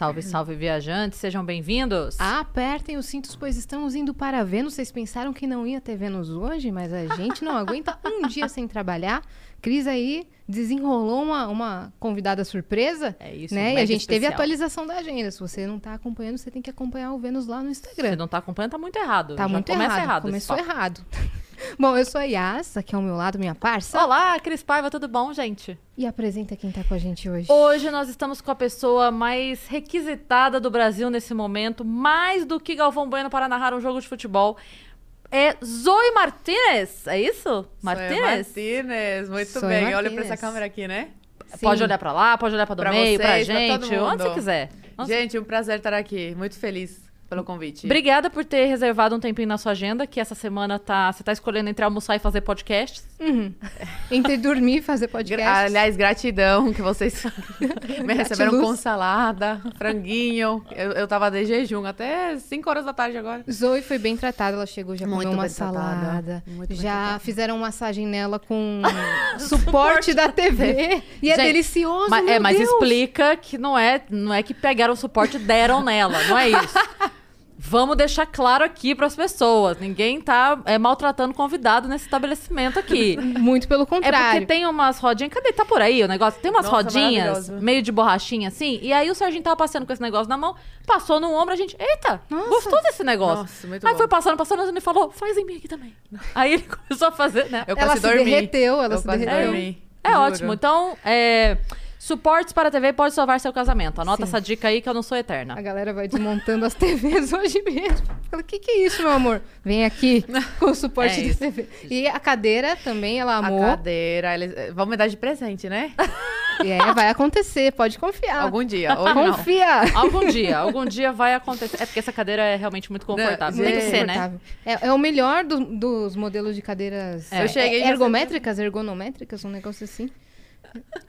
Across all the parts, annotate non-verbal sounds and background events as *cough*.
Salve, salve, viajantes, sejam bem-vindos. Apertem os cintos, pois estamos indo para Vênus. Vocês pensaram que não ia ter Vênus hoje, mas a gente não aguenta um *laughs* dia sem trabalhar. Cris aí desenrolou uma, uma convidada surpresa. É isso, né? E a gente teve especial. atualização da agenda. Se você não tá acompanhando, você tem que acompanhar o Vênus lá no Se Instagram. não tá acompanhando, tá muito errado. Tá Já muito começa errado. errado. Começou errado. Bom, eu sou a Yas, aqui ao meu lado, minha parça. Olá, Cris Paiva, tudo bom, gente? E apresenta quem tá com a gente hoje. Hoje nós estamos com a pessoa mais requisitada do Brasil nesse momento, mais do que Galvão Bueno para narrar um jogo de futebol. É Zoe Martinez, é isso? Martínez. Martinez? Martínez, muito Sou bem. Olha Martínez. pra essa câmera aqui, né? Sim. Pode olhar pra lá, pode olhar pra do Pra meio, pra vocês, pra todo gente, onde você quiser. Nossa, Gente, um prazer estar aqui. Muito feliz pelo convite. Obrigada por ter reservado um tempinho na sua agenda, que essa semana tá, você tá escolhendo entre almoçar e fazer podcasts. Uhum. *laughs* Entre dormir e fazer podcast. Gra- Aliás, gratidão que vocês *laughs* me receberam Gratiluz. com salada, franguinho. Eu, eu tava de jejum até 5 horas da tarde agora. Zoe foi bem tratada, ela chegou, já Muito comeu uma salada. Já tratada. fizeram massagem nela com *laughs* suporte da TV. E é Gente, delicioso, Mas, meu é, mas Deus. explica que não é, não é que pegaram o suporte e deram nela, não é isso. Vamos deixar claro aqui para as pessoas. Ninguém tá é, maltratando convidado nesse estabelecimento aqui. *laughs* Muito pelo É contrário. porque tem umas rodinhas. Cadê? Tá por aí o negócio? Tem umas Nossa, rodinhas, meio de borrachinha assim. E aí o Serginho tava passando com esse negócio na mão, passou no ombro, a gente. Eita, Nossa. gostou desse negócio. Nossa, muito aí bom. foi passando, passando, e ele falou: faz em mim aqui também. aí ele *laughs* começou a fazer, né? Eu Ela se dormi. derreteu, ela eu se quase derreteu. dormi. É Juro. ótimo. Então, é, suportes para a TV pode salvar seu casamento. Anota Sim. essa dica aí que eu não sou eterna. A galera vai desmontando as *laughs* TVs hoje mesmo. Fala, o que, que é isso, meu amor? Vem aqui com o suporte *laughs* É de isso. TV. E a cadeira também, ela A amou. cadeira, eles eh, vão me dar de presente, né? *laughs* E é, vai acontecer, pode confiar. Algum dia. Hoje não. Confia. Algum dia, algum dia vai acontecer. É porque essa cadeira é realmente muito confortável. Não, Tem que ser, né? É, é o melhor do- dos modelos de cadeiras É. Eu cheguei é, ergométricas, ergonométricas, um negócio assim.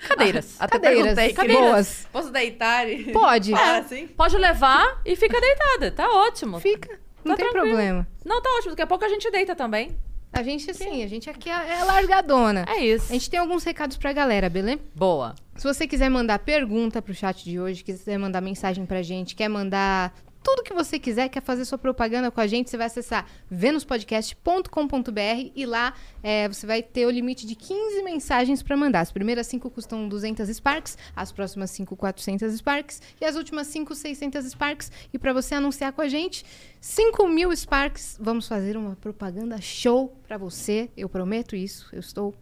Cadeiras. Até Cadeiras, perguntei. cadeiras. boas. Posso deitar? e- Pode. Ah, assim? Pode levar e fica deitada. Tá ótimo. Fica, não Tá tem tranquilo. problema. Não, tá ótimo. Daqui a pouco a gente deita também. A gente, assim, a gente aqui é é largadona. É isso. A gente tem alguns recados pra galera, beleza? Boa. Se você quiser mandar pergunta pro chat de hoje, quiser mandar mensagem pra gente, quer mandar tudo que você quiser, quer fazer sua propaganda com a gente, você vai acessar venuspodcast.com.br e lá é, você vai ter o limite de 15 mensagens pra mandar. As primeiras 5 custam 200 Sparks, as próximas 5, 400 Sparks e as últimas 5, 600 Sparks. E pra você anunciar com a gente, 5 mil Sparks, vamos fazer uma propaganda show pra você. Eu prometo isso, eu estou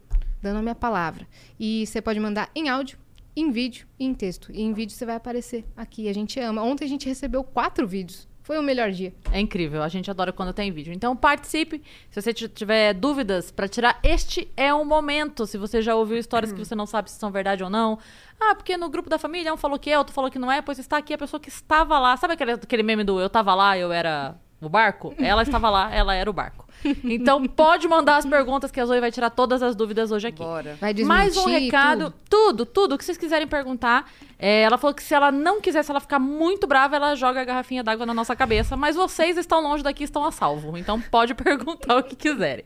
dando a minha palavra. E você pode mandar em áudio, em vídeo e em texto. E em vídeo você vai aparecer aqui. A gente ama. Ontem a gente recebeu quatro vídeos. Foi o melhor dia. É incrível, a gente adora quando tem vídeo. Então participe. Se você tiver dúvidas pra tirar, este é o momento. Se você já ouviu histórias que você não sabe se são verdade ou não. Ah, porque no grupo da família um falou que é, outro falou que não é, pois está aqui a pessoa que estava lá. Sabe aquele, aquele meme do eu tava lá, eu era o barco? Ela estava lá, ela era o barco. Então pode mandar as perguntas que a Zoe vai tirar todas as dúvidas hoje aqui. Bora. Vai desmentir Mais um recado, tudo. tudo. tudo, que vocês quiserem perguntar. É, ela falou que se ela não quiser, se ela ficar muito brava, ela joga a garrafinha d'água na nossa cabeça. Mas vocês estão longe daqui, estão a salvo. Então pode *laughs* perguntar o que quiserem.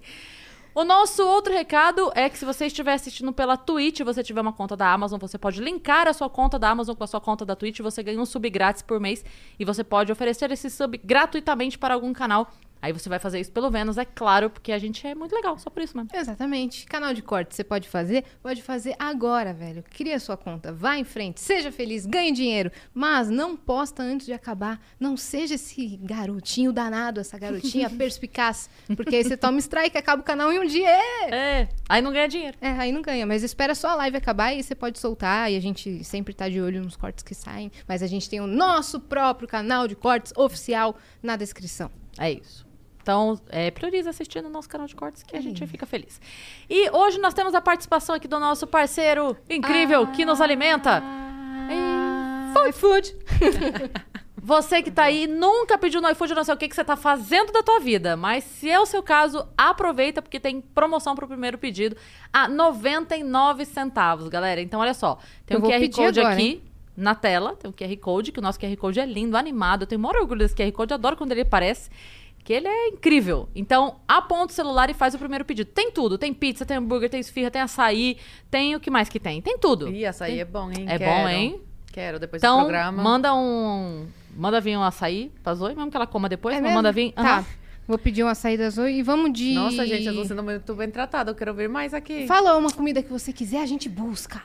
O nosso outro recado é que se você estiver assistindo pela Twitch você tiver uma conta da Amazon, você pode linkar a sua conta da Amazon com a sua conta da Twitch, você ganha um sub grátis por mês e você pode oferecer esse sub gratuitamente para algum canal. Aí você vai fazer isso pelo Vênus, é claro, porque a gente é muito legal, só por isso mesmo. Exatamente. Canal de corte você pode fazer? Pode fazer agora, velho. Cria sua conta, vá em frente, seja feliz, ganhe dinheiro, mas não posta antes de acabar. Não seja esse garotinho danado, essa garotinha *laughs* perspicaz, porque aí você toma strike, acaba o canal em um dia. É! É, aí não ganha dinheiro. É, aí não ganha, mas espera só a live acabar e você pode soltar e a gente sempre tá de olho nos cortes que saem, mas a gente tem o nosso próprio canal de cortes oficial na descrição. É isso. Então, é, prioriza assistir no nosso canal de cortes que a gente fica feliz. E hoje nós temos a participação aqui do nosso parceiro incrível que nos alimenta. Ah, food food. Você que tá aí, nunca pediu no iFood, não sei o que, que você tá fazendo da tua vida. Mas se é o seu caso, aproveita, porque tem promoção pro primeiro pedido a 99 centavos, galera. Então, olha só. Tem Eu um QR Code agora, aqui hein? na tela. Tem um QR Code, que o nosso QR Code é lindo, animado. Eu tenho maior orgulho desse QR Code, adoro quando ele aparece. Que ele é incrível. Então, aponta o celular e faz o primeiro pedido. Tem tudo. Tem pizza, tem hambúrguer, tem esfirra, tem açaí. Tem o que mais que tem? Tem tudo. Ih, açaí é bom, hein? É Quero. bom, hein? Quero, depois do Então, programa. manda um. Manda vir um açaí pra Zoe, mesmo que ela coma depois, É mas manda vir. Tá. Vou pedir uma saída Zoe e vamos de. Nossa, gente, eu tô sendo muito bem tratada. Eu quero ver mais aqui. Fala uma comida que você quiser, a gente busca.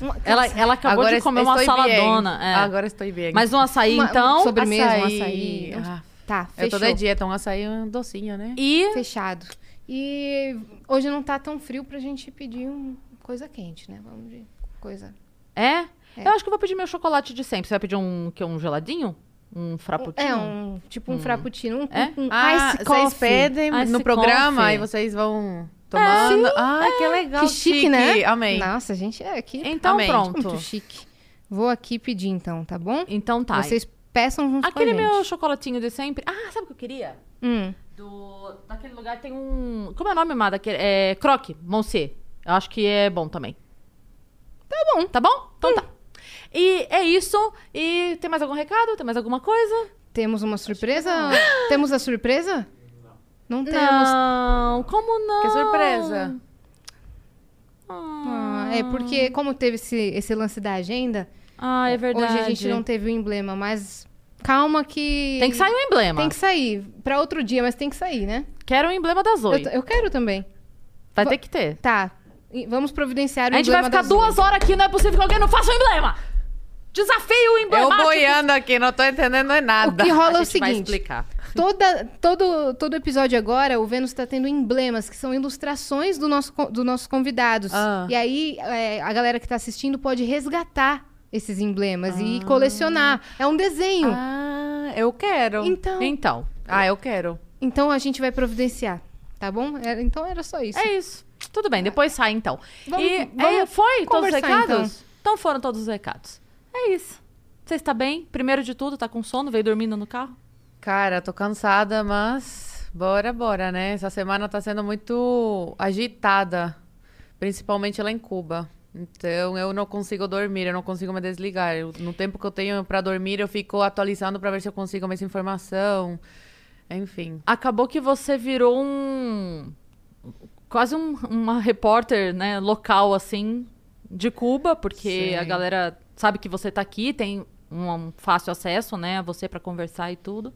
Uma- *laughs* Ela, ela acabou Agora de comer uma saladona. é. Agora estou bem. Mas um açaí, Uma- então. sobremesa, um açaí. Ah, Tá, eu tô fechou. de dieta, um açaí é um docinho, né? E. Fechado. E hoje não tá tão frio pra gente pedir um coisa quente, né? Vamos de coisa. É? Eu acho que eu vou pedir meu chocolate de sempre. Você vai pedir um, que, um geladinho? Um frappuccino? É, um tipo um frappuccino, um, É? um Ah, ice vocês coffee. pedem Ice no programa coffee. e vocês vão tomando. ah, que legal. Que chique, né? Amei. Nossa, a gente é aqui Então Amém. pronto. muito chique. Vou aqui pedir então, tá bom? Então tá. Vocês peçam junto Aquele com a gente. meu chocolatinho de sempre. Ah, sabe o que eu queria? Hum. Do, daquele lugar tem um. Como é o nome, Má? Daquele, é Croque, Monsieur. Eu acho que é bom também. Tá bom. Tá bom? Então tá. E é isso. E tem mais algum recado? Tem mais alguma coisa? Temos uma surpresa? *laughs* Temos a surpresa? Não temos. Não, como não? Que surpresa. Ah, é porque, como teve esse, esse lance da agenda, Ah, é verdade. hoje a gente não teve o emblema, mas calma que. Tem que sair o emblema. Tem que sair. Pra outro dia, mas tem que sair, né? Quero o emblema da Eu, Zoe. t- eu quero também. Vai Va- ter que ter. Tá. e Vamos providenciar o A gente vai emblema ficar duas horas aqui, não é possível que alguém não faça o emblema! Desafio Eu emblemático! boiando aqui, não tô entendendo nada. O que rola é o seguinte. explicar. Toda, todo, todo episódio agora, o Vênus está tendo emblemas, que são ilustrações do nosso, dos nossos convidados. Ah. E aí, é, a galera que está assistindo pode resgatar esses emblemas e colecionar. É um desenho. Ah, eu quero. Então, Então, Ah, eu quero. então a gente vai providenciar, tá bom? É, então era só isso. é isso. Tudo bem, depois sai então. Vamos- e vamos é, foi todos os conversar, recados? Então. foram todos os recados. É isso. Você está bem? Primeiro de tudo, tá com sono? Veio dormindo no carro? Cara, tô cansada, mas bora, bora, né? Essa semana tá sendo muito agitada, principalmente lá em Cuba. Então eu não consigo dormir, eu não consigo me desligar. Eu- no tempo que eu tenho pra dormir, eu fico atualizando pra ver se eu consigo mais informação. Enfim. Acabou que você virou um. Quase um- uma repórter, né, local, assim, de Cuba, porque Sim. a galera sabe que você tá aqui, tem um, fácil acesso, né, a você pra conversar e tudo.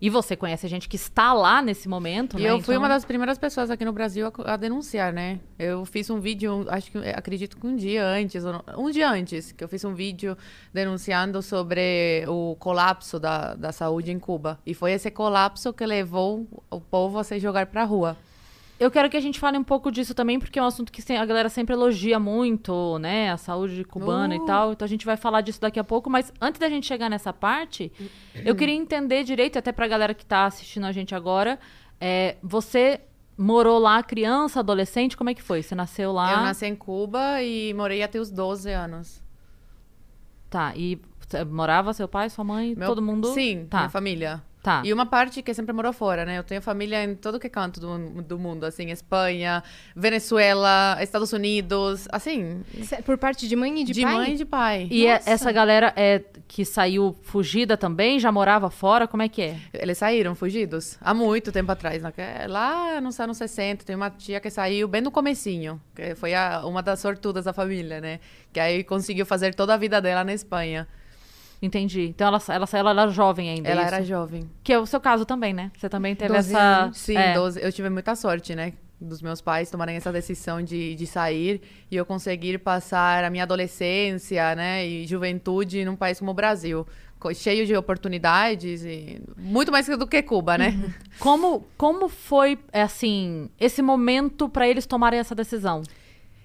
E você conhece a gente que está lá nesse momento, E né? eu fui então- uma das primeiras pessoas aqui no Brasil a, a denunciar, né? Eu fiz um vídeo, acho que acredito que um dia antes, um dia antes, que eu fiz um vídeo denunciando sobre o colapso da, da saúde em Cuba. E foi esse colapso que levou o povo a se jogar pra rua. Eu quero que a gente fale um pouco disso também, porque é um assunto que a galera sempre elogia muito, né? A saúde cubana e Uh. tal. Então a gente vai falar disso daqui a pouco. Mas antes da gente chegar nessa parte, eu queria entender direito, até pra galera que tá assistindo a gente agora. é, você morou lá criança, adolescente? Como é que foi? Você nasceu lá? Eu nasci em Cuba e morei até os 12 anos. Tá, e morava seu pai, sua mãe, Meu- todo mundo? Sim, Tá, minha família. Tá. E uma parte que sempre morou fora, né? Eu tenho família em todo que é canto do, do mundo, assim, Espanha, Venezuela, Estados Unidos, assim, é Por parte de mãe e de, de, pai? mãe e de pai. E é- Nossa. essa galera é que saiu fugida também? Já morava fora? Como é que é? Eles saíram fugidos há muito tempo atrás. né? Que- Lá nos anos 60, tem uma tia que saiu bem no comecinho, que foi a- uma das sortudas da família, né? Que aí conseguiu fazer toda a vida dela na Espanha. Entendi. Então ela, ela, ela era jovem ainda. Ela isso? era jovem. Que é o seu caso também, né? Você também teve 12 essa. anos. Sim, é. 12. Eu tive muita sorte, né? Dos meus pais tomarem essa decisão de, de sair e eu conseguir passar a minha adolescência, né? E juventude num país como o Brasil. Cheio de oportunidades e muito mais do que Cuba, né? Como, como foi, é, assim, esse momento pra eles tomarem essa decisão?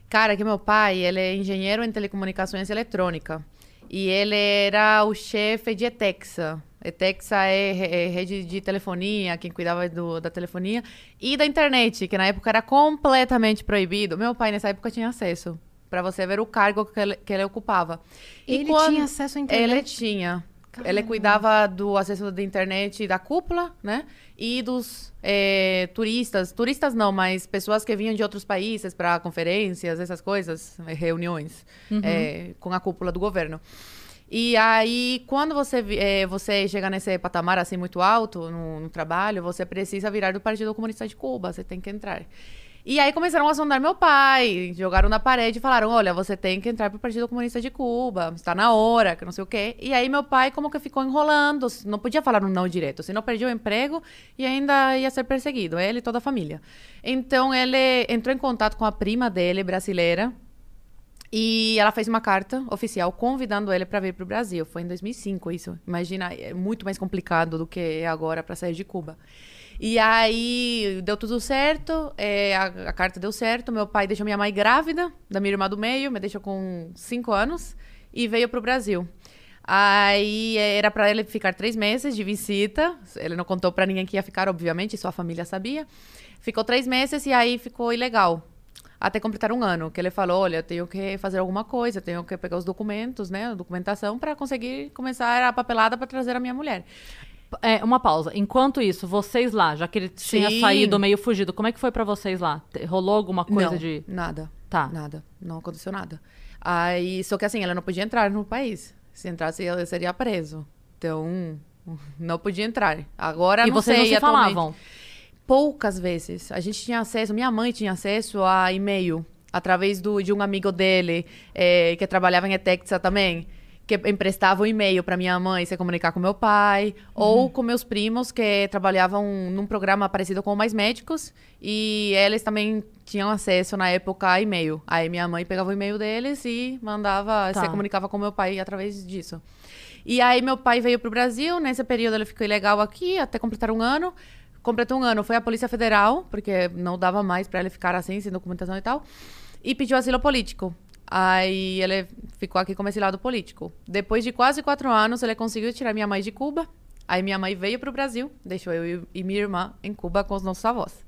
Cara, que meu pai, ele é engenheiro em telecomunicações eletrônica. E ele era o chefe de Etexa. Etexa é, é rede de telefonia, quem cuidava do- da telefonia. E da internet, que na época era completamente proibido. Meu pai, nessa época, tinha acesso. Pra você ver o cargo que ele, que ele ocupava. E Ele quando- tinha acesso à internet? Ele tinha. Ele cuidava do acesso da internet da cúpula, né? E dos é, turistas. Turistas não, mas pessoas que vinham de outros países para conferências, essas coisas, eh, reuniões é, com a cúpula do governo. E aí, quando você, eh, você chega nesse patamar assim muito alto no, no trabalho, você precisa virar do Partido Comunista de Cuba, você tem que entrar. E aí começaram a sondar meu pai, jogaram na parede e falaram: olha, você tem que entrar pro Partido Comunista de Cuba, está na hora, que não sei o quê. E aí meu pai como que ficou enrolando, não podia falar um não direto, senão perdia o emprego e ainda ia ser perseguido, ele e toda a família. Então ele entrou em contato com a prima dele, brasileira, e ela fez uma carta oficial convidando ele para vir para o Brasil. Foi em 2005 isso. Imagina, é muito mais complicado do que é agora para sair de Cuba. E aí deu tudo certo, é, a, a carta deu certo. Meu pai deixou minha mãe grávida da minha irmã do meio, me deixou com cinco anos e veio para o Brasil. Aí é, era para ele ficar três meses de visita. Ele não contou para ninguém que ia ficar, obviamente, sua família sabia. Ficou três meses e aí ficou ilegal até completar um ano, que ele falou, olha, eu tenho que fazer alguma coisa, tenho que pegar os documentos, né, documentação para conseguir começar a papelada para trazer a minha mulher. É, uma pausa. Enquanto isso, vocês lá, já que ele tinha Sim. saído meio fugido, como é que foi pra vocês lá? Rolou alguma coisa não, de. nada, Tá. nada, não aconteceu nada. Aí, só que assim, ela não podia entrar no país. Se entrasse, ele seria preso. Então, *laughs* não podia entrar. Agora E não vocês sei não se atualmente. falavam? Poucas vezes. A gente tinha acesso, minha mãe tinha acesso a e-mail, através do, de um amigo dele, eh, que trabalhava em Etexa também, que emprestava o e-mail para minha mãe se comunicar com meu pai, ou com meus primos que trabalhavam num programa parecido com o Mais Médicos, e eles também tinham acesso na época a e-mail. Aí minha mãe pegava o e-mail deles e mandava, Tá. se comunicava com meu pai através disso. E aí meu pai veio pro Brasil, nesse período ele ficou ilegal aqui, até completar um ano. Completou um ano, foi a Polícia Federal, porque não dava mais para ele ficar assim, sem documentação e tal, e pediu asilo político. Aí ele ficou aqui como exilado político. Depois de quase quatro anos, ele conseguiu tirar minha mãe de Cuba. Aí minha mãe veio pro Brasil, deixou eu e- minha irmã em Cuba com os nossos avós.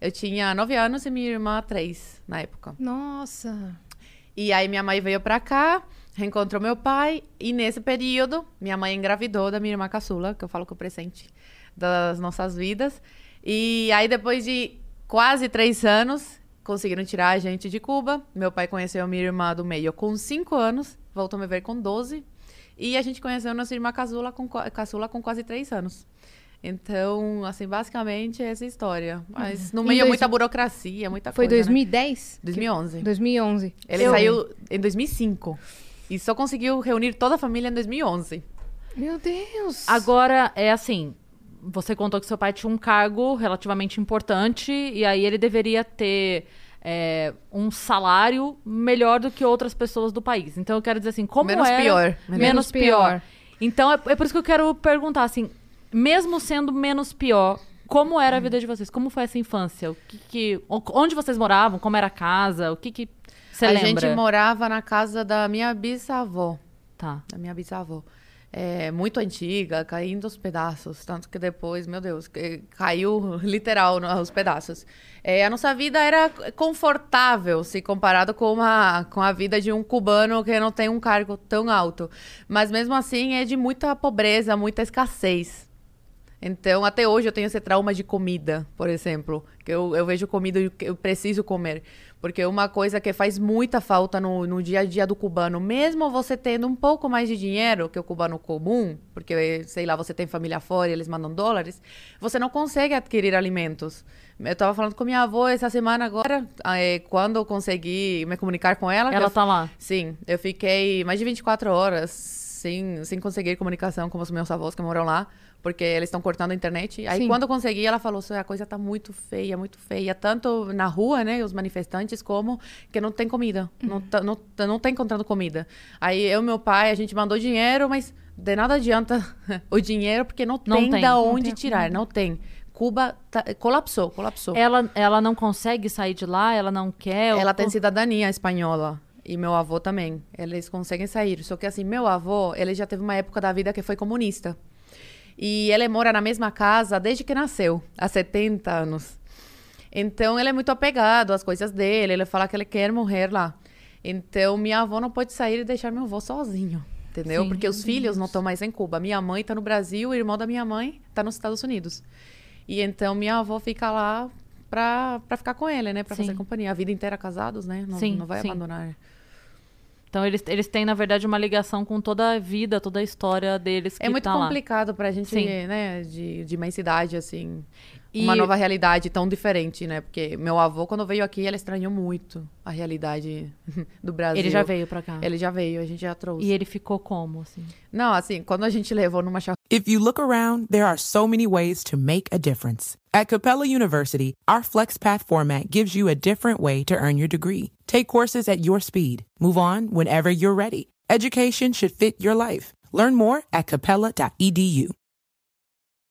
Eu tinha nove anos e minha irmã três na época. Nossa. E aí minha mãe veio pra cá, reencontrou meu pai, e nesse período, minha mãe engravidou da minha irmã caçula, que eu falo que é o presente das nossas vidas. E aí depois de quase três anos, conseguiram tirar a gente de Cuba. Meu pai conheceu a minha irmã do meio com cinco anos, voltou a me ver com 12. E a gente conheceu nossa irmã caçula com, caçula com quase três anos. Então, assim, basicamente é essa história. Mas no meio é dois- muita burocracia, muita Foi coisa. né? 2010? 2011. 2011. Ele Eu- saiu em 2005. E só conseguiu reunir toda a família em 2011. Meu Deus. Agora, é assim. Você contou que seu pai tinha um cargo relativamente importante e aí ele deveria ter é, um salário melhor do que outras pessoas do país. Então eu quero dizer assim, como Menos era... pior. Menos, Menos pior. pior. Então é, é por isso que eu quero perguntar assim, mesmo sendo menos pior, como era a vida de vocês? Como foi essa infância? O que que- onde vocês moravam? Como era a casa? O que que você a lembra? gente morava na casa da minha bisavó. Tá. Da minha bisavó. É, muito antiga, caindo aos pedaços. Tanto que depois, meu Deus, caiu *laughs* literal no- aos pedaços. É, a nossa vida era confortável, se comparado com a, com a vida de um cubano que não tem um cargo tão alto. Mas mesmo assim é de muita pobreza, muita escassez. Então, até hoje eu tenho esse trauma de comida, por exemplo. Que eu, eu vejo comida e eu preciso comer. Porque uma coisa que faz muita falta no, no dia a dia do cubano, mesmo você tendo um pouco mais de dinheiro que o cubano comum, porque, sei lá, você tem família fora e eles mandam dólares, você não consegue adquirir alimentos. Eu estava falando com minha avó essa semana agora, eh, quando eu consegui me comunicar com ela. Ela eu- tá lá. Sim, eu fiquei mais de 24 horas sem, sem conseguir comunicação com os meus avós que moram lá, porque eles estão cortando a internet. Aí Sim. quando eu consegui, ela falou: "Sô, a coisa tá muito feia, muito feia, tanto na rua, né, os manifestantes, como que não tem comida, não, tá, não, tá- não tá encontrando comida. Aí eu e meu pai, a gente mandou dinheiro, mas de nada adianta *laughs* o dinheiro, porque não, Não tem, tem. da Não onde tem tirar, comida. não tem. Cuba tá- colapsou, colapsou. Ela, ela não consegue sair de lá? Ela não quer? Ela Ou- tem cidadania espanhola. E meu avô também. Eles conseguem sair. Só que assim, meu avô, ele já teve uma época da vida que foi comunista. E ele mora na mesma casa desde que nasceu, há 70 anos. Então ele é muito apegado às coisas dele, ele fala que ele quer morrer lá. Então minha avó não pode sair e deixar meu avô sozinho. entendeu? Sim. Porque os filhos não estão mais em Cuba. Minha mãe tá no Brasil, o irmão da minha mãe tá nos Estados Unidos. E então minha avó fica lá pra ficar com ele, né? Sim. fazer companhia. A vida inteira casados, né? Não, Sim, não vai sim. abandonar. Então eles, eles têm, na verdade, uma ligação com toda a vida, toda a história deles que É muito tá lá. complicado pra gente, Sim. né, de, de imensidade, assim. E- Uma nova realidade tão diferente, né? Porque meu avô, quando veio aqui, ele estranhou muito a realidade *laughs* do Brasil. Ele já veio pra cá. Ele já veio, a gente já trouxe. E ele ficou como, assim? Não, assim, quando a gente levou numa churrascaria, If you look around, there are so many ways to make a difference. At Capella University, our FlexPath format gives you a different way to earn your degree. Take courses at your speed. Move on whenever you're ready. Education should fit your life. Learn more at capella.edu.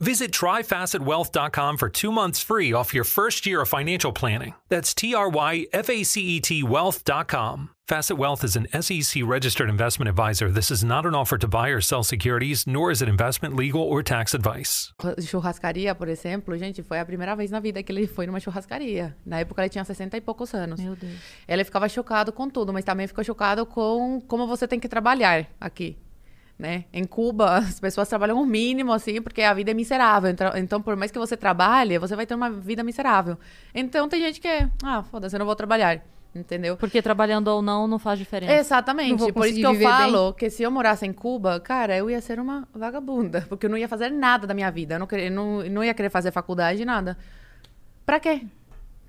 Visit tryfacetwealth.com for two months free off your first year of financial planning. That's T R Y F A C E T wealth.com. Facet Wealth is an SEC registered investment advisor. This is not an offer to buy or sell securities, nor is it investment, legal, or tax advice. churrascaria, por exemplo, gente, foi a primeira vez na vida que ele foi numa churrascaria. Na época ele tinha 60 e poucos anos. Meu Deus. Ele ficava chocado com tudo, mas também ficou chocado com como você tem que trabalhar aqui. Né? Em Cuba, *laughs* as pessoas trabalham o mínimo, assim, porque a vida é miserável. Então, então, por mais que você trabalhe, você vai ter uma vida miserável. Então, tem gente que é, ah, foda-se, eu não vou trabalhar. Entendeu? Porque trabalhando ou não, não faz diferença. Exatamente. Por isso que eu falo que se eu morasse em Cuba, cara, eu ia ser uma vagabunda. *laughs* Porque eu não ia fazer nada da minha vida. Eu não, queria, não, não ia querer fazer faculdade, nada. Pra quê?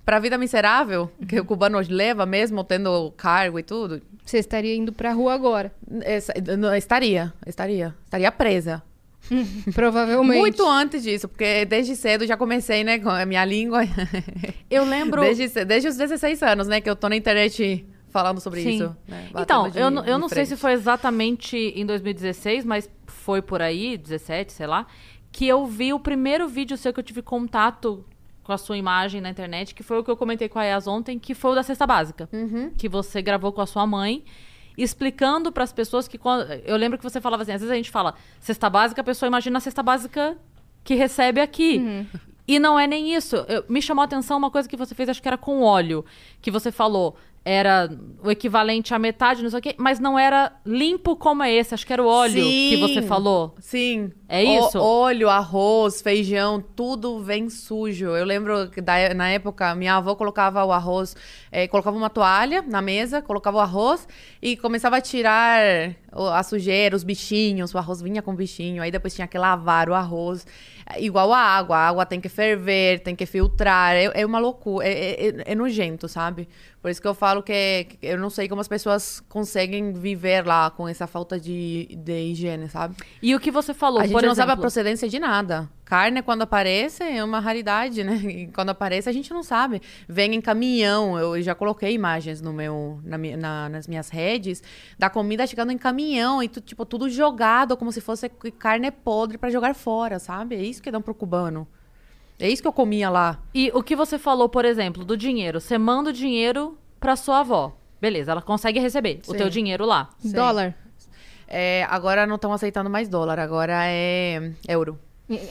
Pra vida miserável que o cubano leva, mesmo tendo cargo e tudo? Você estaria indo pra rua agora. Essa- não, estaria, estaria. Estaria presa. *laughs* Provavelmente. Muito antes disso, porque desde cedo já comecei, né, com a minha língua. *laughs* Eu lembro. Desde, desde os 16 anos, né, que eu tô na internet falando sobre Sim. isso. né, Então, de- eu, não- eu não sei se foi exatamente em 2016, mas foi por aí, 17, sei lá, que eu vi o primeiro vídeo seu que eu tive contato com a sua imagem na internet, que foi o que eu comentei com a Yas ontem, que foi o da cesta básica. Uhum. Que você gravou com a sua mãe, explicando para as pessoas que quando. Eu lembro que você falava assim, às vezes a gente fala cesta básica, a pessoa imagina a cesta básica que recebe aqui. E não é nem isso. Eu- me chamou a atenção uma coisa que você fez, acho que era com óleo, que você falou era o equivalente à metade, não sei o quê, mas não era limpo como é esse, acho que era o óleo que você Sim. falou. Sim. É O- isso? óleo, arroz, feijão, tudo vem sujo. Eu lembro que da- na época, minha avó colocava o arroz, eh, colocava uma toalha na mesa, colocava o arroz e começava a tirar o- a sujeira, os bichinhos. O arroz vinha com bichinho, aí depois tinha que lavar o arroz. Igual a água, a água tem que ferver, tem que filtrar. É, é uma loucura, é, é- é- nojento, sabe? Por isso que eu falo que, eu não sei como as pessoas conseguem viver lá com essa falta de, de higiene, sabe? E o que você falou, A gente não exemplo, sabe a procedência de nada. Carne, quando aparece, é uma raridade, né? E quando aparece, a gente não sabe. Vem em caminhão. Eu já coloquei imagens no meu, na na- nas minhas redes da comida chegando em caminhão e tu- tipo, tudo jogado como se fosse carne podre pra jogar fora, sabe? É isso que dão pro cubano. É isso que eu comia lá. E o que você falou, por exemplo, do dinheiro. Você manda o dinheiro pra sua avó. Beleza, ela consegue receber o Sim. teu dinheiro lá. Sim. Dólar. É, agora não estão aceitando mais dólar, agora é euro.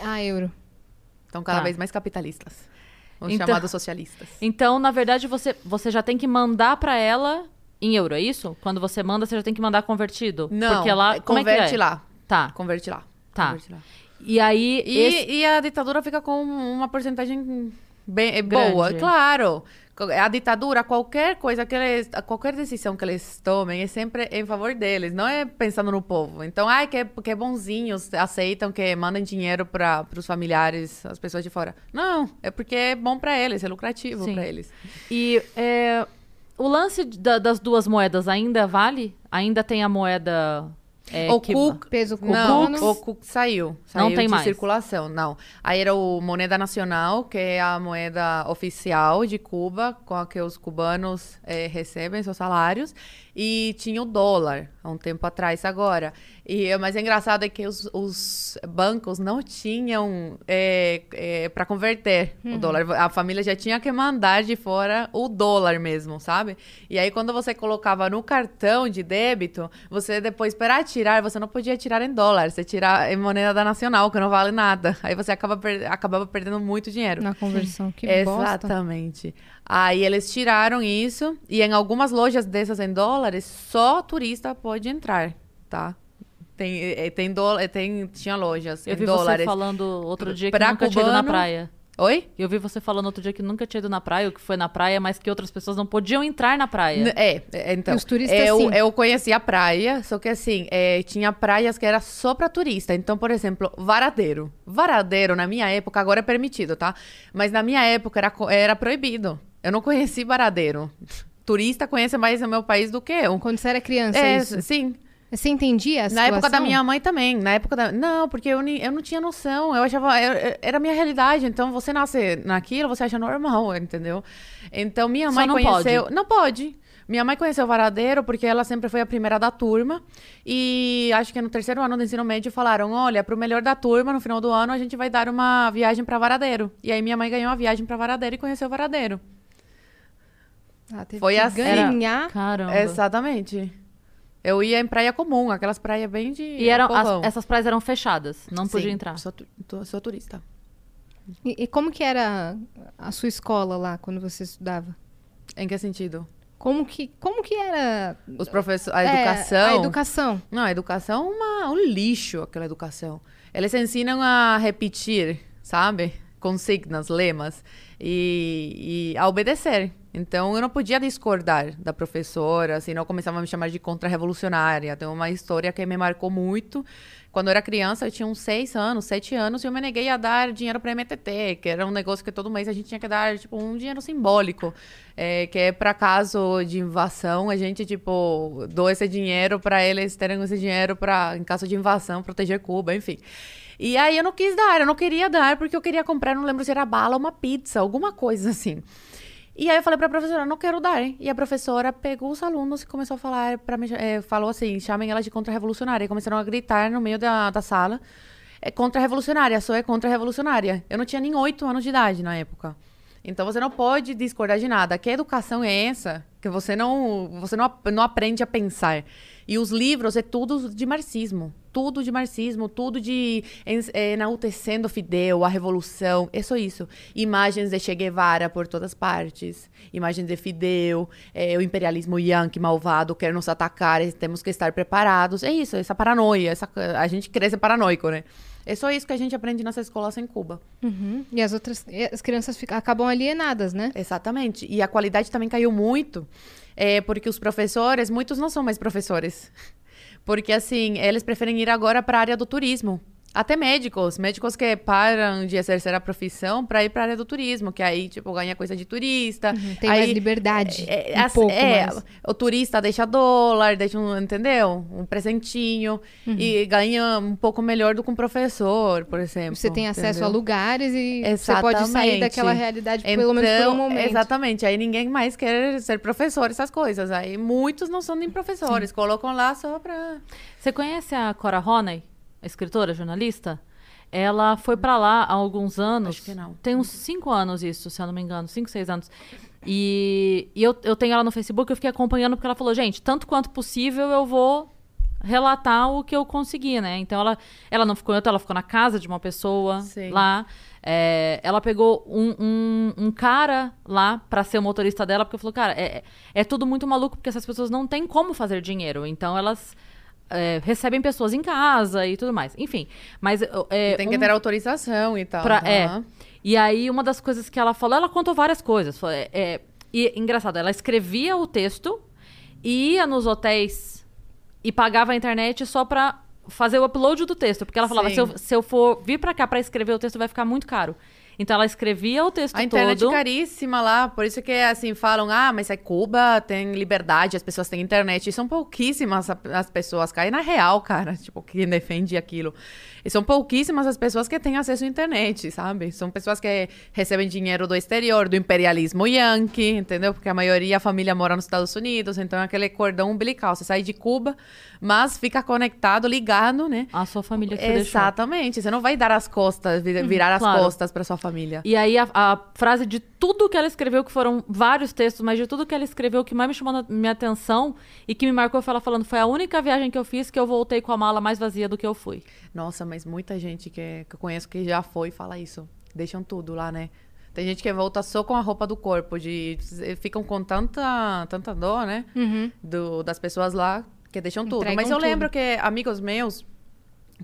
Ah, euro. Estão cada Tá. vez mais capitalistas. Os Então- chamados socialistas. *laughs* Então, na verdade, você, você já tem que mandar pra ela em euro, é isso? Quando você manda, você já tem que mandar convertido? Não, Porque lá, é que converte é? lá. Tá, Converte lá. tá. Converte lá. E aí, E, esse- e a ditadura fica com uma porcentagem bem é Grande. boa, claro. A ditadura, qualquer coisa que eles, qualquer decisão que eles tomem é sempre em favor deles, não é pensando no povo. Então, ai, que, que bonzinhos aceitam que mandem dinheiro para os familiares, as pessoas de fora. Não, é porque é bom para eles, é lucrativo para eles. E é, o lance da- das duas moedas ainda vale? Ainda tem a moeda É, o que- Cook Peso Não, cubano. o Cook saiu. Saiu tem de mais. circulação, não. Aí era o Moneda Nacional, que é a moeda oficial de Cuba, com a que os cubanos eh, recebem seus salários. E tinha o dólar, há um tempo atrás, agora. E, mas é engraçado é que os, os bancos não tinham para converter o dólar. A família já tinha que mandar de fora o dólar mesmo, sabe? E aí, quando você colocava no cartão de débito, você depois, para tirar, você não podia tirar em dólar. Você tira em moneda da nacional, que não vale nada. Aí você acaba per- acabava perdendo muito dinheiro. Na conversão. Que bosta. Exatamente. Aí eles tiraram isso e em algumas lojas dessas em dólares só turista pode entrar, tá? Tem, eh, tem, dólar, tem tinha lojas Eu em vi dólares. você falando outro dia que Pra nunca tinha ido na cubano- praia. Oi? Eu vi você falando outro dia que nunca tinha ido na praia, ou que foi na praia, mas que outras pessoas não podiam entrar na praia. É, é, então. E os turistas, eu, sim. eu conheci a praia, só que assim, é, tinha praias que era só pra turista. Então, por exemplo, Varadeiro. Varadeiro, na minha época, agora é permitido, tá? Mas na minha época era, era proibido. Eu não conheci Varadeiro. Turista conhece mais o meu país do que eu. Quando você era criança, É, isso. sim. Você entendia a Na época da minha mãe também. Na época da. Não, porque eu, eu não tinha noção. Eu achava. eu- era a minha realidade. Então, você nasce naquilo, você acha normal, entendeu? Então, minha Só mãe não conheceu. pode. Não pode. Minha mãe conheceu o Varadeiro porque ela sempre foi a primeira da turma. E acho que no terceiro ano do ensino médio falaram: olha, pro melhor da turma, no final do ano, a gente vai dar uma viagem pra Varadeiro. E aí minha mãe ganhou a viagem pra Varadeiro e conheceu o Varadeiro. Ah, teve Foi que assim. ganhar. Caramba. Exatamente. Eu ia em praia comum, aquelas praias bem de. E eram, as- essas praias eram fechadas, não podia Sim, entrar. Sou, tu- tu- sou turista. E, e como que era a sua escola lá, quando você estudava? Em que sentido? Como que, como que era... Os professores, a é, educação. a educação. Não, a educação é uma, um lixo, aquela educação. Eles ensinam a repetir, sabe? Consignas, lemas e, e a obedecer. Então, eu não podia discordar da professora, senão começava a me chamar de contra-revolucionária. Tem uma história que me marcou muito. Quando eu era criança, eu tinha uns seis anos, sete anos, e eu me neguei a dar dinheiro para MTT, que era um negócio que todo mês a gente tinha que dar, tipo, um dinheiro simbólico, é, que é para caso de invasão, a gente, tipo, dou esse dinheiro para eles terem esse dinheiro para, em caso de invasão, proteger Cuba, enfim. E aí eu não quis dar, eu não queria dar, porque eu queria comprar, não lembro se era bala ou uma pizza, alguma coisa assim. E aí eu falei pra professora, não quero dar. E a professora pegou os alunos e começou a falar para mim, eh, falou assim, chamem ela de contra-revolucionária. E começaram a gritar no meio da, da sala, é contra-revolucionária, só é contra-revolucionária. Eu não tinha nem oito anos de idade na época. Então você não pode discordar de nada. Que educação é essa que você não você não, não aprende a pensar? E os livros é tudo de marxismo, tudo de marxismo, tudo de eh, enaltecendo Fidel, a revolução, é só isso. Imagens de Che Guevara por todas partes, imagens de Fidel, eh, o imperialismo yankee malvado quer nos atacar, temos que estar preparados. É isso, essa paranoia, essa, a gente cresce paranoico, né? É só isso que a gente aprende nas escolas em Cuba. Uhum. E as outras... as crianças ficam, acabam alienadas, né? Exatamente. E a qualidade também caiu muito, é, porque os professores, muitos não são mais professores. *laughs* Porque, assim, eles preferem ir agora para a área do turismo. Até médicos, médicos que param de exercer a profissão para ir para a área do turismo, que aí, tipo, ganha coisa de turista. Uhum. Tem aí, mais liberdade. É, um assim, pouco é, mais. o turista deixa dólar, deixa um, entendeu? Um presentinho Uhum. e ganha um pouco melhor do que um professor, por exemplo. Você tem acesso entendeu? a lugares e você pode sair Exatamente. daquela realidade pelo menos por um Então, momento. Exatamente. Aí ninguém mais quer ser professor, essas coisas. Aí muitos não são nem professores, colocam lá só pra. Você conhece a Cora Honey, a escritora, jornalista? Ela foi pra lá há alguns anos. Acho que não. Tem uns cinco anos isso, se eu não me engano. Cinco, seis anos. E, e eu, eu tenho ela no Facebook, eu fiquei acompanhando porque ela falou, gente, tanto quanto possível eu vou relatar o que eu consegui, né? Então ela, ela não ficou em hotel, ela ficou na casa de uma pessoa Sim. lá. É, ela pegou um, um, um cara lá pra ser o motorista dela, porque falou, cara, é, é tudo muito maluco, porque essas pessoas não têm como fazer dinheiro. Então elas é, recebem pessoas em casa e tudo mais. Enfim, mas... É, tem que um- ter autorização e tal. Pra- é. Aham. E aí, uma das coisas que ela falou, ela contou várias coisas. Foi, é, é, e engraçado, ela escrevia o texto, ia nos hotéis e pagava a internet só pra fazer o upload do texto. Porque ela falava, Sim. se eu, se eu for vir pra cá pra escrever o texto, vai ficar muito caro. Então ela escrevia o texto A internet todo. é caríssima lá, por isso que, assim, falam, ah, mas é Cuba, tem liberdade, as pessoas têm internet. E são pouquíssimas as pessoas, caem na real, cara, *laughs* tipo, quem defende aquilo. E são pouquíssimas as pessoas que têm acesso à internet, sabe? São pessoas que recebem dinheiro do exterior, do imperialismo yankee, entendeu? Porque a maioria, a família mora nos Estados Unidos, então é aquele cordão umbilical. Você sai de Cuba, mas fica conectado, ligado, né? A sua família que você deixou. Exatamente. Você não vai dar as costas, vi- virar as claro. costas para sua família. E aí a, a frase de tudo que ela escreveu, que foram vários textos, mas de tudo que ela escreveu, que mais me chamou minha atenção e que me marcou foi ela falando, foi a única viagem que eu fiz que eu voltei com a mala mais vazia do que eu fui. Nossa, mas muita gente que, que eu conheço que já foi fala isso. Deixam tudo lá, né? Tem gente que volta só com a roupa do corpo, de ficam com tanta, tanta dor, né? Do, das pessoas lá que deixam tudo. Entregam Mas eu tudo. lembro que amigos meus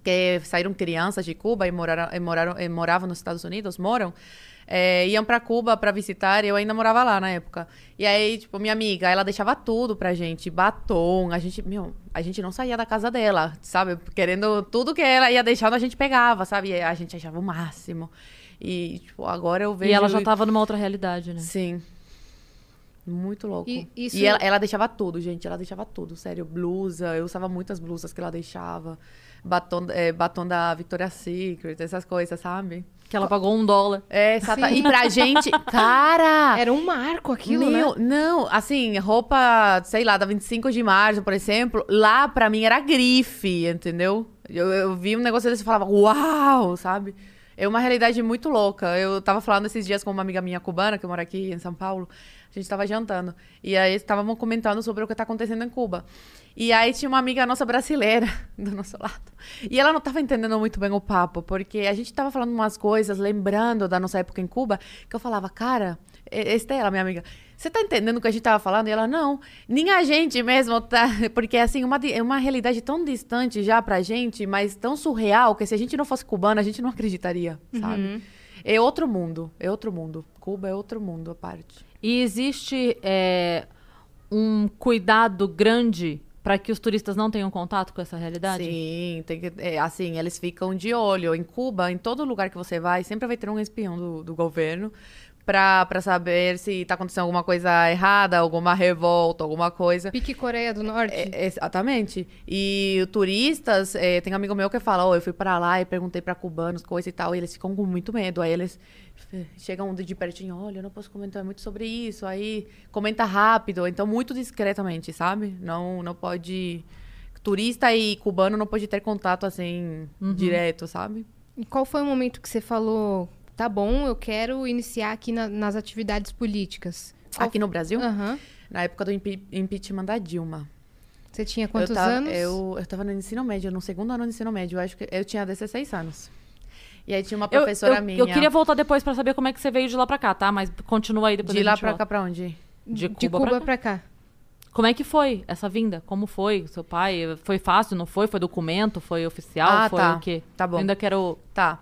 que saíram crianças de Cuba e moraram, e moraram, e moravam nos Estados Unidos, moram, é, iam para Cuba para visitar, eu ainda morava lá na época. E aí, tipo, minha amiga, ela deixava tudo pra gente, batom, a gente, meu, a gente não saía da casa dela, sabe? Querendo tudo que ela ia deixando, a gente pegava, sabe? E a gente achava o máximo. E, tipo, agora eu vejo... E ela já tava numa outra realidade, né? Sim. Muito louco. E E, isso- ela, ela deixava tudo, gente. Ela deixava tudo, sério. Blusa, eu usava muitas blusas que ela deixava. Batom, é, batom da Victoria's Secret, essas coisas, sabe? Que ela pagou um dólar. É, exata. E pra gente, *laughs* cara! Era um marco aquilo, meu, né? não, assim, roupa, sei lá, da 25 de março, por exemplo, lá pra mim era grife, entendeu? Eu, eu vi um negócio desse e falava, uau, sabe? É uma realidade muito louca. Eu tava falando esses dias com uma amiga minha cubana, que mora aqui em São Paulo. A gente tava jantando. E aí estávamos comentando sobre o que tá acontecendo em Cuba. E aí tinha uma amiga nossa brasileira *laughs* do nosso lado. E ela não tava entendendo muito bem o papo, porque a gente tava falando umas coisas, lembrando da nossa época em Cuba, que eu falava, cara, Estela, minha amiga, você tá entendendo o que a gente tava falando? E ela, não, nem a gente mesmo tá. *laughs* Porque, assim, uma, é uma realidade tão distante já pra gente, mas tão surreal, que se a gente não fosse cubana, a gente não acreditaria, sabe? É outro mundo, é outro mundo. Cuba é outro mundo à parte. E existe é, um cuidado grande para que os turistas não tenham contato com essa realidade? Sim, tem que, é, assim, eles ficam de olho. Em Cuba, em todo lugar que você vai, sempre vai ter um espião do, do governo pra, pra saber se tá acontecendo alguma coisa errada, alguma revolta, alguma coisa. Pique Coreia do Norte. É, exatamente. E turistas, é, tem um amigo meu que fala, oh, eu fui pra lá e perguntei pra cubanos, coisa e tal, e eles ficam com muito medo. Aí eles chegam de pertinho, olha, eu não posso comentar muito sobre isso. Aí comenta rápido, então muito discretamente, sabe? Não, não pode... Turista e cubano não pode ter contato, assim, direto, sabe? E qual foi o momento que você falou, tá bom, eu quero iniciar aqui na- nas atividades políticas? Qual- Aqui no Brasil, Aham. na época do impeachment da Dilma. Você tinha quantos eu tava, anos? Eu, eu tava no ensino médio, no segundo ano do ensino médio. Eu acho que eu tinha 16 anos. E aí tinha uma Eu, professora eu, minha. eu queria voltar depois para saber como é que você veio de lá pra cá, tá? Mas continua aí depois De lá pra volta. cá pra onde? De De Cuba, Cuba pra cá. pra cá. Como é que foi essa vinda? Como foi? O seu pai? Foi fácil, não foi? Foi documento? Foi oficial? Ah, foi tá. o quê? Tá bom. Eu ainda quero... Tá.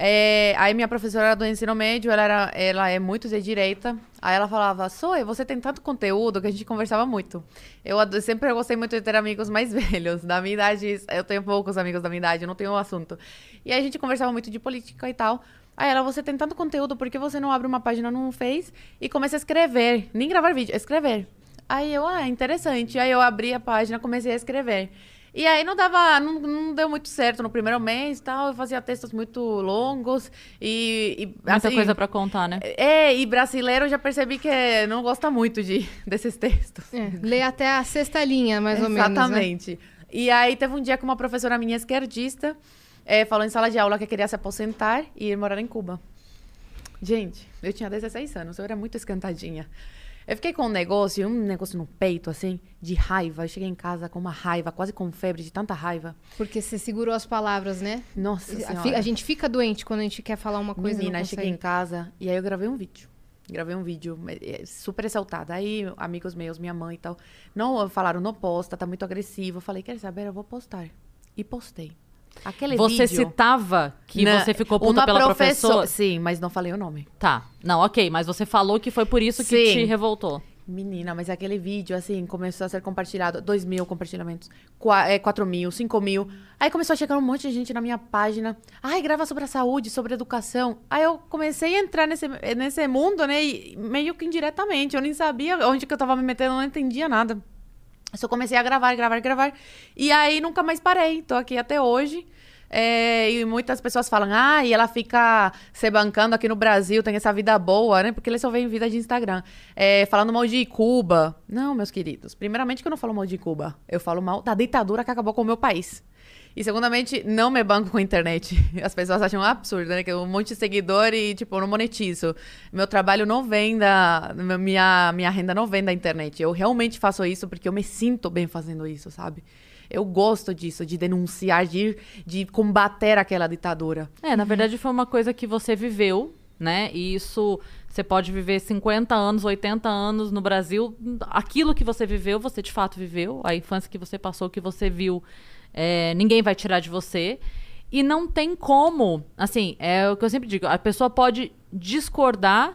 É, aí minha professora do ensino médio, ela, era, ela é muito de direita. Aí ela falava, Soe, você tem tanto conteúdo que a gente conversava muito. Eu sempre gostei muito de ter amigos mais *laughs* velhos. Da minha idade, eu tenho poucos amigos da minha idade, eu não tenho um assunto. E aí a gente conversava muito de política e tal. Aí ela, você tem tanto conteúdo, por que você não abre uma página no Face e começa a escrever? Nem gravar vídeo, escrever. Aí eu, ah, interessante. Aí eu abri a página, comecei a escrever. E aí não dava, não, não deu muito certo no primeiro mês e tal. Eu fazia textos muito longos e. e, Muita assim, coisa pra contar, né? É, e brasileiro eu já percebi que não gosta muito de, *laughs* desses textos. É, lê até a sexta linha, mais ou menos. né? Exatamente. E aí teve um dia que uma professora minha esquerdista eh, falou em sala de aula que queria se aposentar e ir morar em Cuba. Gente, eu tinha 16 anos, eu era muito esquentadinha. Eu fiquei com um negócio, um negócio no peito, assim, de raiva. Eu cheguei em casa com uma raiva, quase com febre, de tanta raiva. Porque você segurou as palavras, né? Nossa A, senhora. a gente fica doente quando a gente quer falar uma coisa e Menina, não eu cheguei em casa e aí eu gravei um vídeo. Gravei um vídeo eh, super exaltada. Aí, amigos meus, minha mãe e tal, não falaram, não posta, tá muito agressivo. Eu falei, quer saber, eu vou postar. E postei. Aquele Você vídeo... citava que Na- você ficou puta pela professora- professora? Sim, mas não falei o nome. Tá. Não, ok. Mas você falou que foi por isso que Sim. te revoltou. Menina, mas aquele vídeo, assim, começou a ser compartilhado. 2 mil compartilhamentos, 4 mil, 5 mil. Aí começou a chegar um monte de gente na minha página. Ai, grava sobre a saúde, sobre a educação. Aí eu comecei a entrar nesse, nesse mundo, né? E meio que indiretamente. Eu nem sabia onde que eu tava me metendo, eu não entendia nada. Só comecei a gravar, gravar, gravar. E aí nunca mais parei. Tô aqui até hoje. É, e muitas pessoas falam, ah, e ela fica se bancando aqui no Brasil, tem essa vida boa, né? Porque eles só veem vida de Instagram. É, falando mal de Cuba. Não, meus queridos. Primeiramente que eu não falo mal de Cuba. Eu falo mal da ditadura que acabou com o meu país. E segundamente, não me banco com a internet. *laughs* As pessoas acham absurdo, né? Que um monte de seguidor e, tipo, eu não monetizo. Meu trabalho não vem da... Minha, minha renda não vem da internet. Eu realmente faço isso porque eu me sinto bem fazendo isso, sabe? Eu gosto disso, de denunciar, de, de combater aquela ditadura. É, na verdade foi uma coisa que você viveu, né? E isso você pode viver 50 anos, 80 anos no Brasil. Aquilo que você viveu, você de fato viveu. A infância que você passou, que você viu, é, ninguém vai tirar de você. E não tem como. Assim, é o que eu sempre digo: a pessoa pode discordar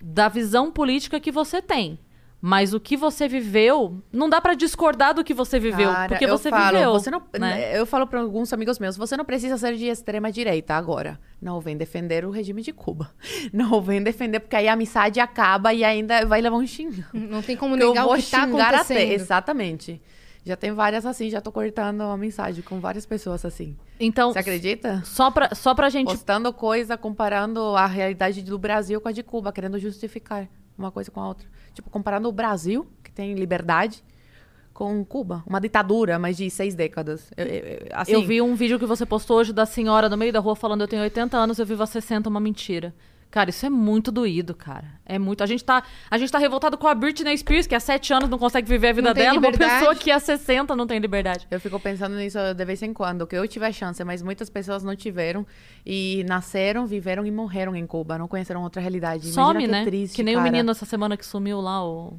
da visão política que você tem. Mas o que você viveu, não dá para discordar do que você viveu, Cara, porque eu você falo, viveu. Você não, né? Eu falo para alguns amigos meus, você não precisa ser de extrema direita agora. Não vem defender o regime de Cuba. *laughs* Não vem defender, porque aí a amizade acaba e ainda vai levar um xingão. Não tem como Porque eu negar o vou que tá xingar acontecendo. até. Exatamente. Já tem várias assim, já tô cortando a mensagem com várias pessoas assim. Então, Você acredita? só pra, só pra gente Postando coisa, comparando a realidade do Brasil com a de Cuba, querendo justificar uma coisa com a outra. Tipo, comparando o Brasil, que tem liberdade, com Cuba. Uma ditadura, mas de seis décadas. Eu, eu- assim, Eu vi um vídeo que você postou hoje da senhora no meio da rua falando eu tenho 80 anos, eu vivo há 60, uma mentira. Cara, isso é muito doído, cara. É muito. A gente tá, a gente tá revoltado com a Britney Spears, que há 7 anos não consegue viver a vida dela. Uma liberdade. pessoa que há 60 não tem liberdade. Eu fico pensando nisso de vez em quando, que eu tive a chance, mas muitas pessoas não tiveram. E nasceram, viveram e morreram em Cuba. Não conheceram outra realidade. Imagina Some, que né? Triste, que nem o menino essa semana que sumiu lá, o.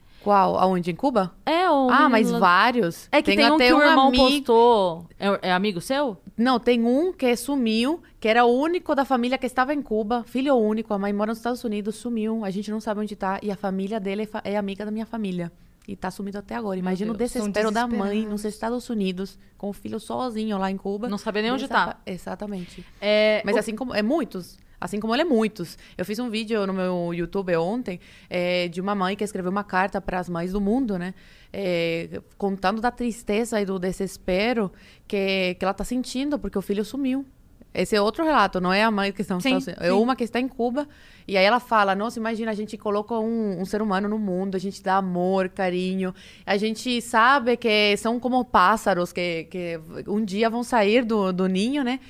Qual? Aonde? Em Cuba? É, o. ah, mas lá- vários. É que tem, um até que o irmão amigo... postou. É, é amigo seu? Não, tem um que sumiu, que era o único da família que estava em Cuba, filho único, a mãe mora nos Estados Unidos, sumiu, a gente não sabe onde tá, e a família dele é, fa- é amiga da minha família. E tá sumido até agora. Imagina o desespero da mãe nos Estados Unidos, com o filho sozinho lá em Cuba. Não sabia nem onde Dessa tá. Exatamente. É, Mas o- assim como. É muitos. Assim como ele é muitos. Eu fiz um vídeo no meu YouTube ontem é, de uma mãe que escreveu uma carta para as mães do mundo, né? É, contando da tristeza e do desespero que, que ela está sentindo porque o filho sumiu. Esse é outro relato, não é a mãe que está Sim. É sim. uma que está em Cuba. E aí ela fala: Nossa, imagina, a gente coloca um, um ser humano no mundo, a gente dá amor, carinho. A gente sabe que são como pássaros que, que um dia vão sair do, do ninho, né?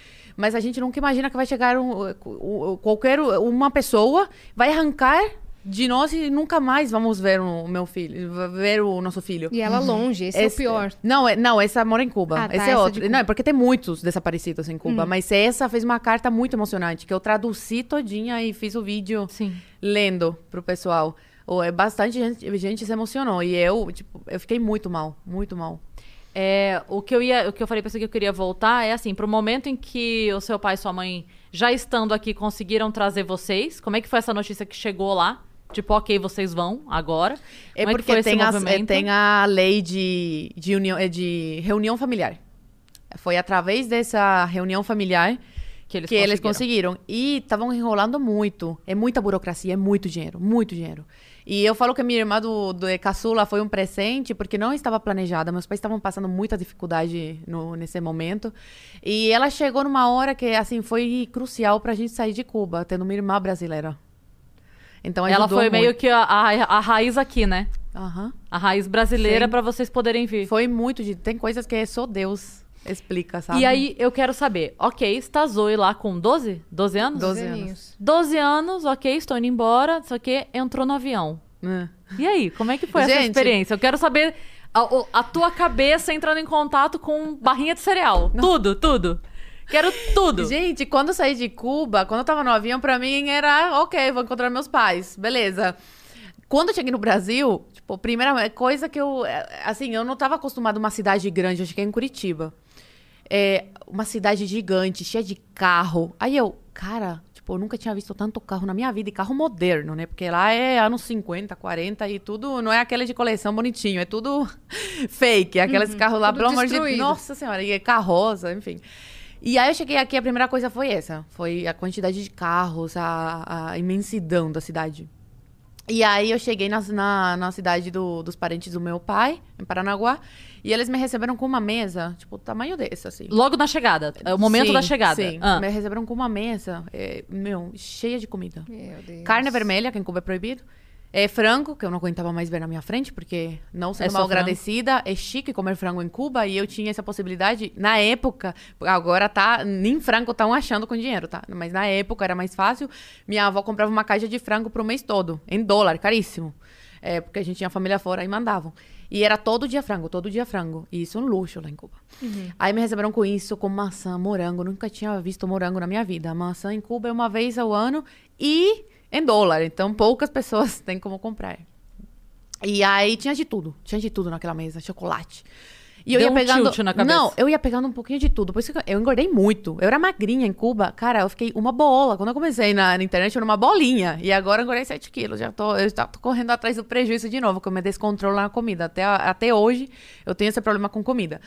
Mas a gente nunca imagina que vai chegar um, qualquer uma pessoa, vai arrancar de nós e nunca mais vamos ver o meu filho, ver o nosso filho. E ela longe, esse, é o pior. Não, é, não, essa mora em Cuba. Ah, tá, esse essa é de outro. Não, é porque tem muitos desaparecidos em Cuba. Mas essa fez uma carta muito emocionante, que eu traduzi todinha e fiz o vídeo Sim. lendo pro pessoal. Oh, é bastante gente, gente se emocionou. E eu, tipo, eu fiquei muito mal, muito mal. É, o que eu ia, o que eu falei pra você que eu queria voltar é assim, pro momento em que o seu pai e sua mãe, já estando aqui, conseguiram trazer vocês. Como é que foi essa notícia que chegou lá? Tipo, ok, vocês vão agora. É Como é que porque esse tem, é, movimento? tem a lei de, de, união, é de reunião familiar. Foi através dessa reunião familiar que eles que eles conseguiram. conseguiram. E estavam enrolando muito. É muita burocracia, é muito dinheiro, muito dinheiro. E eu falo que a minha irmã do, do caçula foi um presente, porque não estava planejada. Meus pais estavam passando muita dificuldade no, nesse momento. E ela chegou numa hora que, assim, foi crucial pra gente sair de Cuba, tendo uma irmã brasileira. Então Ela foi meio muito. que a, a, a raiz aqui, né? Aham. A raiz brasileira pra vocês poderem vir. Foi muito de. Tem coisas que só Deus explica, sabe? E aí, eu quero saber, ok, está a Zoe lá com 12? 12 anos? 12 aninhos. anos. 12 anos, ok, estou indo embora, só que entrou no avião. É. E aí, como é que foi essa Gente. experiência? Eu quero saber a, a tua cabeça entrando em contato com barrinha de cereal. Tudo, tudo. Quero tudo. Gente, quando eu saí de Cuba, quando eu tava no avião, pra mim era ok, vou encontrar meus pais, beleza. Quando eu cheguei no Brasil, tipo, primeira coisa que eu. é, Assim, eu não tava acostumada a uma cidade grande, eu cheguei em Curitiba. É, uma cidade gigante, cheia de carro. Aí eu, cara, tipo, eu nunca tinha visto tanto carro na minha vida, e carro moderno, né? Porque lá é anos 50, 40 e tudo, não é aquele de coleção bonitinho, é tudo *laughs* fake. Aqueles carros lá, pelo amor de Deus. Nossa senhora, e é carroça, enfim. E aí eu cheguei aqui, a primeira coisa foi essa. Foi a quantidade de carros, a, a imensidão da cidade. E aí eu cheguei na, na, na cidade do- dos parentes do meu pai, em Paranaguá, e eles me receberam com uma mesa, tipo, tamanho desse, assim. Logo na chegada. É o momento Sim, da chegada. Sim, Ah. me receberam com uma mesa, é, meu, cheia de comida. Meu Deus. Carne vermelha, que em Cuba é proibido. É frango, que eu não aguentava mais ver na minha frente, porque não sendo É mal agradecida, é chique comer frango em Cuba e eu tinha essa possibilidade na época. Agora tá, nem frango estão achando com dinheiro, tá? Mas na época era mais fácil. Minha avó comprava uma caixa de frango pro mês todo, em dólar, caríssimo. É, porque a gente tinha família fora e mandavam. E era todo dia frango, todo dia frango. E isso é um luxo lá em Cuba. Aí me receberam com isso, com maçã, morango. Nunca tinha visto morango na minha vida. Maçã em Cuba é uma vez ao ano e em dólar. Então poucas pessoas *laughs* têm como comprar. E aí tinha de tudo. Tinha de tudo naquela mesa. Chocolate. E eu Deu ia um pegando. na cabeça. Não, eu ia pegando um pouquinho de tudo. Por isso que eu engordei muito. Eu era magrinha em Cuba. Cara, eu fiquei uma bola. Quando eu comecei na, na internet, eu era uma bolinha. E agora eu engordei 7 quilos. Já tô, eu já tô correndo atrás do prejuízo de novo, que eu me descontrolo na comida. Até, até hoje, eu tenho esse problema com comida.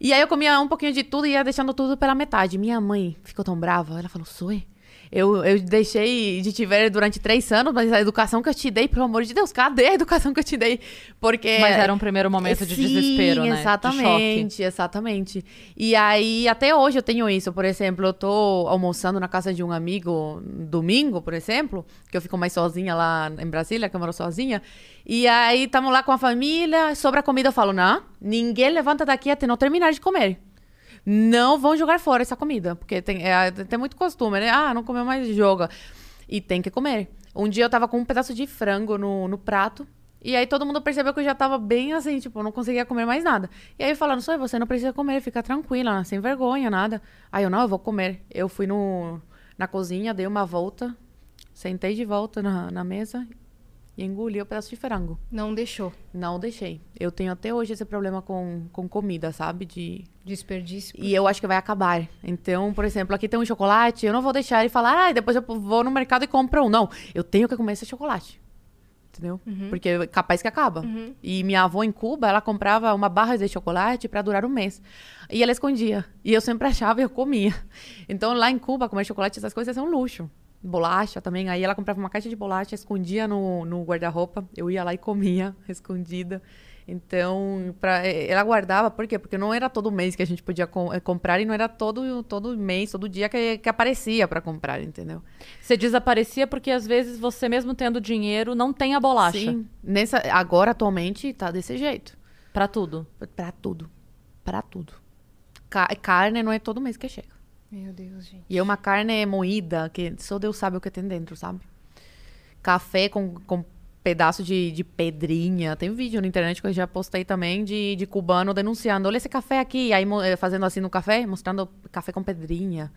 E aí eu comia um pouquinho de tudo e ia deixando tudo pela metade. Minha mãe ficou tão brava. Ela falou, Zoe, eu, eu deixei de te ver durante três anos, mas a educação que eu te dei, pelo amor de Deus, cadê a educação que eu te dei? Porque... Mas era um primeiro momento de Sim, desespero, né? De. Exatamente, exatamente. E aí, até hoje eu tenho isso. Por exemplo, eu tô almoçando na casa de um amigo domingo, por exemplo, que eu fico mais sozinha lá em Brasília, que eu moro sozinha. E aí, estamos lá com a família, sobra comida, eu falo, não, ninguém levanta daqui até não terminar de comer. Não vão jogar fora essa comida, porque tem, é, tem muito costume, né? Ah, não comeu mais, joga. E tem que comer. Um dia eu tava com um pedaço de frango no, no prato, e aí todo mundo percebeu que eu já tava bem assim, tipo, não conseguia comer mais nada. E aí falando, só você não precisa comer, fica tranquila, sem vergonha, nada. Aí eu, não, eu vou comer. Eu fui no, na cozinha, dei uma volta, sentei de volta na, na mesa e engoli o pedaço de frango. Não deixou. Não deixei. Eu tenho até hoje esse problema com, com comida, sabe? De Desperdício. e eu acho que vai acabar. Então, por exemplo, aqui tem um chocolate, eu não vou deixar ele falar, ah, depois eu vou no mercado e compro um. Não, eu tenho que comer esse chocolate. Entendeu? Porque é capaz que acaba. E minha avó em Cuba, ela comprava uma barra de chocolate para durar um mês. E ela escondia. E eu sempre *laughs* achava e eu comia. Então, lá em Cuba, comer chocolate, essas coisas são luxo. Bolacha também. Aí ela comprava uma caixa de bolacha, escondia no, no guarda-roupa. Eu ia lá e comia, *laughs* escondida. Então, pra, eh, ela guardava, por quê? Porque não era todo mês que a gente podia com- eh, comprar e não era todo, todo mês, todo dia que, que aparecia para comprar, entendeu? Você desaparecia porque às vezes você mesmo tendo dinheiro não tem a bolacha Sim. Nessa, agora, atualmente, tá desse jeito. Pra tudo. Pra tudo. Pra tudo. Ca- carne não é todo mês que chega. Meu Deus, gente. E é uma carne moída, que só Deus sabe o que tem dentro, sabe? Café com, com pedaço de, de pedrinha. Tem um vídeo na internet que eu já postei também de, de cubano denunciando. Olha esse café aqui. Aí eh, fazendo assim no café, mostrando café com pedrinha.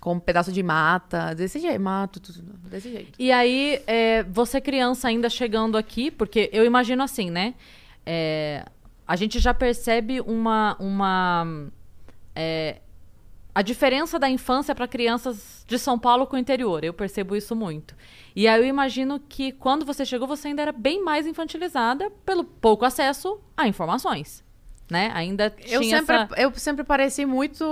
Com um pedaço de mata. Desse jeito. Mato, tudo, desse jeito. E aí, é, você criança ainda chegando aqui, porque eu imagino assim, né? É, a gente já percebe uma. uma é, a diferença da infância para crianças de São Paulo com o interior. Eu percebo isso muito. E aí eu imagino que quando você chegou, você ainda era bem mais infantilizada pelo pouco acesso a informações. Né? Ainda tinha Eu sempre, essa... eu sempre pareci muito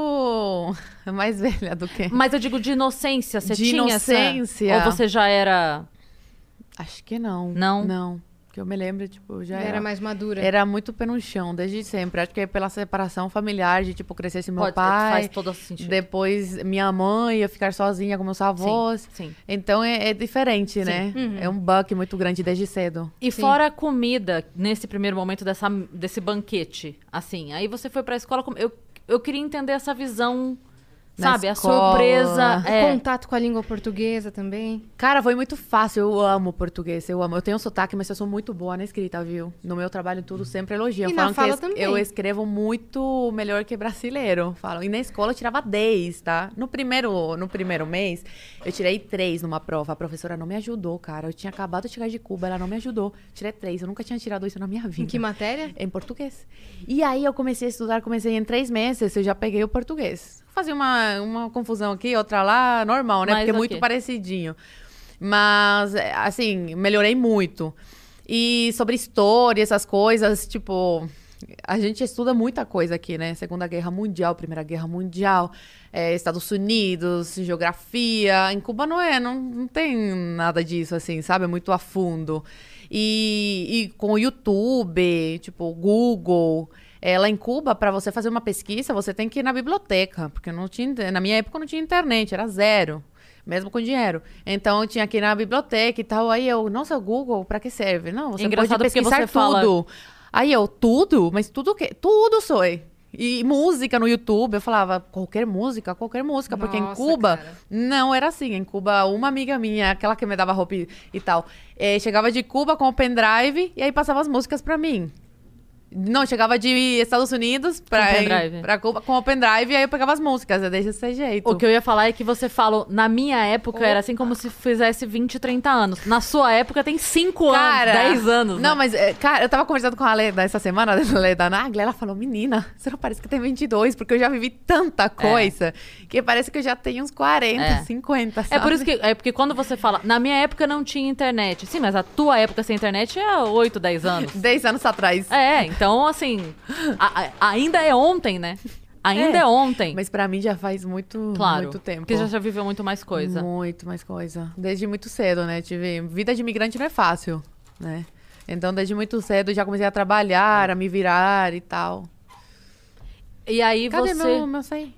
*laughs* mais velha do que. Mas eu digo de inocência, você De tinha essa- inocência. Ou você já era... Acho que não. Não? Não. Que eu me lembro, tipo, já era. era mais madura. Era muito pé no chão, desde sempre. Acho que é pela separação familiar, de, tipo, crescer sem meu Pode- pai. faz todo sentido. Depois, minha mãe ia ficar sozinha com meus avós. sim. Então, é, é diferente, né? É um buck muito grande desde cedo. E fora a comida, nesse primeiro momento dessa, desse banquete, assim, aí você foi pra escola, eu, eu queria entender essa visão Na Sabe? A surpresa. É, Contato com a língua portuguesa também. Cara, foi muito fácil. Eu amo português, eu amo. Eu tenho sotaque, mas eu sou muito boa na escrita, viu? No meu trabalho, tudo sempre elogiam. E Falam fala que também. eu escrevo muito melhor que brasileiro. Falam. E na escola eu tirava 10, tá? No primeiro, no primeiro mês, eu tirei 3 numa prova. A professora não me ajudou, cara. Eu tinha acabado de chegar de Cuba, ela não me ajudou. Tirei 3. Eu nunca tinha tirado isso na minha vida. Em que matéria? Em português. E aí eu comecei a estudar, comecei em três meses, eu já peguei o português. Fazia uma, uma confusão aqui, outra lá, normal, né? Mas Porque é muito parecidinho. Mas, é, assim, melhorei muito. E sobre história, essas coisas, tipo. A gente estuda muita coisa aqui, né? Segunda Guerra Mundial, Primeira Guerra Mundial, é, Estados Unidos, geografia. Em Cuba não é, não, não tem nada disso, assim, sabe? É muito a fundo. E, e com o YouTube, tipo, Google. É, lá em Cuba, para você fazer uma pesquisa, você tem que ir na biblioteca, porque não tinha, na minha época não tinha internet, era zero, mesmo com dinheiro. Então eu tinha que ir na biblioteca e tal. Aí eu, nossa, o Google, para que serve? Não, você Engraçado pode pesquisar você fala- tudo. Aí eu, tudo? Mas tudo o quê? Tudo sou. E música no YouTube, eu falava, qualquer música, qualquer música, porque em Nossa, Cuba cara. não era assim. Em Cuba, uma amiga minha, aquela que me dava roupa e, e tal, eh, chegava de Cuba com o pendrive e aí passava as músicas pra mim. Não, chegava de Estados Unidos pra, Com pendrive. pra Cuba com o pendrive e aí eu pegava as músicas, é desse jeito. O que eu ia falar é que você falou, na minha época era assim como se fizesse 20, 30 anos. Na sua época tem 5 anos, 10 anos. Não, né? mas, é, cara, eu tava conversando com a Leda essa semana, *laughs* a Leda Nagli, ela falou, menina, você não parece que tem 22, porque eu já vivi tanta coisa, que parece que eu já tenho uns 40, É. 50, É sabe? por isso que é porque quando você fala, na minha época não tinha internet. Sim, mas a tua época sem internet é 8, 10 anos. *laughs* 10 anos atrás. É, então assim, a- a- ainda é ontem, né? Ainda é, É, ontem. Mas pra mim já faz muito, claro. muito tempo. Porque já, já viveu muito mais coisa. Muito mais coisa. Desde muito cedo, né? Tive... Vida de imigrante não é fácil, né? Então, desde muito cedo, já comecei a trabalhar, a me virar e tal. E aí Cadê você. meu, meu açaí?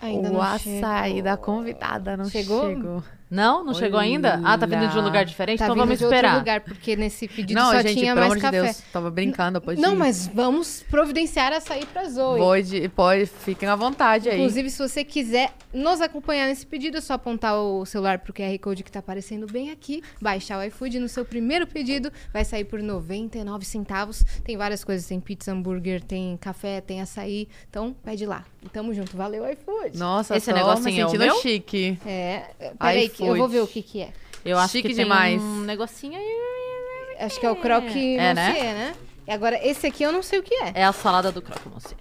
Ainda o não açaí chegou. da convidada não Chegou? chegou. Não? Não chegou ainda? Ah, tá vindo de um lugar diferente? Tá então vamos de outro esperar. lugar, porque nesse pedido não, só gente, tinha pelo mais amor café. de Deus. Tava brincando, pode Não, ir. mas vamos providenciar açaí pra Zoe. Pode, pode, fiquem à vontade aí. Inclusive, se você quiser nos acompanhar nesse pedido, é só apontar o celular pro QR Code que tá aparecendo bem aqui, baixar o iFood no seu primeiro pedido, vai sair por 99 centavos. Tem várias coisas, tem pizza, hambúrguer, tem café, tem açaí. Então, pede lá. Tamo junto. Valeu, iFood. Nossa, Esse me é o meu? chique. É, peraí, que eu vou ver o que que é. Eu acho Chique que tem demais. um negocinho aí. Acho que é o croque É, monsieur, né? né? E agora, esse aqui eu não sei o que é. É a salada do croque monsieur.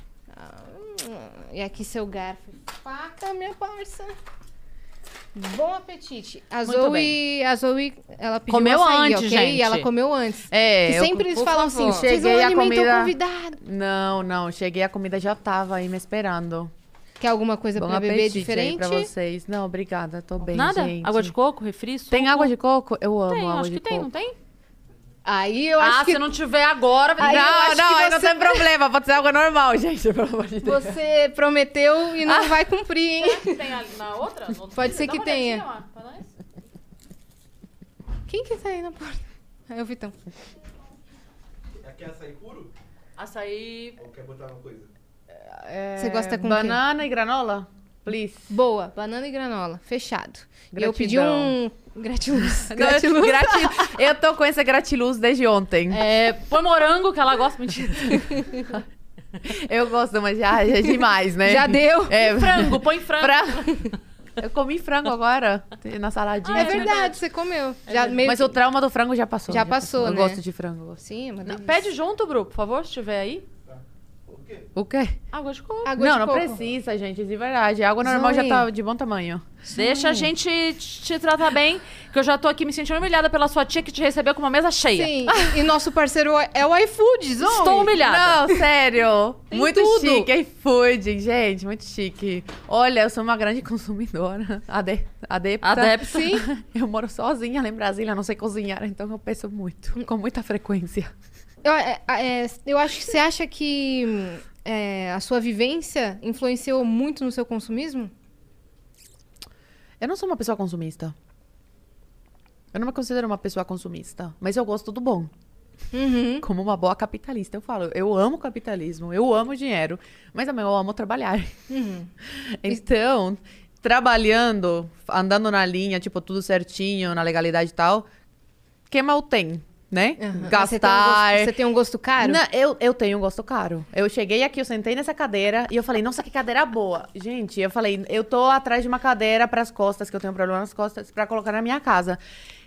E aqui seu garfo faca, minha parça. Bom apetite. A Muito Zoe, a Zoe, ela pediu Comeu açaí, antes, ok? gente. Ela comeu antes. É, que eu- sempre eles falam favor. assim, vocês não Cheguei, a comida- convidado. Não, não, cheguei, a comida já tava aí me esperando. Quer alguma coisa Bom pra beber diferente? pra vocês. Não, obrigada, tô bem, Nada? gente. Água de coco, refri, suco? Tem água de coco? Eu amo Tem, água acho de que tem, coco. não tem? Aí eu ah, acho que se não tiver agora... Aí eu não, não, que aí não você- tem problema. Pode ser água normal, gente, pelo amor de Deus. você prometeu e Ah. não vai cumprir, hein? Tem ali na outra? No Pode freezer? ser Dá que uma tenha. lá. Quem que tá aí na porta? É o Vitão. Aqui é açaí puro? Açaí... Ou quer botar uma coisa? Você gosta com? É, Banana e granola? Please. Boa, banana e granola, fechado. E eu pedi Gratidão. um *laughs* gratiluz. Gratiluz. Eu tô com esse gratiluz desde ontem. É, põe morango, que ela gosta. Mentira. *laughs* Eu gosto, mas já, já é demais, né? Já deu. É, Frango, põe frango. Fra- Eu comi frango agora, na saladinha. É verdade, você comeu. Já meio Mas o trauma do frango já passou. Já passou, Eu né? gosto de frango. eu. Sim, é delícia. Pede junto, Bru, por favor, se tiver aí. O quê? Água de coco. Água não, de não coco. precisa, gente, de verdade. A água normal já tá de bom tamanho. Deixa a gente te tratar bem, que eu já tô aqui me sentindo humilhada pela sua tia que te recebeu com uma mesa cheia. Sim, *laughs* e nosso parceiro é o iFood, Zoe. Estou humilhada. Não, sério. Tem muito tudo. chique. iFood, gente, muito chique. Olha, eu sou uma grande consumidora. Ade adepta. Adepta. Sim. Eu moro sozinha lá em Brasília, não sei cozinhar, então eu peço muito, com muita frequência. Eu, é, é, eu acho que você acha que é, a sua vivência influenciou muito no seu consumismo? Eu não sou uma pessoa consumista. Eu não me considero uma pessoa consumista, mas eu gosto do bom. Como uma boa capitalista. Eu falo, eu amo capitalismo, eu amo dinheiro, mas também eu amo trabalhar. *laughs* Então, trabalhando, andando na linha, tipo, tudo certinho, na legalidade e tal, que mal tem, né? Aham. Gastar. Você tem, um gosto, você tem um gosto caro? Não, eu, eu tenho um gosto caro. Eu cheguei aqui, eu sentei nessa cadeira e eu falei, nossa, que cadeira boa. Gente, eu falei, eu tô atrás de uma cadeira pras costas, que eu tenho um problema nas costas, pra colocar na minha casa.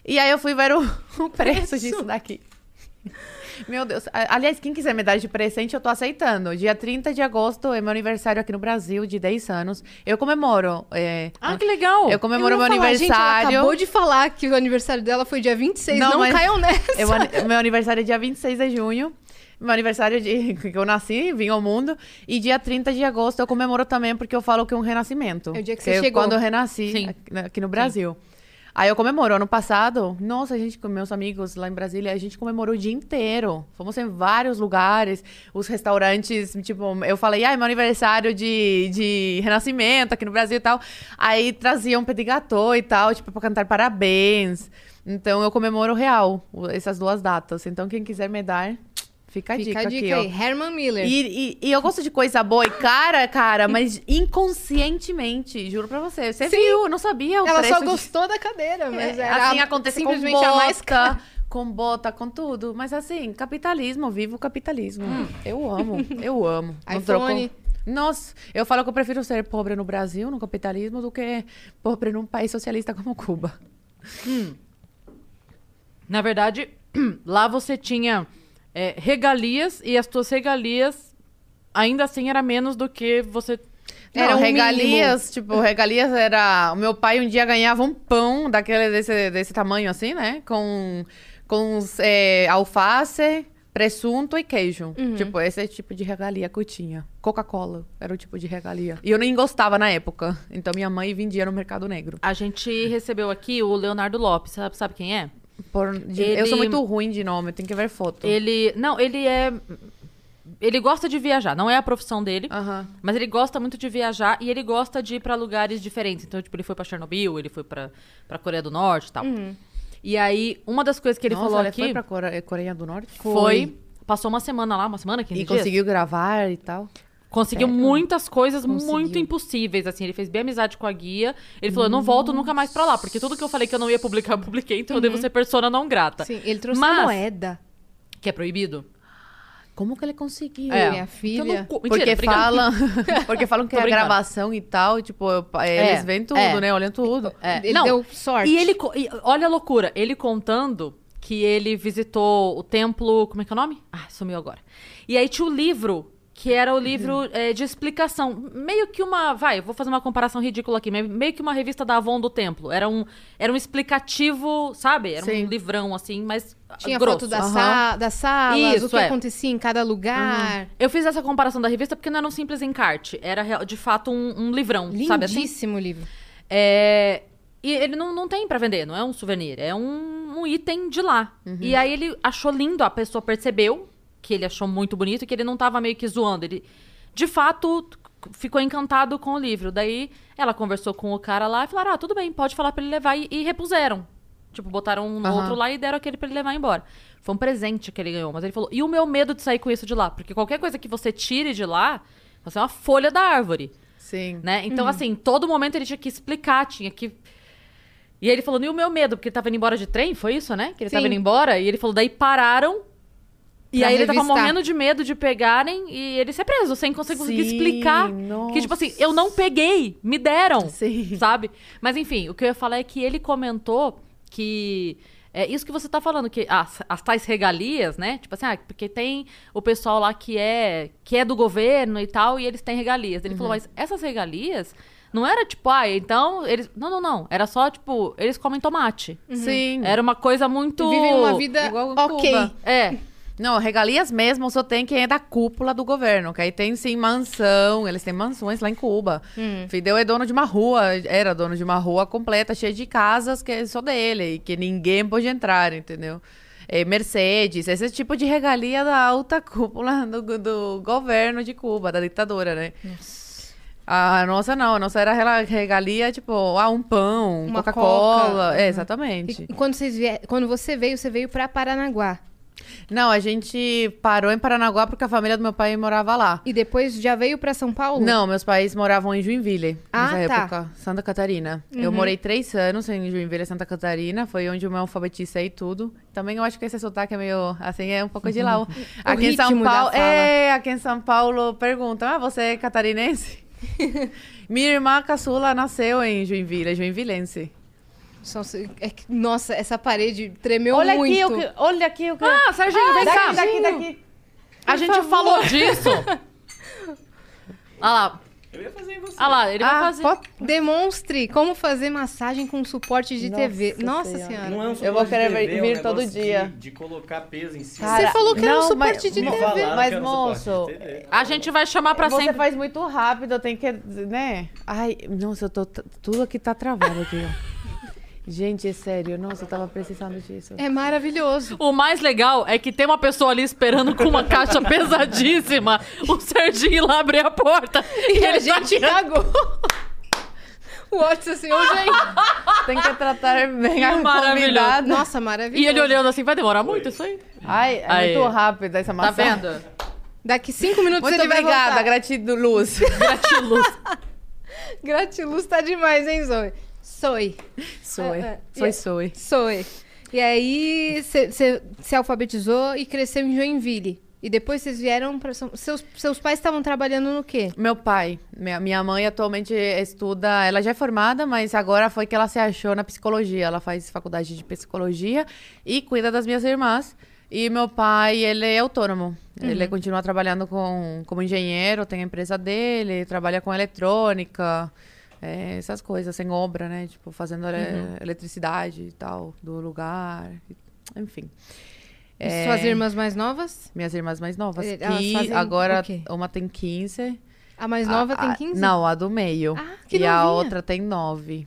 E aí eu fui ver o, *laughs* o preço disso daqui. Meu Deus. Aliás, quem quiser me dar de presente, eu tô aceitando. Dia 30 de agosto é meu aniversário aqui no Brasil, de 10 anos. Eu comemoro. é, Ah, que legal. eu comemoro Eu meu falar, gente, aniversário. acabou de falar que o aniversário dela foi dia 26. Não, Não, caiam nessa. Eu, meu aniversário é dia 26 de junho. Meu aniversário de *laughs* que eu nasci, vim ao mundo. E dia 30 de agosto eu comemoro também, porque eu falo que é um renascimento. É o dia que Que você chegou. quando eu renasci Sim. aqui, né, aqui no Brasil. Aí eu comemoro. Ano passado, nossa, a gente, com meus amigos lá em Brasília, a gente comemorou o dia inteiro. Fomos em vários lugares, os restaurantes, tipo, eu falei, ai, meu aniversário de, de renascimento aqui no Brasil e tal. Aí traziam petit gâteau e tal, tipo, pra cantar parabéns. Então eu comemoro real essas duas datas. Então quem quiser me dar, fica a Fica dica a dica aqui, aí. ó. Herman Miller. E, e- e eu gosto de coisa boa e cara, cara, mas inconscientemente, juro pra você. Você Sim. viu, não sabia o Ela preço só de- gostou da cadeira, mas É, era assim acontece com simplesmente bota, a mais cara. com bota, com tudo. Mas assim, capitalismo, vivo o capitalismo. Eu amo, eu amo. *laughs* Não iPhone. troco- Nossa, eu falo que eu prefiro ser pobre no Brasil, no capitalismo, do que pobre num país socialista como Cuba. Na verdade, *clears throat* lá você tinha é, regalias e as tuas regalias ainda assim era menos do que você. Era Não, um regalias, tipo, regalias era. O meu pai um dia ganhava um pão daquele desse, desse tamanho assim, né? Com, com é, alface, presunto e queijo. Tipo, esse é tipo de regalia que eu tinha. Coca-Cola era o tipo de regalia. E eu nem gostava na época. Então minha mãe vendia no mercado negro. A gente recebeu aqui o Leonardo Lopes, sabe, sabe quem é? Por- Ele- Eu sou muito ruim de nome, tem que ver foto. Ele. Não, ele é. Ele gosta de viajar, não é a profissão dele. Mas ele gosta muito de viajar e ele gosta de ir pra lugares diferentes. Então, tipo, ele foi pra Chernobyl, ele foi pra, pra Coreia do Norte e tal. E aí, uma das coisas que ele Nossa, falou ele aqui foi pra Core- Coreia do Norte? foi. Passou uma semana lá, uma semana, 15 E dias. conseguiu gravar e tal. Conseguiu Sério? muitas coisas muito Conseguiu. impossíveis, assim. Ele fez bem amizade com a guia. Ele falou, eu não volto nunca mais pra lá. Porque tudo que eu falei que eu não ia publicar, eu publiquei. Então eu devo ser persona não grata. Sim, ele trouxe Mas- moeda. Que é proibido? Como que ele conseguiu? É. Minha filha. Eu não Mentira, Porque falam, *laughs* porque falam que é gravação e tal, tipo, eu- eles veem tudo, é. né? Olham tudo. É, Ele não, deu sorte. E ele. e olha a loucura. Ele contando que ele visitou o templo. Como é que é o nome? Ah, sumiu agora. E aí tinha o livro. Que era o livro é, de explicação. Meio que uma. Vai, vou fazer uma comparação ridícula aqui. Meio que uma revista da Avon do Templo. Era um, era um explicativo, sabe? Era Sim. um livrão, assim, mas. Tinha grosso. foto da Aham. sa das salas, Isso, o que é. acontecia em cada lugar. Eu fiz essa comparação da revista porque não era um simples encarte. Era de fato um, um livrão, sabe assim? Lindíssimo livro. É, E ele não, não tem pra vender, não é um souvenir, é um, um item de lá. E aí ele achou lindo, a pessoa percebeu que ele achou muito bonito e que ele não tava meio que zoando. Ele, de fato, ficou encantado com o livro. Daí ela conversou com o cara lá e falaram: ah, tudo bem, pode falar pra ele levar. E, e repuseram. Tipo, botaram um no Aham. outro lá e deram aquele pra ele levar embora. Foi um presente que ele ganhou. Mas ele falou: e o meu medo de sair com isso de lá? Porque qualquer coisa que você tire de lá, você é uma folha da árvore Sim. né? Então, assim, todo momento ele tinha que explicar, tinha que. E ele falou, e o meu medo, porque ele tava indo embora de trem, foi isso, né? Que ele tava Sim. indo embora, e ele falou, daí pararam. E aí ele tava revistar. morrendo de medo de pegarem e ele ser preso, sem conseguir Sim, explicar. Que, tipo assim, eu não peguei, me deram. Sim. Sabe? Mas enfim, o que eu ia falar é que ele comentou que. É isso que você tá falando, que as, as tais regalias, né? Tipo assim, ah, porque tem o pessoal lá que é, que é do governo e tal, e eles têm regalias. Ele falou, Uhum. mas essas regalias não era tipo, ah, então eles. Não, não, não. Era só, tipo, eles comem tomate. Sim. Era uma coisa muito. Vivem uma vida Igual ok. Cuba. É. Não, regalias mesmo só tem quem é da cúpula do governo, que aí tem sim mansão, eles têm mansões lá em Cuba. Fidel é dono de uma rua, era dono de uma rua completa, cheia de casas que é só dele, e que ninguém pode entrar, entendeu? É, Mercedes, esse tipo de regalia da alta cúpula do, do governo de Cuba, da ditadura, né? A nossa não, a nossa era regalia, tipo, ah, um pão, Coca-Cola. Coca. É, exatamente. E quando, vocês vie... quando você veio, você veio pra Paranaguá. Não, a gente parou em Paranaguá porque a família do meu pai morava lá. E depois já veio pra São Paulo? Não, meus pais moravam em Joinville Ah, nessa tá. época, Santa Catarina. Eu morei três anos em Joinville, Santa Catarina. Foi onde eu me alfabetizei e tudo. Também eu acho que esse sotaque é meio, assim, é um pouco de lá. *laughs* Aqui em São Paulo, é, aqui em São Paulo perguntam, ah, você é catarinense? *laughs* Minha irmã caçula nasceu em Joinville, é joinvilense. É que- nossa, essa parede tremeu olha muito. aqui, o que, olha aqui o que... Ah, Serginho, vem cá. daqui, daqui, daqui. A gente falou disso. *laughs* Olha lá. Eu ia fazer em você. Olha lá, ele vai Ah, fazer. pode- Demonstre como fazer massagem com suporte de Nossa TV. Nossa Senhora. senhora. Não é um Eu vou suporte de querer TV, vir é um todo dia. De, de colocar peso em cima. Você falou que era um não, suporte mas- de TV. falaram Mas, moço, suporte. A gente vai chamar pra Você sempre. faz muito rápido, tem que, né? Ai, nossa, eu tô tudo aqui tá travado aqui. ó. Gente, é sério, nossa, eu tava precisando disso. É maravilhoso. O mais legal é que tem uma pessoa ali esperando com uma caixa *laughs* pesadíssima. O Serginho lá abre a porta e, E a tá gente cagou. O Watson assim, ô gente. Tem que tratar bem a Maravilhoso. convidada. Nossa, maravilhoso. E ele olhando assim, vai demorar muito isso aí? Ai, é Aí. muito rápido essa Tá massagem. vendo? Daqui cinco minutos Muito ele vai obrigada, voltar. gratiluz. *laughs* Gratiluz. Gratiluz tá demais, hein, Zoe? Soy. É, é. Soe, E- soe. Soy. E aí, você se alfabetizou e cresceu em Joinville. E depois vocês vieram para. Seus, seus pais estavam trabalhando no quê? Meu pai, minha, minha mãe atualmente estuda, ela já é formada, mas agora foi que ela se achou na psicologia. Ela faz faculdade de psicologia e cuida das minhas irmãs. E meu pai, ele é autônomo. Ele continua trabalhando com, como engenheiro, tem a empresa dele, trabalha com eletrônica, é, essas coisas, sem obra, né? Tipo, fazendo ele- eletricidade e tal, do lugar, enfim. E É, Suas irmãs mais novas? Minhas irmãs mais novas. Elas que agora uma tem 15. A mais nova A- tem a- 15? Não, a do meio. Ah, E a novinha. outra tem 9.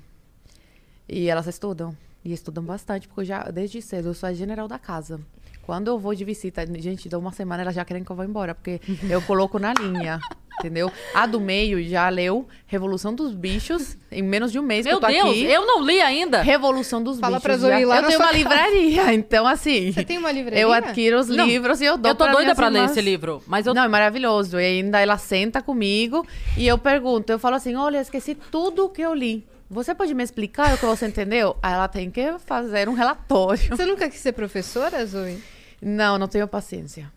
E elas estudam. E estudam bastante, porque eu já, desde cedo, eu sou a general da casa. Quando eu vou de visita, gente, dá uma semana, elas já querem que eu vá embora, porque *laughs* eu coloco na linha. Entendeu? A do meio já leu Revolução dos Bichos em menos de um mês Meu que eu tô Deus, aqui. eu não li ainda. Revolução dos Fala Bichos. pra Zoe lá Eu na tenho sua uma *laughs* casa. livraria, então assim. Você tem uma livraria? Eu adquiro os Não, livros e eu dou Eu tô pra doida pra ler irmãs. esse livro, mas eu Não, é maravilhoso. E ainda ela senta comigo e eu pergunto, eu falo assim, olha, eu esqueci tudo o que eu li. Você pode me explicar o que você entendeu? Aí ela tem que fazer um relatório. Você nunca quis ser professora, Zoe? Não, não tenho paciência.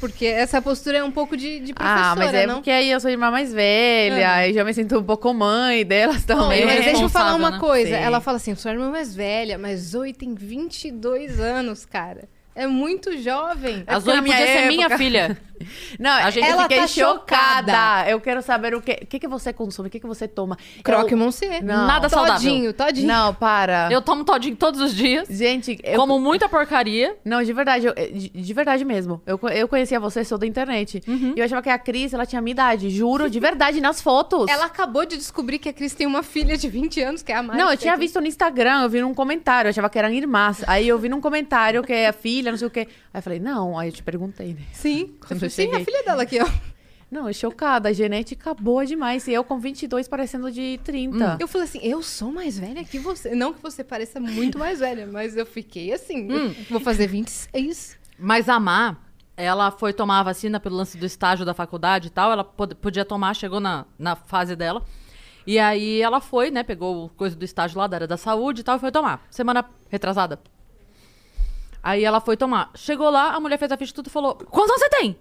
Porque essa postura é um pouco de, de professora, ah, mas é não? porque aí eu sou a irmã mais velha, aí já me sinto um pouco mãe delas também. Mas deixa eu falar uma né? coisa. Sim. Ela fala assim, sua irmã mais velha, mas Zoe tem 22 anos, cara. É muito jovem. A porque Zoe podia ser minha época- filha. *laughs* Não, A gente- Ela fiquei tá chocada. chocada. Eu quero saber o que, o que, que você consome, o que, que você toma. Croque eu, Monsieur. Não. Nada saudável. Todinho, todinho. Não, para. Eu tomo todinho todos os dias. Gente, eu, Como muita porcaria. Não, de verdade, eu- de, de verdade mesmo. Eu, eu conhecia você, sou da internet. Uhum. E eu achava que a Cris, ela tinha a minha idade, juro, de verdade, nas fotos. Ela acabou de descobrir que a Cris tem uma filha de 20 anos, que é a Mari. Não, eu tinha é- visto no Instagram, eu vi num comentário, eu achava que eram irmãs. Aí eu vi num comentário que é a filha, não sei o quê. Aí eu falei, não, aí eu te perguntei, né? Sim. *laughs* Quando eu Sim, a filha dela aqui, ó. Não, chocada, a genética boa demais. E eu com 22 parecendo de 30. Eu falei assim, eu sou mais velha que você. Não que você pareça muito mais velha, mas eu fiquei assim. Vou fazer 26. Mas a Má, ela foi tomar a vacina pelo lance do estágio da faculdade e tal. Ela pod- podia tomar, chegou na, na fase dela. E aí ela foi, né? Pegou o coisa do estágio lá da área da saúde e tal e foi tomar. Semana retrasada. Aí ela foi tomar. Chegou lá, a mulher fez a ficha tudo e falou: Quantos anos você tem?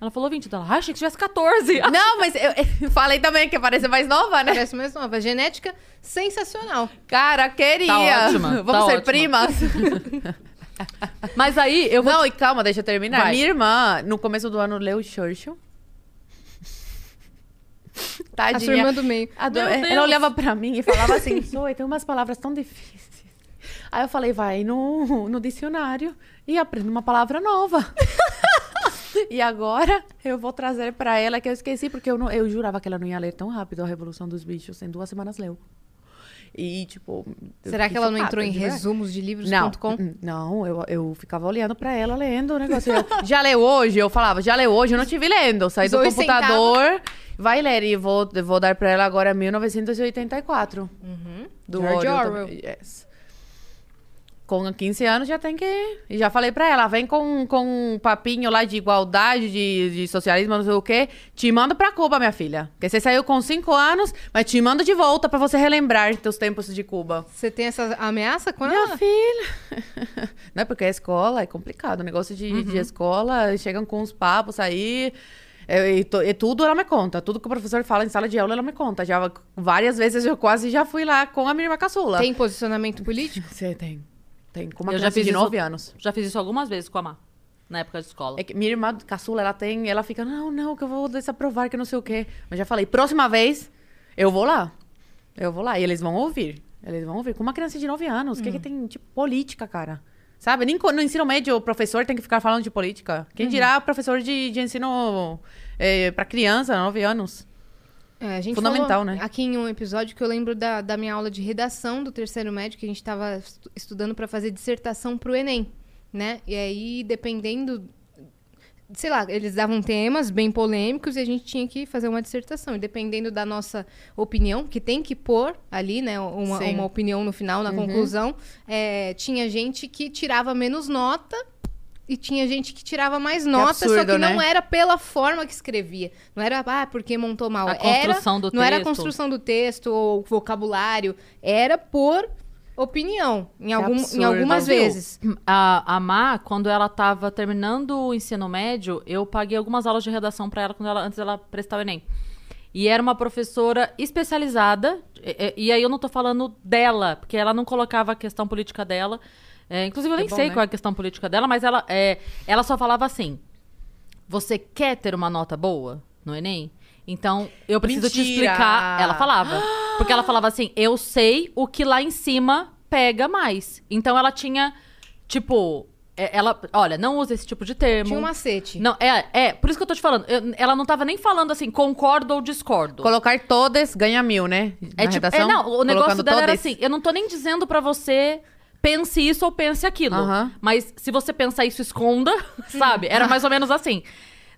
Ela falou 20. Ela, ah, achei que tivesse 14. *laughs* Não, mas eu, eu *laughs* falei também que parece mais nova, né? Parece mais nova. Genética sensacional. Cara, queria. Tá ótima, *laughs* Vamos tá ser ótima. primas. Mas aí eu vou. Não, e calma, deixa eu terminar. Vai. Minha irmã, no começo do ano, leu Churchill. Tadinha. A sua irmã do meio. Do-. Ela olhava pra mim e falava assim, Zoe, tem umas palavras tão difíceis. Aí eu falei, vai no, no dicionário e aprenda uma palavra nova. *laughs* e agora eu vou trazer pra ela que eu esqueci, porque eu, não, eu jurava que ela não ia ler tão rápido a Revolução dos Bichos. Em duas semanas leu. E, tipo... Será que ela não entrou em verdade. resumos de livros.com? Não, eu, eu ficava olhando pra ela, lendo o negócio. Eu, já leu hoje? Eu falava, já leu hoje? Eu não tive lendo. Saí do Zoe computador, vai ler. E vou, vou dar pra ela agora 1984. Do George Orwell. Yes. Com 15 anos já tem que. E já falei pra ela, vem com, com um papinho lá de igualdade, de, de socialismo, não sei o quê. Te mando pra Cuba, minha filha. Porque você saiu com 5 anos, mas te mando de volta pra você relembrar teus tempos de Cuba. Você tem essa ameaça com Minha ela? filha. *laughs* Não é porque a escola é complicado. O negócio de, de escola, chegam com uns papos aí. é, E, e tudo ela me conta. Tudo que o professor fala em sala de aula, ela me conta. Já várias vezes eu quase já fui lá com a minha irmã caçula. Tem posicionamento político? *laughs* Você tem. Tem. Com uma Eu já fiz de isso- 9 anos. Já fiz isso algumas vezes com a Má, na época de escola. É minha irmã caçula, ela tem. Ela fica, não, não, que eu vou desaprovar, que não sei o quê. Mas já falei, próxima vez, eu vou lá. Eu vou lá. E eles vão ouvir. Eles vão ouvir. Com uma criança de 9 anos. O que, que tem, tipo, política, cara? Sabe? Nem no ensino médio o professor tem que ficar falando de política. Quem dirá professor de, de ensino é, pra criança, 9 anos? É, a gente Fundamental, né? Aqui em um episódio que eu lembro da, da minha aula de redação do terceiro médio, que a gente estava estudando para fazer dissertação para o Enem, né? E aí, dependendo. Sei lá, eles davam temas bem polêmicos e a gente tinha que fazer uma dissertação. E dependendo da nossa opinião, que tem que pôr ali, né? Uma, uma opinião no final, na conclusão, é, tinha gente que tirava menos nota e tinha gente que tirava mais nota, só que não né? era pela forma que escrevia. Não era, ah, porque montou mal. A era, construção do não era a texto. construção do texto ou vocabulário, era por opinião, em, algum, em algumas Viu? vezes. A, a Má, quando ela tava terminando o ensino médio, eu paguei algumas aulas de redação pra ela, quando ela antes dela prestar o Enem. E era uma professora especializada, e, e- e aí eu não tô falando dela, porque ela não colocava a questão política dela. É, inclusive, eu nem bom, sei né? qual é a questão política dela, mas ela, é, ela só falava assim: Você quer ter uma nota boa no Enem? Então, eu preciso te Mentira! explicar. Ela falava. Porque ela falava assim: eu sei o que lá em cima pega mais. Então ela tinha, tipo, é, ela, olha, não usa esse tipo de termo. Tinha um macete. Não, é, é, por isso que eu tô te falando. eu- ela não tava nem falando assim, concordo ou discordo. Colocar todas ganha mil, né? É Na tipo, é, não, o negócio colocando dela era assim, eu não tô nem dizendo pra você pense isso ou pense aquilo. Mas se você pensar isso, esconda, *laughs* sabe? Era mais ou menos assim.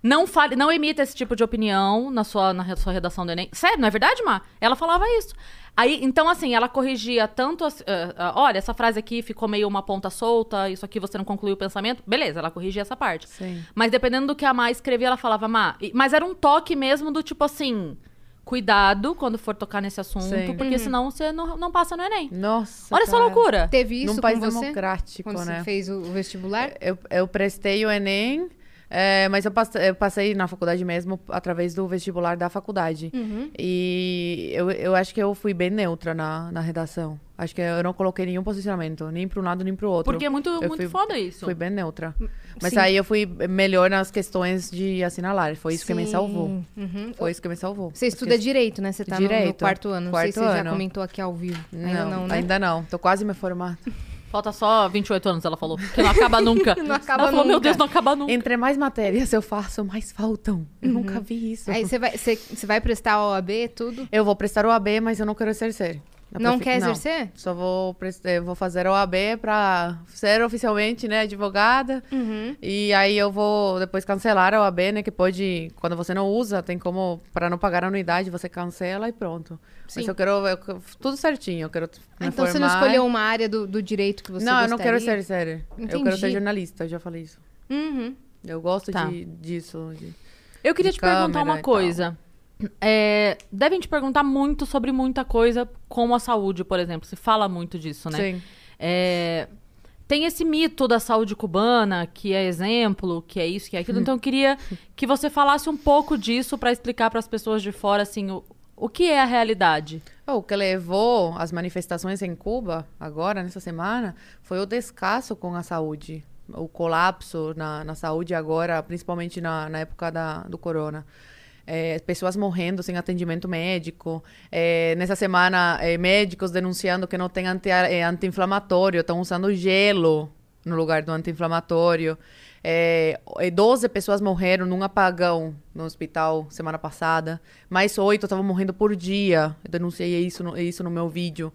Não fale, não emita esse tipo de opinião na sua, na sua redação do Enem. Sério, não é verdade, Má? Ela falava isso. Aí, então, assim, ela corrigia tanto. as- ah, ah, olha, essa frase aqui ficou meio uma ponta solta, isso aqui você não concluiu o pensamento. Beleza, ela corrigia essa parte. Sim. Mas dependendo do que a Má escrevia, ela falava, Má. Mas era um toque mesmo do tipo assim. Cuidado quando for tocar nesse assunto, Sim. porque senão você não, não passa no Enem. Nossa. Olha essa cara. loucura. Teve isso Num país você? democrático, Quando né? você fez o, o vestibular? Eu, eu prestei o Enem, é, mas eu passei, eu passei na faculdade mesmo através do vestibular da faculdade. Uhum. E eu, eu acho que eu fui bem neutra na, na redação. Acho que eu não coloquei nenhum posicionamento, nem para um lado nem para o outro. Porque é muito, Eu muito fui- foda isso. Fui bem neutra. Mas Sim. aí eu fui melhor nas questões de assinalar. Foi isso que me Sim. salvou. Uhum. Foi isso que me salvou. Você estuda direito, né? Você tá no- quarto ano. Não sei se Quarto você já ano. comentou aqui ao vivo. Não, ainda não, né? Ainda não. Tô quase me formando. Falta só 28 anos, ela falou. Que não acaba nunca. *laughs* Não acaba ela falou, meu. Deus, não acaba nunca. Entre mais matérias eu faço, mais faltam. Eu nunca vi isso. Aí você vai, você, você vai prestar a OAB, tudo? Eu vou prestar o AB, mas eu não quero exercer. Na Não quer exercer? Só vou, eh, vou fazer o AB pra ser oficialmente, né, advogada. Uhum. E aí eu vou depois cancelar a OAB, né, que pode, quando você não usa, tem como, para não pagar a anuidade, você cancela e pronto. Mas Sim. eu quero, eu tudo certinho, eu quero me Então você não formar. escolheu uma área do, do direito que você Não, eu não quero gostaria? ser, ser. Eu quero ser jornalista, eu já falei isso. Uhum. Eu gosto Tá. de, disso. de- Eu queria te perguntar uma coisa. É, devem te perguntar muito sobre muita coisa, como a saúde, por exemplo. Se fala muito disso, né? Sim. É, tem esse mito da saúde cubana, que é exemplo, que é isso, que é aquilo. Então eu queria que você falasse um pouco disso para explicar para as pessoas de fora, assim, o, o que é a realidade. O que levou as manifestações em Cuba, agora, nessa semana, foi o descaso com a saúde. O colapso na, na saúde agora, principalmente na, na época da, do corona. É, pessoas morrendo sem atendimento médico. É, nessa semana, é, médicos denunciando que não tem anti, é, anti-inflamatório, estão usando gelo no lugar do anti-inflamatório. É, é, 12 pessoas morreram num apagão no hospital semana passada. Mais oito estavam morrendo por dia. Eu denunciei isso no, isso no meu vídeo.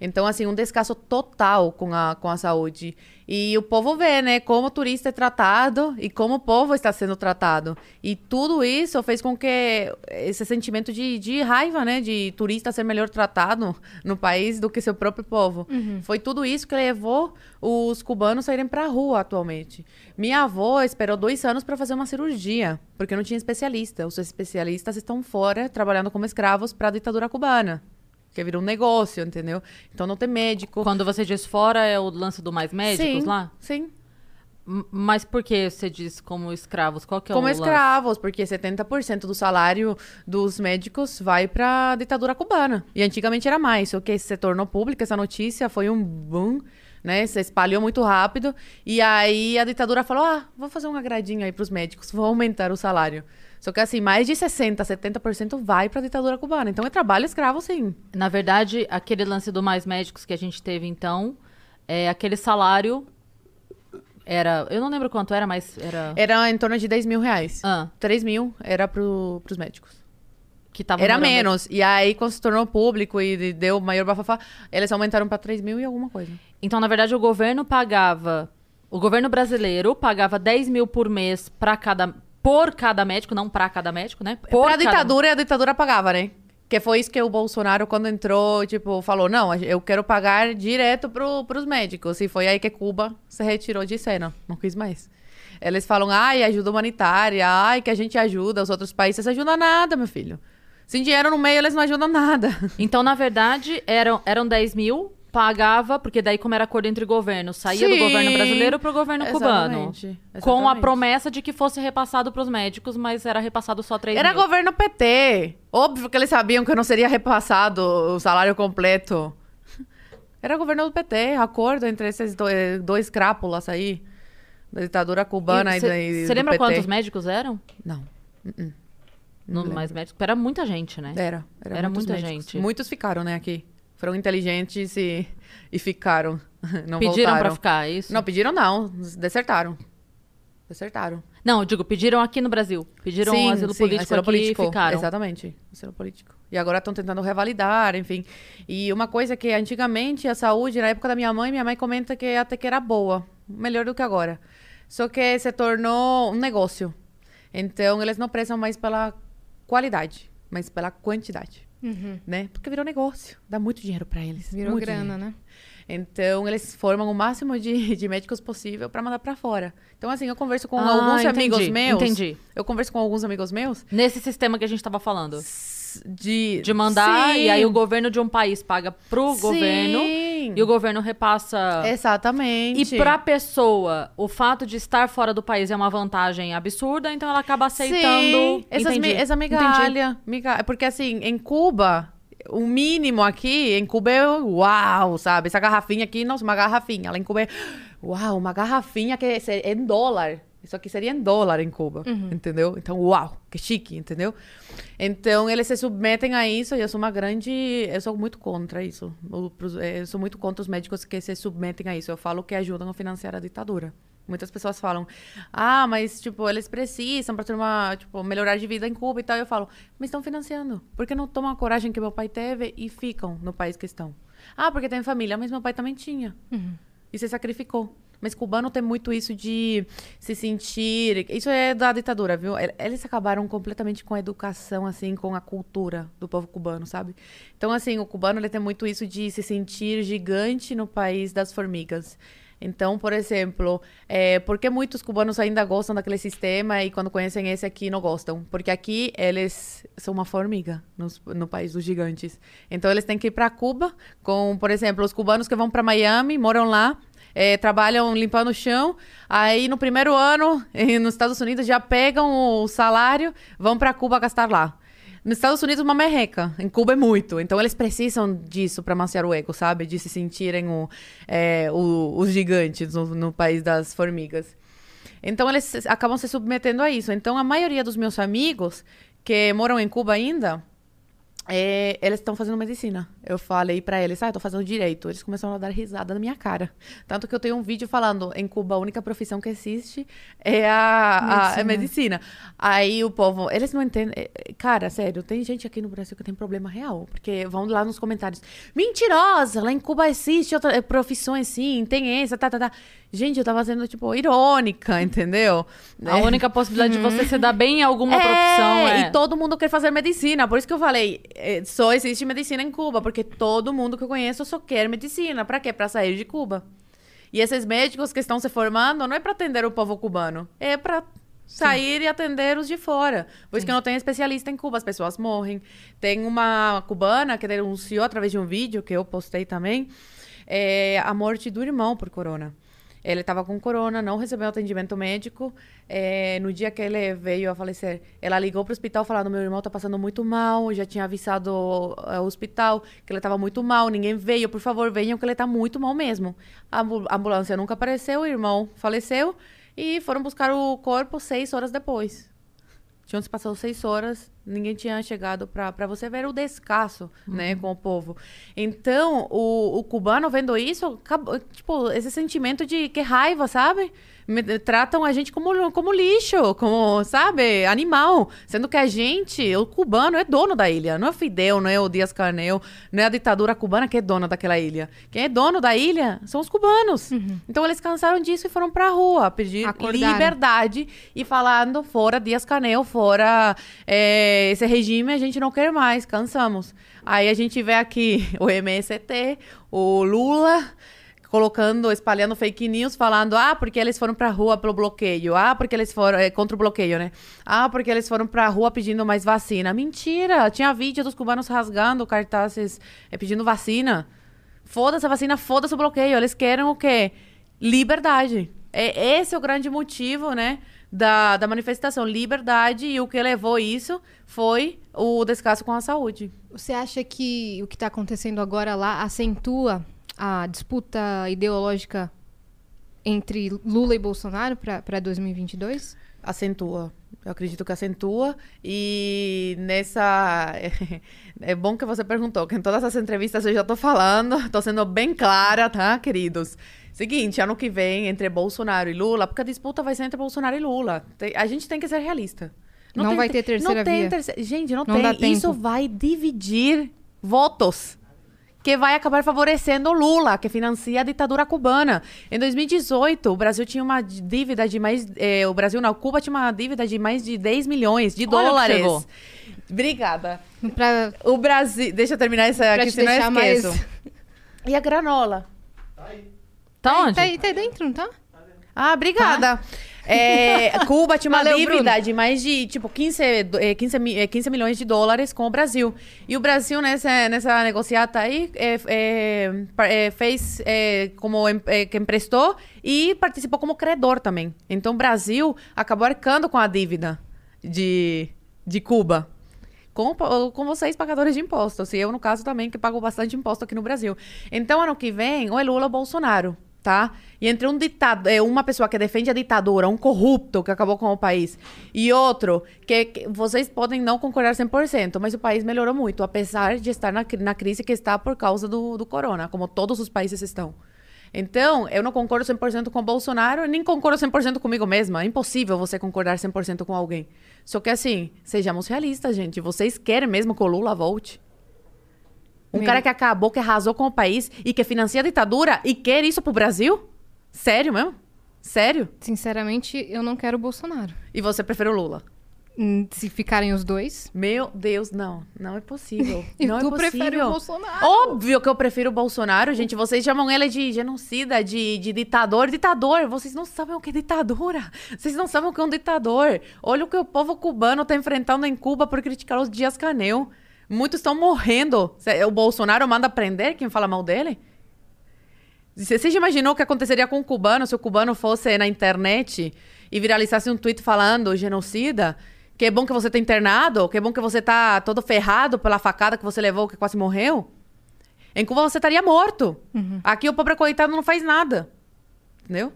Então, assim, um descaso total com a, com a saúde. E o povo vê, né, como o turista é tratado e como o povo está sendo tratado. E tudo isso fez com que esse sentimento de, de raiva, né, de turista ser melhor tratado no país do que seu próprio povo. Foi tudo isso que levou os cubanos a irem para a rua atualmente. Minha avó esperou dois anos para fazer uma cirurgia, porque não tinha especialista. Os especialistas estão fora, trabalhando como escravos para a ditadura cubana. Que virou um negócio, entendeu? Então não tem médico. Quando você diz fora, é o lance do mais médicos sim, lá? Sim. Mas por que você diz como escravos? Qual que é como o lance? escravos, porque 70% do salário dos médicos vai para a ditadura cubana. E antigamente era mais, só que se tornou pública essa notícia, foi um boom, né? Se espalhou muito rápido. E aí a ditadura falou: "Ah, vou fazer um agradinho aí pros médicos, vou aumentar o salário". Só que assim, mais de 60, 70% vai para a ditadura cubana. Então é trabalho escravo sim. Na verdade, aquele lance do mais médicos que a gente teve então, é aquele salário era. Eu não lembro quanto era, mas era. Era em torno de 10 mil reais. Ah, 3 mil era pro, pros médicos. que tava Era morando- menos. E aí, quando se tornou público e deu maior bafafá, eles aumentaram pra 3 mil e alguma coisa. Então, na verdade, o governo pagava. O governo brasileiro pagava 10 mil por mês para cada. Por cada médico, não para cada médico, né? Por pra cada- ditadura, a ditadura pagava, né? Que foi isso que o Bolsonaro, quando entrou, tipo, falou: não, eu quero pagar direto pro, pros médicos. E foi aí que Cuba se retirou de cena. Não quis mais. Eles falam, ai, ajuda humanitária, ai, que a gente ajuda, os outros países ajudam nada, meu filho. Sem dinheiro no meio, eles não ajudam nada. Então, na verdade, eram, eram 10 mil, pagava, porque daí, como era acordo entre governos, saía do Sim. governo brasileiro pro governo cubano. Exatamente, Com a promessa de que fosse repassado pros médicos, mas era repassado só 3 Era mil. governo PT. Óbvio que eles sabiam que não seria repassado o salário completo. Era governo do PT, acordo entre esses dois, dois crápulas aí. Da ditadura cubana e, da- e Você do lembra PT. quantos médicos eram? Não. Uh-uh. No lembro. mais médicos? Era muita gente, né? Era. Era, Era muita médicos. gente. Muitos ficaram, né, aqui. Foram inteligentes e, e ficaram. *laughs* Não pediram voltaram. pra ficar, é isso? Não, pediram não. Desertaram. Desertaram. Não, eu digo, pediram aqui no Brasil. Pediram um asilo político asilo aqui e ficaram. Exatamente, asilo político. E agora estão tentando revalidar, enfim. E uma coisa que antigamente a saúde, na época da minha mãe, minha mãe comenta que até que era boa, melhor do que agora. Só que se tornou um negócio. Então eles não prezam mais pela qualidade, mas pela quantidade, né? Porque virou negócio, dá muito dinheiro para eles. Virou muito grana, dinheiro. né? Então, eles formam o máximo de, *laughs* de médicos possível para mandar para fora. Então, assim, eu converso com Ah, alguns entendi, amigos meus. entendi. Eu converso com alguns amigos meus Nesse sistema que a gente tava falando. de... De mandar, Sim. e aí o governo de um país paga pro Sim. governo e o governo repassa. Exatamente. E pra pessoa, o fato de estar fora do país é uma vantagem absurda, então ela acaba aceitando. Sim, essas mi- essa migalha, migalha. Porque, assim, em Cuba... O mínimo aqui, em Cuba é uau, sabe? Essa garrafinha aqui, nossa, uma garrafinha. Lá em Cuba é uau, uma garrafinha que é em dólar. Isso aqui seria em dólar em Cuba, entendeu? Então, uau, que chique, entendeu? Então, eles se submetem a isso e eu sou uma grande... Eu sou muito contra isso. Eh, Eu sou muito contra os médicos que se submetem a isso. Eu falo que ajudam a financiar a ditadura. Muitas pessoas falam, ah, mas, tipo, eles precisam para ter uma, tipo, melhorar de vida em Cuba e tal. Eu falo, mas estão financiando. Por que não tomam a coragem que meu pai teve e ficam no país que estão? Ah, porque tem família, mas meu pai também tinha. E se sacrificou. Mas cubano tem muito isso de se sentir. Isso é da ditadura, viu? E- Eles acabaram completamente com a educação, assim, com a cultura do povo cubano, sabe? Então, assim, o cubano ele tem muito isso de se sentir gigante no país das formigas. Então, por exemplo, é, por que muitos cubanos ainda gostam daquele sistema e quando conhecem esse aqui não gostam? Porque aqui eles são uma formiga nos- no, país dos gigantes. Então, eles têm que ir para Cuba com, por exemplo, os cubanos que vão para Miami, moram lá, é, trabalham limpando o chão. Aí, no primeiro ano, *laughs* nos Estados Unidos, já pegam o salário, vão para Cuba gastar lá. Nos Estados Unidos, uma merreca. Em Cuba é muito. Então, eles precisam disso para maciar o ego, sabe? De se sentirem o, é, o- os gigantes no, no país das formigas. Então, eles acabam se submetendo a isso. Então, a maioria dos meus amigos que moram em Cuba ainda, é, eles estão fazendo medicina. Eu falei pra eles, ah, eu tô fazendo direito. Eles começaram a dar risada na minha cara. Tanto que eu tenho um vídeo falando, em Cuba, a única profissão que existe é a medicina. A, a medicina. Aí o povo, eles não entendem. é, Cara, sério, tem gente aqui no Brasil que tem problema real. Porque vão lá nos comentários, mentirosa, lá em Cuba existe outra é, profissões sim, tem essa, tá, tá, tá. Gente, eu tava sendo, tipo, irônica, entendeu? A É. única possibilidade de você se dar bem em alguma profissão é... E todo mundo quer fazer medicina. Por isso que eu falei, só existe medicina em Cuba, porque todo mundo que eu conheço só quer medicina. Pra quê? Pra sair de Cuba. E esses médicos que estão se formando não é pra atender o povo cubano, é pra sair e atender os de fora. Por isso que não tem especialista em Cuba, as pessoas morrem. Tem uma cubana que denunciou através de um vídeo que eu postei também, eh, a morte do irmão por corona. Ele estava com corona, não recebeu atendimento médico. É, no dia que ele veio a falecer, ela ligou para o hospital falando: meu irmão está passando muito mal. Já tinha avisado é, o hospital que ele estava muito mal. Ninguém veio, por favor, venham que ele está muito mal mesmo. A ambu- ambulância nunca apareceu, o irmão faleceu e foram buscar o corpo seis horas depois. Tinham se passado seis horas, ninguém tinha chegado para você ver o descasso, né, com o povo. Então, o, o cubano vendo isso, acabou- tipo, esse sentimento de que raiva, sabe? Tratam a gente como, como lixo, como, sabe, animal. Sendo que a gente, o cubano, é dono da ilha. Não é o Fidel, não é o Dias Canel, não é a ditadura cubana que é dona daquela ilha. Quem é dono da ilha são os cubanos. Então, eles cansaram disso e foram pra rua pedir Acordaram. liberdade e falando fora Dias Canel, fora é, esse regime, a gente não quer mais, cansamos. Aí a gente vê aqui *laughs* o MST, o Lula colocando, espalhando fake news, falando, ah, porque eles foram pra rua pelo bloqueio, ah, porque eles foram, é, contra o bloqueio, né? Ah, porque eles foram pra rua pedindo mais vacina. Mentira! Tinha vídeo dos cubanos rasgando cartazes é, pedindo vacina. Foda-se a vacina, foda-se o bloqueio. Eles querem o quê? Liberdade. É, esse é o grande motivo, né? Da, da manifestação. Liberdade. E o que levou isso foi o descaso com a saúde. Você acha que o que está acontecendo agora lá acentua a disputa ideológica entre Lula e Bolsonaro para 2022? Acentua. Eu acredito que acentua. E nessa. *laughs* É bom que você perguntou, que em todas as entrevistas eu já tô falando, *laughs* tô sendo bem clara, tá, queridos? Seguinte, ano que vem, entre Bolsonaro e Lula, porque a disputa vai ser entre Bolsonaro e Lula. Tem- A gente tem que ser realista. Não vai ter terceira não tem via. terce- Gente, não, Não tem. Isso vai dividir votos. Que vai acabar favorecendo o Lula, que financia a ditadura cubana. Em 2018, o Brasil tinha uma dívida de mais. eh, o Brasil, não, Cuba tinha uma dívida de mais de 10 milhões de Olha dólares. Obrigada. Pra, O Brasil. Deixa eu terminar essa pra aqui, senão eu deixar mais. esqueço. E a granola? Tá onde? Tá, aí- tá aí dentro, não tá? Ah, obrigada. É, Cuba tinha uma Valeu, dívida Bruno. de mais de, tipo, 15, do- eh, 15, mi- eh, 15 milhões de dólares com o Brasil. E o Brasil, nessa, nessa negociata aí, eh, fez como que emprestou e participou como credor também. Então, o Brasil acabou arcando com a dívida de, de Cuba. Com, com vocês, pagadores de impostos. E eu, no caso, também, que pago bastante imposto aqui no Brasil. Então, ano que vem, ou é Lula ou Bolsonaro, tá? E entre um ditado, é, uma pessoa que defende a ditadura, um corrupto que acabou com o país, e outro que, que vocês podem não concordar 100%, mas o país melhorou muito, apesar de estar na, na crise que está por causa do, do corona, como todos os países estão. Então, eu não concordo 100% com o Bolsonaro, nem concordo 100% comigo mesma. É impossível você concordar 100% com alguém. Só que assim, sejamos realistas, gente. Vocês querem mesmo que o Lula volte? Um cara que acabou, que arrasou com o país e que financia a ditadura e quer isso pro Brasil? Sério mesmo? Sério? Sinceramente, eu não quero o Bolsonaro. E você prefere o Lula? Hum, Se ficarem os dois. Meu Deus, não. Não é possível. *laughs* E não tu é possível. prefere o Bolsonaro? Óbvio que eu prefiro o Bolsonaro, gente. Vocês chamam ele de genocida, de, de ditador. Ditador, vocês não sabem o que é ditadura. Vocês não sabem o que é um ditador. Olha o que o povo cubano tá enfrentando em Cuba por criticar os Dias Canel. Muitos estão morrendo. Cê- O Bolsonaro manda prender quem fala mal dele? Você já imaginou o que aconteceria com o cubano se o cubano fosse na internet e viralizasse um tweet falando genocida? Que é bom que você tá internado? Que é bom que você tá todo ferrado pela facada que você levou, que quase morreu? Em Cuba você estaria morto. Aqui o pobre coitado não faz nada. Entendeu?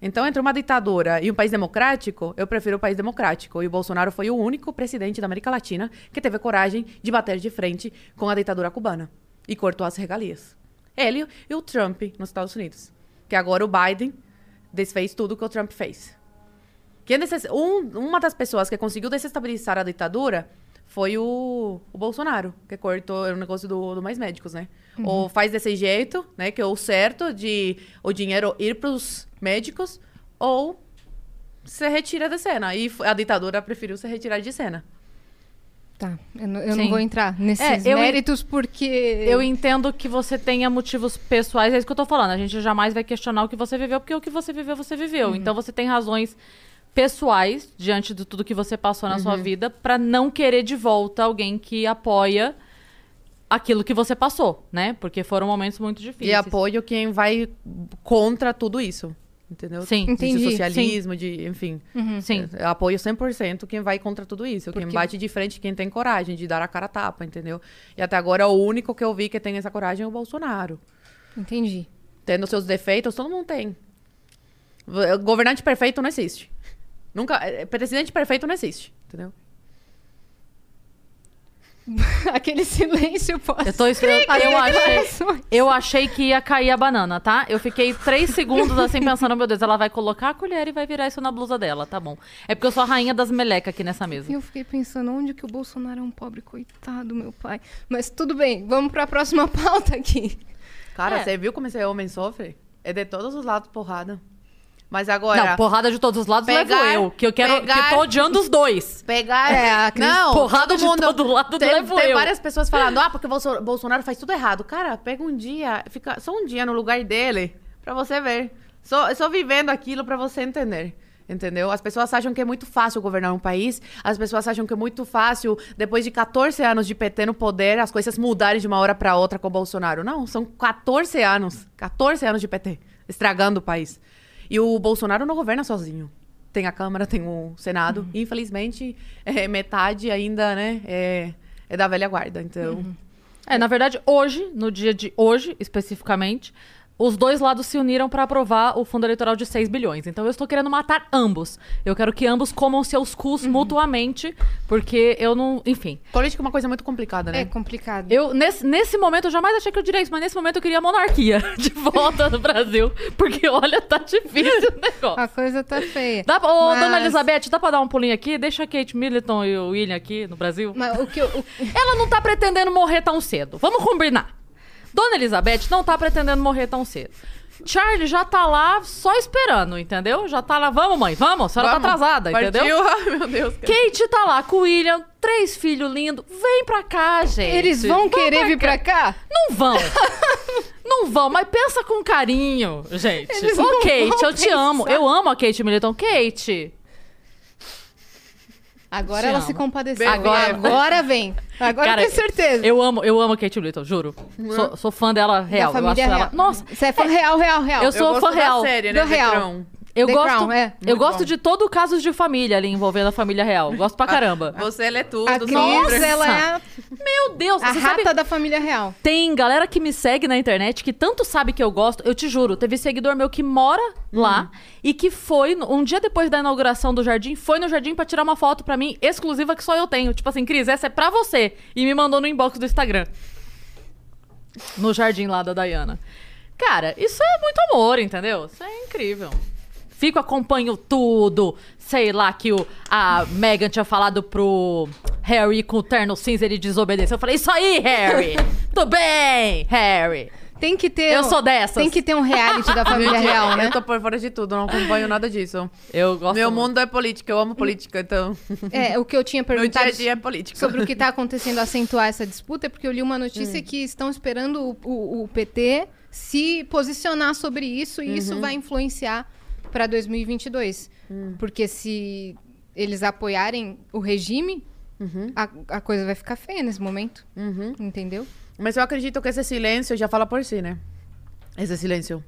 Então, entre uma ditadura e um país democrático, eu prefiro o país democrático. E o Bolsonaro foi o único presidente da América Latina que teve coragem de bater de frente com a ditadura cubana e cortou as regalias. Ele e o Trump nos Estados Unidos. Que agora o Biden desfez tudo que o Trump fez. Quem desses- um- uma das pessoas que conseguiu desestabilizar a ditadura foi o, o Bolsonaro, que cortou o negócio do, do Mais Médicos, né? Ou faz desse jeito, né? Que é o certo de o dinheiro ir para os médicos, ou se retira da cena. E a ditadura preferiu se retirar de cena. Tá, eu, não- eu não vou entrar nesses É, méritos porque... Eu entendo que você tenha motivos pessoais, é isso que eu tô falando. A gente jamais vai questionar o que você viveu, porque o que você viveu, você viveu. Então você tem razões pessoais diante de tudo que você passou na sua vida pra não querer de volta alguém que apoia aquilo que você passou, né? Porque foram momentos muito difíceis. E apoio quem vai contra tudo isso. Entendeu? Sim. Entendi, De socialismo, de, enfim. Sim. Eu apoio 100% quem vai contra tudo isso. Quem Porque- bate de frente, quem tem coragem de dar a cara a tapa, entendeu? E até agora o único que eu vi que tem essa coragem é o Bolsonaro. Entendi. Tendo seus defeitos, todo mundo tem. V- Governante perfeito não existe. Nunca. eh, Presidente perfeito não existe, entendeu? *laughs* Aquele silêncio pós... Eu tô esperando. *laughs* Eu achei, eu achei que ia cair a banana, tá? Eu fiquei três segundos assim pensando, meu Deus, ela vai colocar a colher e vai virar isso na blusa dela, tá bom. É porque eu sou a rainha das melecas aqui nessa mesa. E eu fiquei pensando, onde que o Bolsonaro é um pobre coitado, meu pai. Mas tudo bem, vamos pra próxima *laughs* pauta aqui. Cara, É. você viu como esse homem sofre? É de todos os lados porrada. Mas agora. Não, porrada de todos os lados Pegar- levo eu, que eu quero, que eu pegar- tô odiando os dois. Pegar. É, a Cris- não, porrada todo de mundo. todo lado tem, levo tem eu. várias pessoas falando, ah, porque o Bolso- Bolsonaro faz tudo errado. Cara, pega um dia, fica só um dia no lugar dele pra você ver. Só, só vivendo aquilo pra você entender. Entendeu? As pessoas acham que é muito fácil governar um país. As pessoas acham que é muito fácil, depois de 14 anos de PT no poder, as coisas mudarem de uma hora pra outra com o Bolsonaro. Não, são 14 anos. 14 anos de PT, estragando o país. E o Bolsonaro não governa sozinho. Tem a Câmara, tem o Senado. Infelizmente, é, metade ainda, né, é, é da velha guarda. Então, É, na verdade, hoje, no dia de hoje, especificamente, os dois lados se uniram pra aprovar o fundo eleitoral de 6 bilhões. Então eu estou querendo matar ambos. Eu quero que ambos comam seus cus mutuamente, porque eu não. Enfim. política é uma coisa muito complicada, né? É complicado. Eu, nesse, nesse momento, eu jamais achei que eu diria isso, mas nesse momento eu queria a monarquia *laughs* de volta no Brasil. Porque, olha, tá difícil o negócio. A coisa tá feia. Dá, pra- ô, Mas- dona Elizabeth, dá pra dar um pulinho aqui? Deixa a Kate Middleton e o William aqui no Brasil. Mas o que eu... o- Ela não tá pretendendo morrer tão cedo. Vamos combinar. Dona Elizabeth não tá pretendendo morrer tão cedo. Charlie já tá lá só esperando, entendeu? Já tá lá, vamos, mãe, vamos, a senhora Vamos. tá atrasada, Partiu? entendeu? *laughs* Ai, meu Deus. cara. Kate tá lá com o William, três filhos lindos. Vem pra cá, gente. Eles vão querer vir pra cá? Não vão. *laughs* não vão, mas pensa com carinho, gente. Eles Ô, Kate, eu te amo. pensar. Eu amo a Kate Middleton. Kate, Agora Te ela amo. se compadeceu. Agora, agora vem. Agora Cara, eu tenho certeza. eu amo, eu amo a Kate Middleton, juro. Sou, sou fã dela real. Da eu acho família ela. real. Nossa, Você é fã real, real, real. Eu sou gosto fã da real. série, né? Do real. Eu The gosto, Crown, é. eu Muito gosto bom. de todo o caso de família ali envolvendo a família real. Gosto pra caramba. Você lê tudo. A Cris, sobre. ela é a, Meu Deus, a você rata sabe? da família real. Tem galera que me segue na internet que tanto sabe que eu gosto. Eu te juro, teve seguidor meu que mora lá e que foi no- um dia depois da inauguração do jardim, foi no jardim pra tirar uma foto pra mim exclusiva que só eu tenho. Tipo assim, Cris, essa é pra você. E me mandou no inbox do Instagram. No jardim lá da Dayana. Cara, isso é muito amor, entendeu? Isso é incrível. Fico, acompanho tudo. Sei lá que o, a Megan tinha falado pro Harry com o terno cinza ele desobedeceu. Eu falei, isso aí, Harry! *laughs* Tudo bem, Harry! Tem que ter. Eu um- sou dessas. Tem que ter um reality da família *laughs* real, né? Eu tô por fora de tudo, não acompanho nada disso. Eu gosto Meu muito. mundo é política, eu amo política, então. É, o que eu tinha *laughs* Meu dia perguntado a dia é política. sobre o que está acontecendo acentuar essa disputa é porque eu li uma Hum. notícia que estão esperando o, o- o PT se posicionar sobre isso e Uhum. isso vai influenciar para 2022. Hum. Porque se eles apoiarem o regime, Uhum. a, a coisa vai ficar feia nesse momento. Entendeu? Mas eu acredito que esse silêncio já fala por si, né? Esse silêncio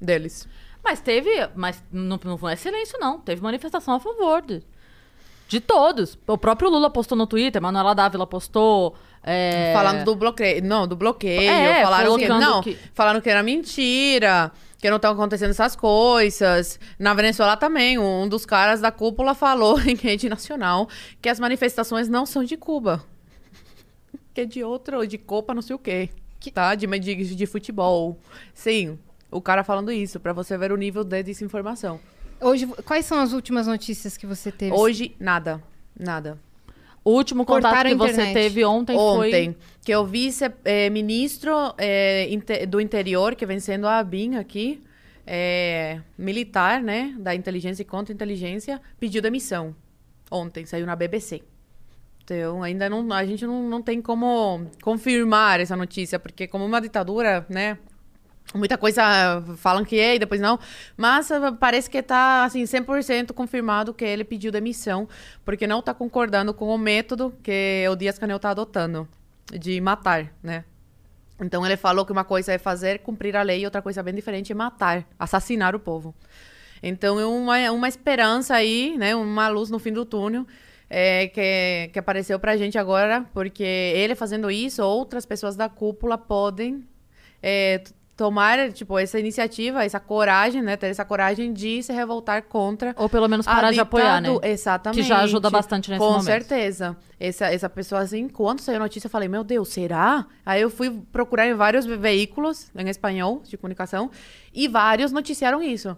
deles. Mas teve. Mas não, não é silêncio, não. Teve manifestação a favor de, de todos. O próprio Lula postou no Twitter, Manuela Dávila postou. é, Falando do bloqueio. Não, do bloqueio. É, falaram que. Não, que- falaram que era mentira. Que não estão acontecendo essas coisas. Na Venezuela também, um dos caras da cúpula falou *laughs* em rede nacional que as manifestações não são de Cuba. *laughs* Que é de outro, de Copa, não sei o quê. Tá? De, de, de futebol. Sim, o cara falando isso, pra você ver o nível de desinformação. Hoje, quais são as últimas notícias que você teve? Hoje, nada. Nada. O último contato Cortaram a que você teve ontem, Ontem, foi. que eu vi eh, ministro eh, inte- do interior, que vem sendo a ABIN aqui, eh, militar, né, da inteligência e contra-inteligência, pediu demissão. Ontem, saiu na BBC. Então, ainda não, a gente não, não tem como confirmar essa notícia, porque como uma ditadura, né, Muita coisa falam que é e depois não. Mas ah, parece que tá, assim, 100% confirmado que ele pediu demissão, porque não tá concordando com o método que o Dias-Canel tá adotando, de matar, né? Então ele falou que uma coisa é fazer cumprir a lei e outra coisa bem diferente é matar, assassinar o povo. Então é uma, uma esperança aí, né? Uma luz no fim do túnel é, que, que apareceu pra gente agora, porque ele fazendo isso, outras pessoas da cúpula podem é, tomar, tipo, essa iniciativa, essa coragem, né? Ter essa coragem de se revoltar contra Ou pelo menos parar de apoiar, né? Exatamente. Que já ajuda bastante nesse Com momento. certeza. Essa, essa pessoa, assim, quando saiu a notícia, eu falei, meu Deus, será? Aí eu fui procurar em vários ve- veículos em espanhol de comunicação e vários noticiaram isso.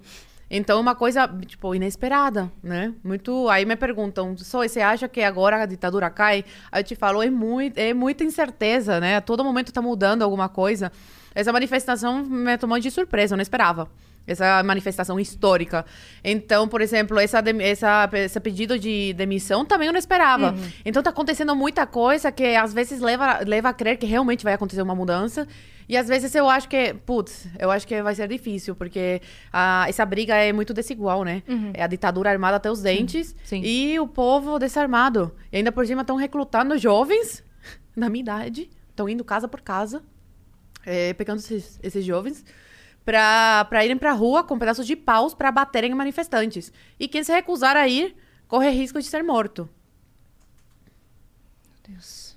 Então, uma coisa, tipo, inesperada, né? Muito... Aí me perguntam, só você acha que agora a ditadura cai? Aí eu te falo, é, muito, é muita incerteza, né? A todo momento tá mudando alguma coisa. Essa manifestação me tomou de surpresa, eu não esperava. Essa manifestação histórica. Então, por exemplo, essa, essa, esse pedido de demissão também eu não esperava. Então, tá acontecendo muita coisa que às vezes leva, leva a crer que realmente vai acontecer uma mudança. E às vezes eu acho que, putz, eu acho que vai ser difícil, porque a, essa briga é muito desigual, né? É a ditadura armada até os dentes sim. e o povo desarmado. E ainda por cima estão recrutando jovens *laughs* da minha idade, estão indo casa por casa, é, pegando esses, esses jovens pra irem pra rua com pedaços de paus pra baterem em manifestantes. E quem se recusar a ir corre risco de ser morto. Deus.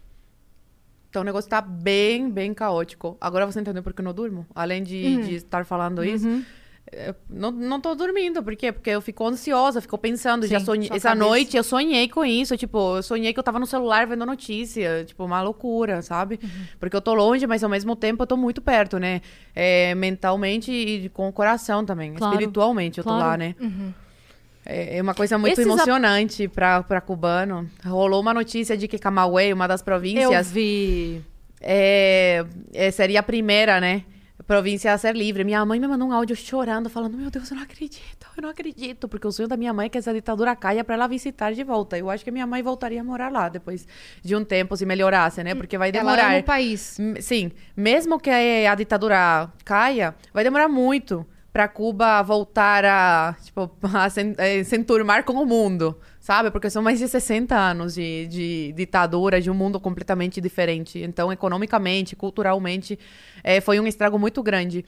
Então o negócio tá bem, bem caótico. Agora você entendeu por que eu não durmo? Além de, de estar falando isso. Eu Não, não tô dormindo, por quê? Porque eu fico ansiosa, fico pensando, já Sim, sonhei, sua essa cabeça. noite eu sonhei com isso, tipo, eu sonhei que eu tava no celular vendo notícia, tipo, uma loucura, sabe? Porque eu tô longe, mas ao mesmo tempo eu tô muito perto, né? É, mentalmente e com o coração também, Claro, espiritualmente eu tô claro. lá, né? É é uma coisa muito Esses ap- emocionante pra, pra cubano. Rolou uma notícia de que Camagüey, uma das Eu províncias, vi. é, é, seria a primeira, né? Província a ser livre. Minha mãe me mandou um áudio chorando, falando: Meu Deus, eu não acredito, eu não acredito. Porque o sonho da minha mãe é que essa ditadura caia pra ela visitar de volta. Eu acho que minha mãe voltaria a morar lá depois de um tempo, se melhorasse, né? Porque vai Ela demorar. ama o país. M- Sim, mesmo que a, ditadura caia, vai demorar muito pra Cuba voltar a, tipo, *laughs* a se, eh, se enturmar com o mundo, sabe? Porque são mais de 60 anos de, de ditadura, de um mundo completamente diferente. Então, economicamente, culturalmente, eh, foi um estrago muito grande.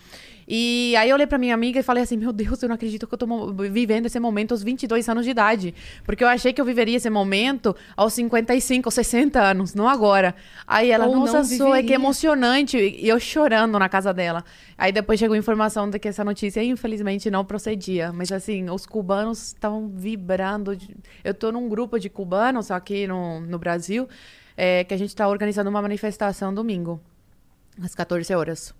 E aí eu olhei pra minha amiga e falei assim, meu Deus, eu não acredito que eu tô vivendo esse momento aos 22 anos de idade. Porque eu achei que eu viveria esse momento aos 55, 60 anos, não agora. Aí ela, Ou nossa, sou, é que viveria." emocionante. E eu chorando na casa dela. Aí depois chegou a informação de que essa notícia, infelizmente, não procedia. Mas assim, os cubanos estavam vibrando. de- Eu tô num grupo de cubanos aqui no, no Brasil, é, que a gente tá organizando uma manifestação domingo, às 14 horas.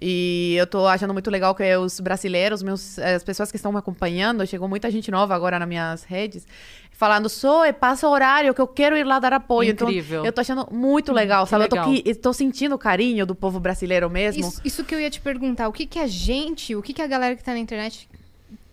E eu tô achando muito legal que os brasileiros, meus, as pessoas que estão me acompanhando, chegou muita gente nova agora nas minhas redes, falando, Soe, passa horário que eu quero ir lá dar apoio. Incrível. Então, eu tô achando muito legal, que sabe? Eu tô, legal. aqui, eu tô sentindo o carinho do povo brasileiro mesmo. Isso, isso que eu ia te perguntar. O que, que a gente, o que, que a galera que tá na internet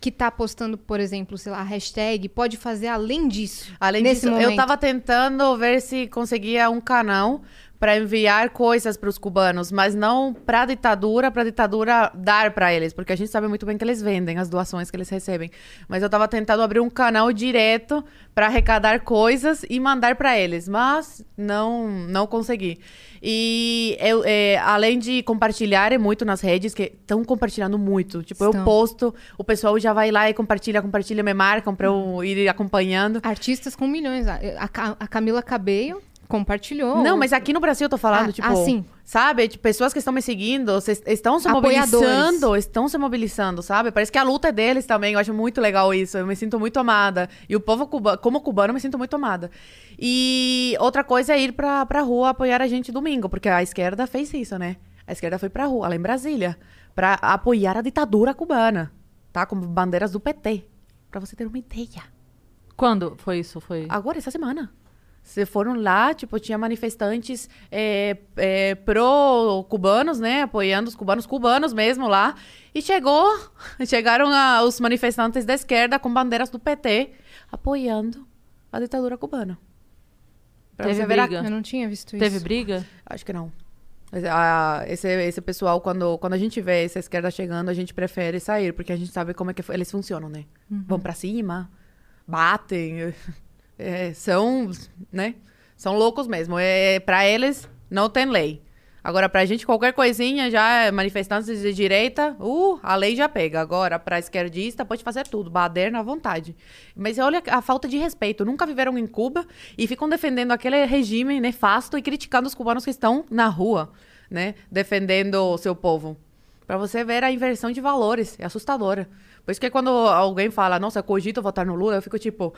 que tá postando, por exemplo, sei lá, a hashtag, pode fazer além disso? Além nesse disso, momento? eu tava tentando ver se conseguia um canal para enviar coisas para os cubanos, mas não para a ditadura, para a ditadura dar para eles, porque a gente sabe muito bem que eles vendem as doações que eles recebem. Mas eu tava tentando abrir um canal direto para arrecadar coisas e mandar para eles, mas não não consegui. E eu, é, além de compartilhar muito nas redes, que estão compartilhando muito. Tipo, eu Estão. posto, o pessoal já vai lá e compartilha, compartilha, me marcam para eu ir acompanhando. Artistas com milhões. A, a Camila Cabello compartilhou. Não, mas aqui no Brasil eu tô falando, Ah, tipo, ah, sim. sabe? Tipo, pessoas que estão me seguindo, estão se mobilizando, estão se mobilizando, sabe? Parece que a luta é deles também, eu acho muito legal isso, eu me sinto muito amada. E o povo cubano, como cubano, eu me sinto muito amada. E outra coisa é ir pra, pra rua apoiar a gente domingo, porque a esquerda fez isso, né? A esquerda foi pra rua, lá em Brasília, pra apoiar a ditadura cubana, tá? Com bandeiras do PT, pra você ter uma ideia. Quando foi isso? Foi. Agora, essa semana. Se foram lá, tipo, tinha manifestantes é, é, pró-cubanos, né? Apoiando os cubanos, cubanos mesmo lá. E chegou, *laughs* chegaram a- os manifestantes da esquerda com bandeiras do PT, apoiando a ditadura cubana. Pra Teve você ver a- briga? Eu não tinha visto Teve isso. briga? Acho que não. Ah, esse, esse pessoal, quando, quando a gente vê essa esquerda chegando, a gente prefere sair, porque a gente sabe como é que eles funcionam, né? Vão pra cima, batem, é, são, né? São loucos mesmo. É, pra eles, não tem lei. Agora, pra gente, qualquer coisinha, já manifestantes de direita, uh, a lei já pega. Agora, pra esquerdista, pode fazer tudo, baderna à vontade. Mas olha a falta de respeito. Nunca viveram em Cuba e ficam defendendo aquele regime nefasto e criticando os cubanos que estão na rua, né? Defendendo o seu povo. Pra você ver a inversão de valores. É assustadora. Por isso que quando alguém fala, nossa, cogito votar no Lula, eu fico tipo...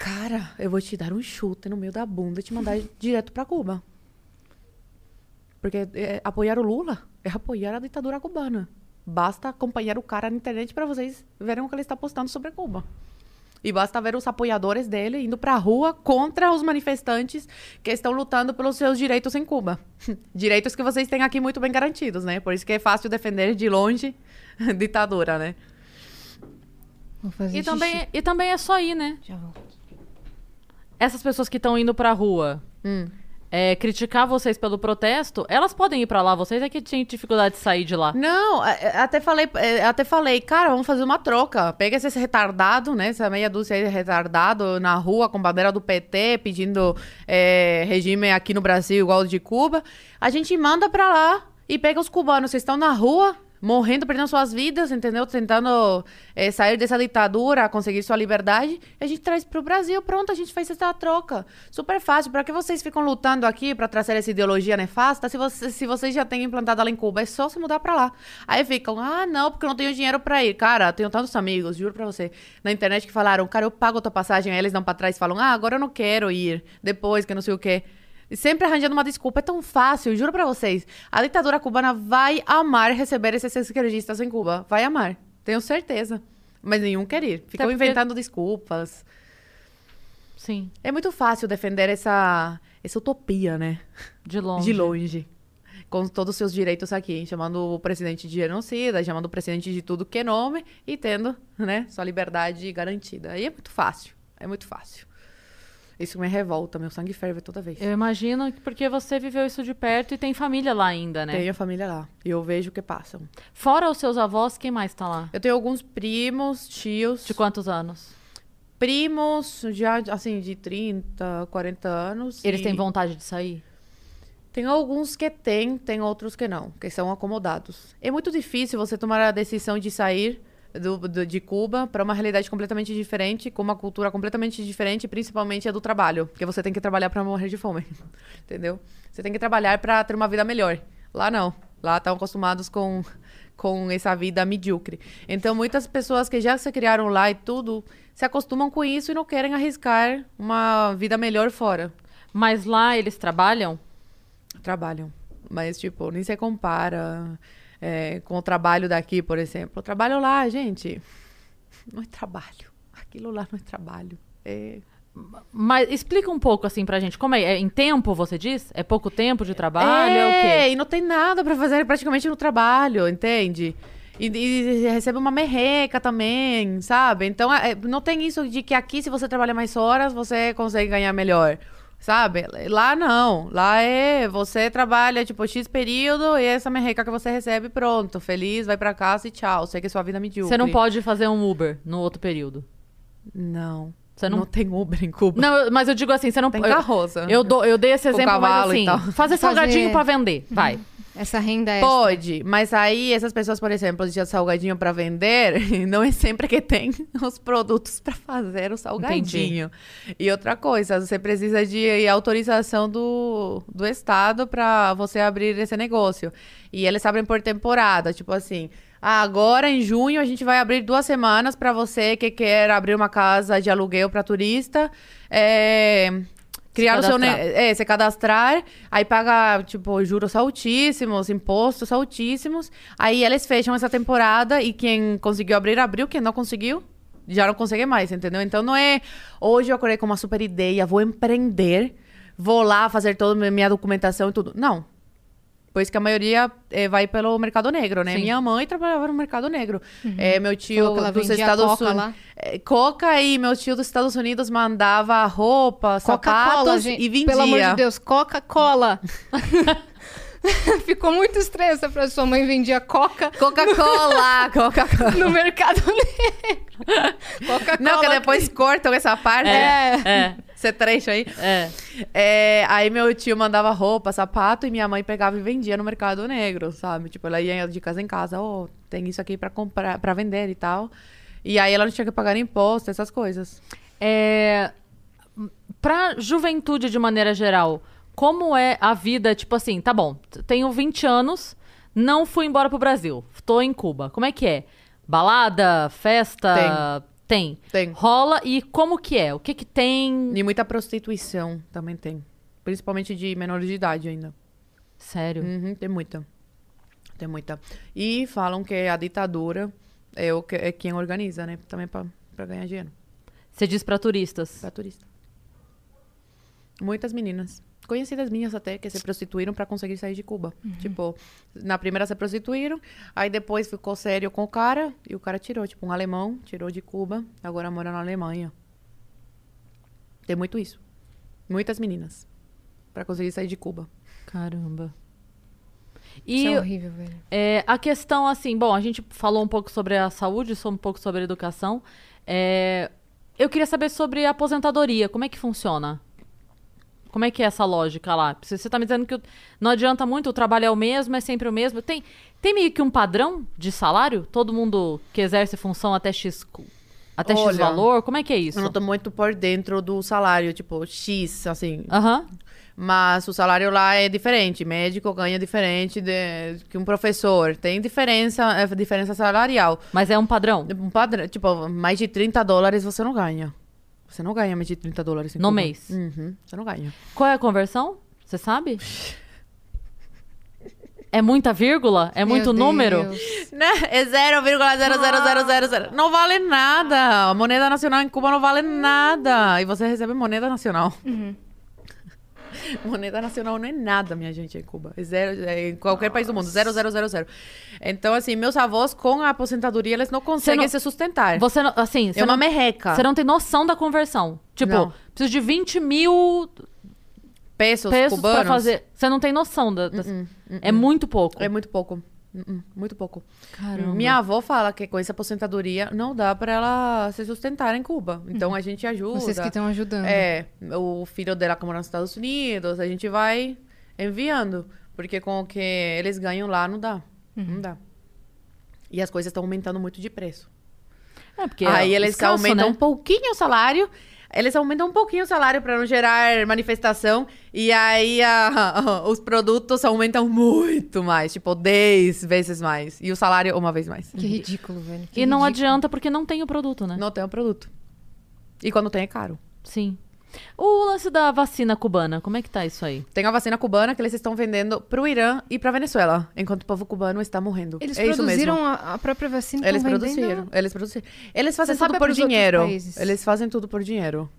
Cara, eu vou te dar um chute no meio da bunda e te mandar *laughs* direto pra Cuba. Porque é, apoiar o Lula é apoiar a ditadura cubana. Basta acompanhar o cara na internet para vocês verem o que ele está postando sobre Cuba. E basta ver os apoiadores dele indo pra rua contra os manifestantes que estão lutando pelos seus direitos em Cuba. *laughs* direitos que vocês têm aqui muito bem garantidos, né? Por isso que é fácil defender de longe *laughs* ditadura, né? E xixi. também, e também é só ir, né? Já volto. Essas pessoas que estão indo pra rua Hum. é, criticar vocês pelo protesto, elas podem ir pra lá. Vocês é que tinham dificuldade de sair de lá. Não, é, é, até falei, é, até falei, cara, vamos fazer uma troca. Pega esse retardado, né? Essa meia dúzia aí de retardado na rua com bandeira do PT, pedindo é, regime aqui no Brasil igual o de Cuba. A gente manda pra lá e pega os cubanos que estão na rua, morrendo, perdendo suas vidas, entendeu? Tentando é, sair dessa ditadura, conseguir sua liberdade. E a gente traz pro Brasil, pronto, a gente faz essa troca. Super fácil. Pra que vocês ficam lutando aqui pra trazer essa ideologia nefasta se, você, se vocês já têm implantado ela em Cuba? É só se mudar pra lá. Aí ficam, ah, não, porque eu não tenho dinheiro pra ir. Cara, tenho tantos amigos, juro pra você, na internet que falaram, cara, eu pago a tua passagem. Aí eles dão pra trás e falam, ah, agora eu não quero ir. Depois, que não sei o quê. Sempre arranjando uma desculpa. É tão fácil, juro pra vocês. A ditadura cubana vai amar receber esses esquerdistas em Cuba. Vai amar. Tenho certeza. Mas nenhum quer ir. Ficam porque- inventando desculpas. Sim, É muito fácil defender essa, essa utopia, né? de longe. De longe. Com todos os seus direitos aqui. Chamando o presidente de genocida, chamando o presidente de tudo que é nome e tendo, né, sua liberdade garantida. Aí é muito fácil. É muito fácil. Isso me revolta. Meu sangue ferve toda vez. Eu imagino que porque você viveu isso de perto e tem família lá ainda, né? Tenho a família lá. E eu vejo o que passam. Fora os seus avós, quem mais tá lá? Eu tenho alguns primos, tios. De quantos anos? Primos, já, assim, de 30, 40 anos. Eles e têm vontade de sair? Tem alguns que têm, tem outros que não, que são acomodados. É muito difícil você tomar a decisão de sair do, do- de Cuba para uma realidade completamente diferente, com uma cultura completamente diferente, principalmente a do trabalho, porque você tem que trabalhar para morrer de fome, *laughs* entendeu? Você tem que trabalhar para ter uma vida melhor. Lá não. Lá estão acostumados com com essa vida medíocre. Então muitas pessoas que já se criaram lá e tudo se acostumam com isso e não querem arriscar uma vida melhor fora. Mas lá eles trabalham? Trabalham. Mas, tipo, nem se compara é, com o trabalho daqui, por exemplo. O trabalho lá, gente, não é trabalho. Aquilo lá não é trabalho. É... Mas explica um pouco assim pra gente. Como é? É em tempo, você diz? É pouco tempo de trabalho? É, É, e não tem nada pra fazer praticamente no trabalho, entende? E, e recebe uma merreca também, sabe? Então, é, não tem isso de que aqui, se você trabalha mais horas, você consegue ganhar melhor. Sabe? Lá não. Lá é você trabalha, tipo, X período e essa merreca que você recebe, pronto. Feliz, vai pra casa e tchau. Segue sua vida medíocre. Você não pode fazer um Uber no outro período. Não. Você não- não tem Uber em Cuba. Não, eu- mas eu digo assim, você não Tem eu- carroça. Eu, dou- eu dei esse Com exemplo, mas cavalo assim, tal. fazer salgadinho Fazer- pra vender, vai. Essa renda extra. Pode, mas aí essas pessoas, por exemplo, de salgadinho para vender, *laughs* não é sempre que tem *laughs* os produtos para fazer o salgadinho. E outra coisa, você precisa de autorização do, do Estado para você abrir esse negócio. E eles abrem por temporada, tipo assim. "Ah, agora em junho a gente vai abrir duas semanas para você que quer abrir uma casa de aluguel para turista. É, criar o seu ne- é, se cadastrar, aí paga, tipo, juros altíssimos, impostos altíssimos. Aí eles fecham essa temporada e quem conseguiu abrir, abriu. Quem não conseguiu, já não consegue mais, entendeu? Então não é, hoje eu acordei com uma super ideia, vou empreender, vou lá fazer toda a minha documentação e tudo. Não. Pois que a maioria eh, vai pelo mercado negro, né? Sim. Minha mãe trabalhava no mercado negro. Eh, meu tio dos Estados Coca Unidos. lá. É, Coca e meu tio dos Estados Unidos mandava roupa, Coca-Cola, sapatos gente. e vendia. Pelo amor de Deus, Coca-Cola. *laughs* Ficou muito estranho essa frase. Sua mãe vendia Coca Coca-Cola, *laughs* Coca-Cola. no mercado negro. Coca-Cola. Não, que depois cortam essa parte. É. É, Esse trecho aí. é. É, aí meu tio mandava roupa, sapato e minha mãe pegava e vendia no mercado negro, sabe? Tipo, ela ia de casa em casa, ó, tem isso aqui pra comprar, para vender e tal. E aí ela não tinha que pagar imposto, essas coisas. É, pra juventude de maneira geral, como é a vida, tipo assim, tá bom, tenho 20 anos, não fui embora pro Brasil, tô em Cuba. Como é que é? Balada, festa? Tem. Tem. Rola e como que é? O que que tem? E muita prostituição também tem. Principalmente de menores de idade ainda. Sério? Uhum, tem muita. Tem muita. E falam que a ditadura é, o que, é quem organiza, né? Também pra, pra ganhar dinheiro. Você diz pra turistas. Pra turista. Muitas meninas. Conhecidas minhas até, que se prostituíram pra conseguir sair de Cuba. Tipo, na primeira se prostituíram, aí depois ficou sério com o cara, e o cara tirou, tipo, um alemão, tirou de Cuba, agora mora na Alemanha. Tem muito isso. Muitas meninas. Pra conseguir sair de Cuba. Caramba. Isso E é horrível, velho. É, a questão, assim, bom, a gente falou um pouco sobre a saúde, só um pouco sobre a educação. É, eu queria saber sobre a aposentadoria, como é que funciona? Como é que é essa lógica lá? Você você tá me dizendo que não adianta muito, o trabalho é o mesmo, é sempre o mesmo. Tem, tem meio que um padrão de salário? Todo mundo que exerce função até X, até X Olha, valor? Como é que é isso? Eu não tô muito por dentro do salário, tipo, X, assim. Aham. Mas o salário lá é diferente. Médico ganha diferente de, que um professor. Tem diferença, é, diferença salarial. Mas é um padrão? Um padrão, tipo, mais de 30 dólares você não ganha. Você não ganha mais de 30 dólares em No Cuba. mês? Uhum, você não ganha. Qual é a conversão? Você sabe? É muita vírgula? É muito Meu número? Deus. Né? É 0,00000. Não vale nada. A moneda nacional em Cuba não vale nada. E você recebe moneda nacional. *laughs* moneda nacional não é nada, minha gente, em Cuba. É zero, é em qualquer país do mundo. 0,000. Então, assim, meus avós, com a aposentadoria, eles não conseguem não- se sustentar. Você não, assim, você É uma não, merreca. você não tem noção da conversão. Tipo, Não. preciso de 20 mil Pesos, pesos cubanos. pra fazer. Você não tem noção da. das- É muito pouco. É muito pouco. Uh-uh, Muito pouco. Caramba. Minha avó fala que com essa aposentadoria não dá pra ela se sustentar em Cuba. Então a gente ajuda. Vocês que estão ajudando. É, o filho dela que mora nos Estados Unidos, a gente vai enviando. Porque com o que eles ganham lá não dá. Não dá. E as coisas estão aumentando muito de preço. É, porque Aí é eles escasso, aumentam né? um pouquinho o salário. Eles aumentam um pouquinho o salário para não gerar manifestação. E aí a- *laughs* os produtos aumentam muito mais. Tipo, 10 vezes mais. E o salário uma vez mais. Que ridículo, velho. Que E não ridículo. adianta porque não tem o produto, né? Não tem o produto. E quando tem é caro. Sim. O lance da vacina cubana, como é que tá isso aí? Tem a vacina cubana que eles estão vendendo pro Irã e pra Venezuela, enquanto o povo cubano está morrendo. Eles é produziram a, a própria vacina. Eles produziram, vendendo. eles produziram. Eles fazem Você sabe tudo por pros outros dinheiro. Eles fazem tudo por dinheiro.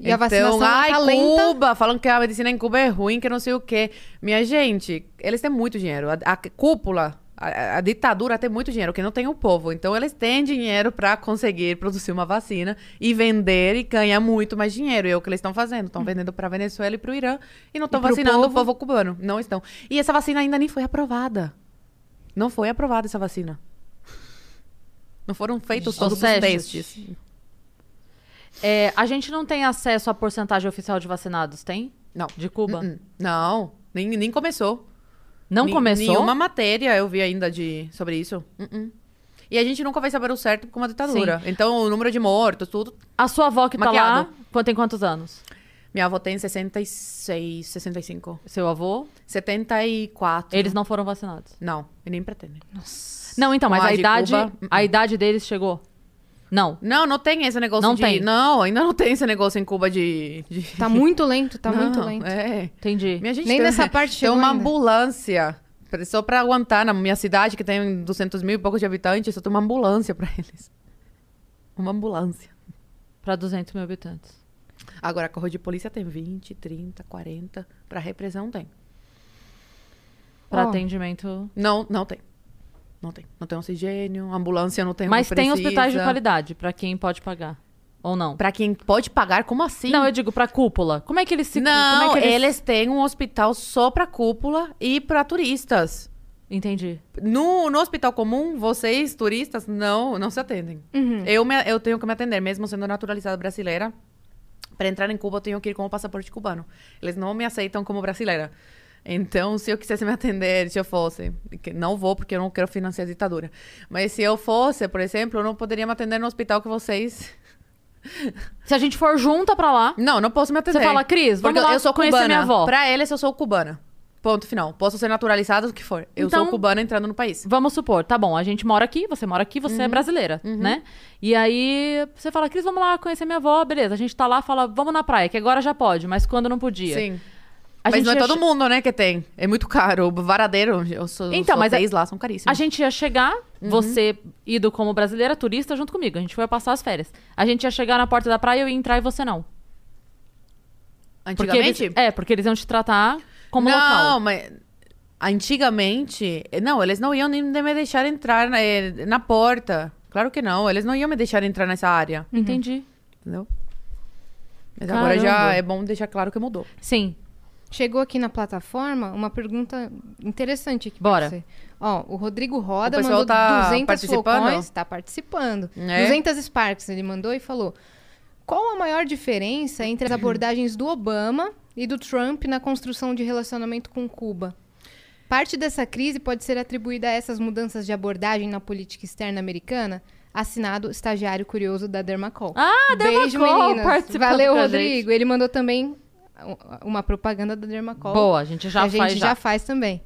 E a vacinação então, ai, tá lenta. Cuba, falam que a medicina em Cuba é ruim, que não sei o quê. Minha gente, eles têm muito dinheiro. A, a cúpula, a, a ditadura tem muito dinheiro, que não tem o povo. Então, eles têm dinheiro para conseguir produzir uma vacina e vender e ganhar muito mais dinheiro. E é o que eles estão fazendo. Estão vendendo para Venezuela e para o Irã e não estão Hum. vacinando o povo? povo cubano. Não estão. E essa vacina ainda nem foi aprovada. Não foi aprovada essa vacina. Não foram feitos Os todos os testes. É, a gente não tem acesso à porcentagem oficial de vacinados, tem? Não. De Cuba? Uh-uh. Não, nem, nem começou. Não Ni- começou? Nenhuma matéria eu vi ainda de, sobre isso. Uh-uh. E a gente nunca vai saber o certo com uma ditadura. Então, o número de mortos, tudo. A sua avó que tá Maquiado. lá, quant- tem quantos anos? Minha avó tem 66, 65. Seu avô? 74. Eles não foram vacinados. Não, e nem pretendem. Não, então, mas a a de idade, Cuba, a idade deles chegou? Não. Não, não tem esse negócio Não de... tem. Não, ainda não tem esse negócio em Cuba de... de... Tá muito lento, tá Não, muito lento. É. Entendi. Minha gente Nem tem- nessa *laughs* parte Tem uma ainda. ambulância. Só pra aguentar na minha cidade, que tem 200 mil e poucos de habitantes, só tem uma ambulância pra eles. Uma ambulância. Pra 200 mil habitantes. Agora, carro de polícia tem 20, 30, 40. Pra repressão tem. Pra Ó. atendimento. Não, não tem. Não tem. Não tem oxigênio, ambulância não tem Mas tem hospitais de qualidade pra quem pode pagar. Ou não? Pra quem pode pagar, como assim? Não, eu digo pra cúpula. Como é que eles se. Não, como é que eles... têm um hospital só pra cúpula e pra turistas. Entendi. No, no hospital comum, vocês, turistas, não, não se atendem. Uhum. Eu, me- eu tenho que me atender, mesmo sendo naturalizada brasileira. Para entrar em Cuba, eu tenho que ir com o passaporte cubano. Eles não me aceitam como brasileira. Então, se eu quisesse me atender, se eu fosse, não vou porque eu não quero financiar a ditadura. Mas se eu fosse, por exemplo, eu não poderia me atender no hospital que vocês. Se a gente for junta pra lá, Não, não posso me atender. Você fala, Cris, vamos lá eu sou conhecer cubana. minha avó. Pra eles, eu sou cubana. Ponto final. Posso ser naturalizada, o que for. Eu Então- sou cubana entrando no país. vamos supor, tá bom, a gente mora aqui, você mora aqui, você Uhum. é brasileira, né? E aí você fala, Cris, vamos lá conhecer minha avó, beleza. A gente tá lá, fala, vamos na praia, que agora já pode, mas quando não podia. Sim. A mas não é todo che- mundo, né, que tem. É muito caro. O varadeiro, os, os Então, mas hotéis lá são caríssimos. A gente ia chegar, Uhum. você ido como brasileira, turista, junto comigo. A gente foi passar as férias. A gente ia chegar na porta da praia, eu ia entrar e você não. Porque Antigamente? eles, é, porque eles iam te tratar como não, local. mas... Antigamente... Não, eles não iam nem me deixar entrar na, eh, na porta. Claro que não. Eles não iam me deixar entrar nessa área. Entendi. Entendeu? Mas agora Caramba. já é bom deixar claro que mudou. Sim. Chegou aqui na plataforma uma pergunta interessante aqui Bora. você. Ó, o Rodrigo Roda O mandou tá 200 participando? flocões. Tá participando. É? 200 Sparks ele mandou e falou... Qual a maior diferença entre as abordagens do Obama e do Trump na construção de relacionamento com Cuba? Parte dessa crise pode ser atribuída a essas mudanças de abordagem na política externa americana? Assinado estagiário curioso da Dermacol. Ah, Beijo, Dermacol meninas. participando Valeu, Rodrigo. Ele mandou também uma propaganda da Dermacol. Boa, a gente já a faz gente já. já faz também.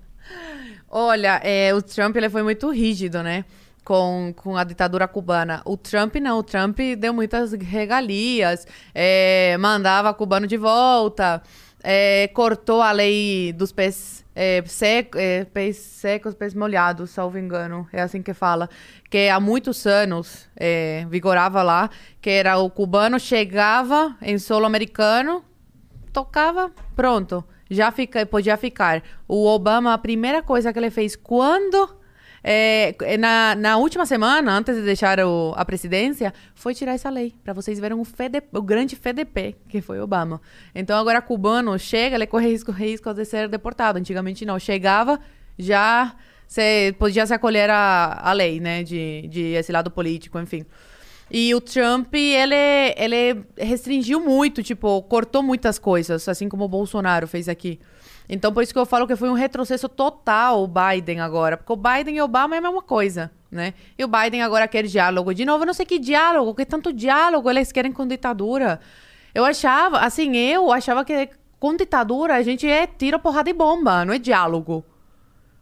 Olha, é, o Trump ele foi muito rígido, né? Com, com a ditadura cubana. O Trump não, o Trump deu muitas regalias, é, mandava cubano de volta, é, cortou a lei dos pés, é, sec- é, pés secos, pés molhados, salvo engano, é assim que fala. Que há muitos anos é, vigorava lá, que era o cubano chegava em solo americano, tocava, pronto. Já fica, podia ficar. O Obama, a primeira coisa que ele fez quando. é, na, na última semana, antes de deixar o- a presidência, foi tirar essa lei. Para vocês verem o, FEDP, o grande FDP, que foi Obama. Então, agora, cubano chega, ele corre risco, risco de ser deportado. Antigamente, não. Chegava, já se, podia se acolher a, a lei, né? De, de esse lado político, enfim. E o Trump, ele, ele restringiu muito, tipo, cortou muitas coisas, assim como o Bolsonaro fez aqui. Então, por isso que eu falo que foi um retrocesso total o Biden agora. Porque o Biden e o Obama é a mesma coisa, né? E o Biden agora quer diálogo. De novo, eu não sei que diálogo, que tanto diálogo eles querem com ditadura. Eu achava, assim, eu achava que com ditadura a gente é tiro, porrada e bomba, não é diálogo.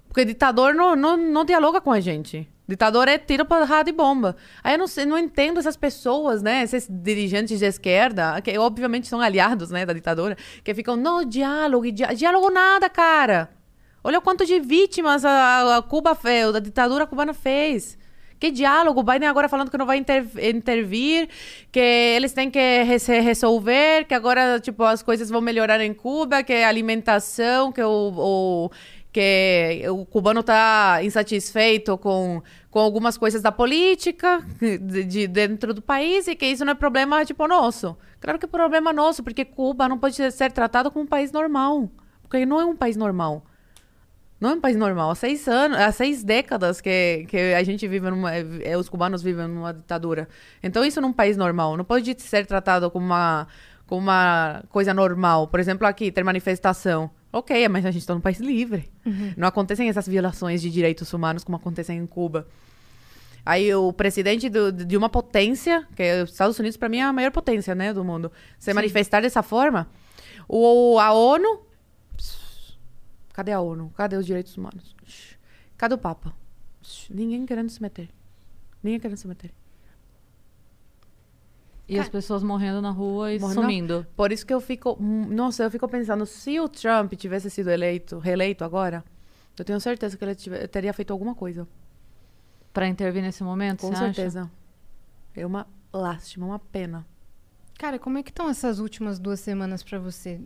Porque ditador não, não, não dialoga com a gente. Ditador é tiro, porrada e bomba. Aí eu não, sei, não entendo essas pessoas, né? Esses dirigentes de esquerda, que obviamente são aliados, né, da ditadura, que ficam, não, diálogo, diálogo nada, cara. Olha o quanto de vítimas a, a Cuba fez, a ditadura cubana fez. Que diálogo? O Biden agora falando que não vai inter- intervir, que eles têm que se resolver, que agora, tipo, as coisas vão melhorar em Cuba, que a alimentação, que o, o- que o cubano está insatisfeito com, com algumas coisas da política de, de dentro do país e que isso não é problema, tipo, nosso. Claro que é problema nosso, porque Cuba não pode ser tratado como um país normal. Porque não é um país normal. Não é um país normal. Há seis anos, há seis décadas que, que a gente vive numa. eh, Os cubanos vivem numa ditadura. Então, isso não é um país normal. Não pode ser tratado como uma, como uma coisa normal. Por exemplo, aqui, ter manifestação. Ok, mas a gente está num país livre. Não acontecem essas violações de direitos humanos como acontecem em Cuba. Aí o presidente do- de uma potência, que é os Estados Unidos, para mim é a maior potência, né, do mundo, se manifestar dessa forma, o, a ONU, cadê a ONU? Cadê os direitos humanos? Cadê o Papa? Ninguém querendo se meter. Ninguém querendo se meter. E as pessoas morrendo na rua e Morrendo sumindo. Por isso que eu fico, hum, nossa, eu fico pensando, se o Trump tivesse sido eleito, reeleito agora, eu tenho certeza que ele tive- teria feito alguma coisa. Pra intervir nesse momento, Com você acha? certeza. É uma lástima, uma pena. Cara, como é que estão essas últimas duas semanas pra você?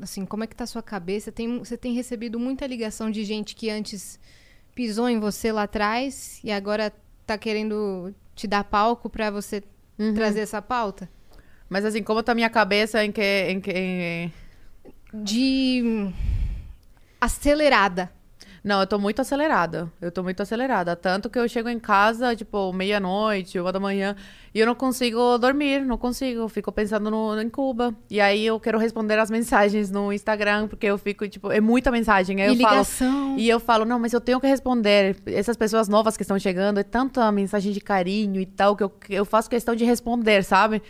Assim, como é que tá a sua cabeça? Tem, você tem recebido muita ligação de gente que antes pisou em você lá atrás e agora tá querendo te dar palco pra você Uhum. trazer essa pauta? Mas assim, como tá a minha cabeça em que... Em que em- De hum, acelerada. Não, eu tô muito acelerada. Eu tô muito acelerada. Tanto que eu chego em casa, tipo, meia-noite, uma da manhã, e eu não consigo dormir, não consigo. Eu fico pensando no, em Cuba. E aí eu quero responder as *laughs* mensagens no Instagram, porque eu fico, tipo, é muita mensagem. Aí e eu falo, ligação. E eu falo, não, mas eu tenho que responder. Essas pessoas novas que estão chegando, é tanta mensagem de carinho e tal, que eu, que eu faço questão de responder, sabe?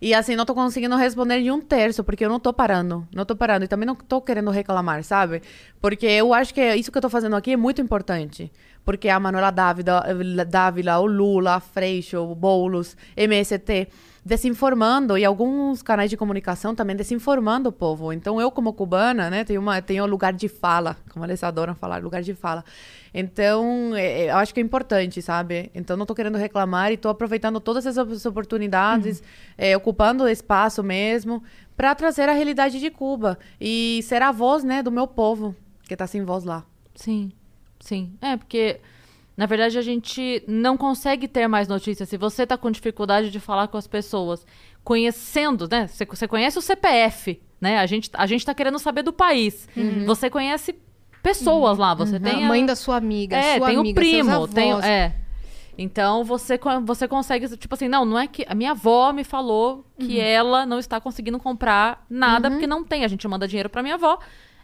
E assim, não tô conseguindo responder de um terço, porque eu não tô parando. Não tô parando. E também não tô querendo reclamar, sabe? Porque eu acho que isso que eu tô fazendo aqui é muito importante. Porque a Manuela Dávila, Dávila o Lula, a Freixo, o Boulos, MST, desinformando, e alguns canais de comunicação também desinformando o povo. Então, eu, como cubana, né, tenho, uma, tenho lugar de fala, como eles adoram falar, lugar de fala. Então, é, é, eu acho que é importante, sabe? Então, não tô querendo reclamar e tô aproveitando todas essas oportunidades, é, ocupando o espaço mesmo, para trazer a realidade de Cuba e ser a voz, né, do meu povo, que tá sem voz lá. Sim, sim. É, porque, na verdade, a gente não consegue ter mais notícias. Se você tá com dificuldade de falar com as pessoas, conhecendo, né? Você, conhece o CPF, né? A gente, a gente tá querendo saber do país. Você conhece pessoas lá, você tem a mãe da sua amiga, é, sua tem amiga, o primo, tem, é. Então você você consegue tipo assim, não, não é que a minha avó me falou que Uhum. ela não está conseguindo comprar nada porque não tem. A gente manda dinheiro para minha avó,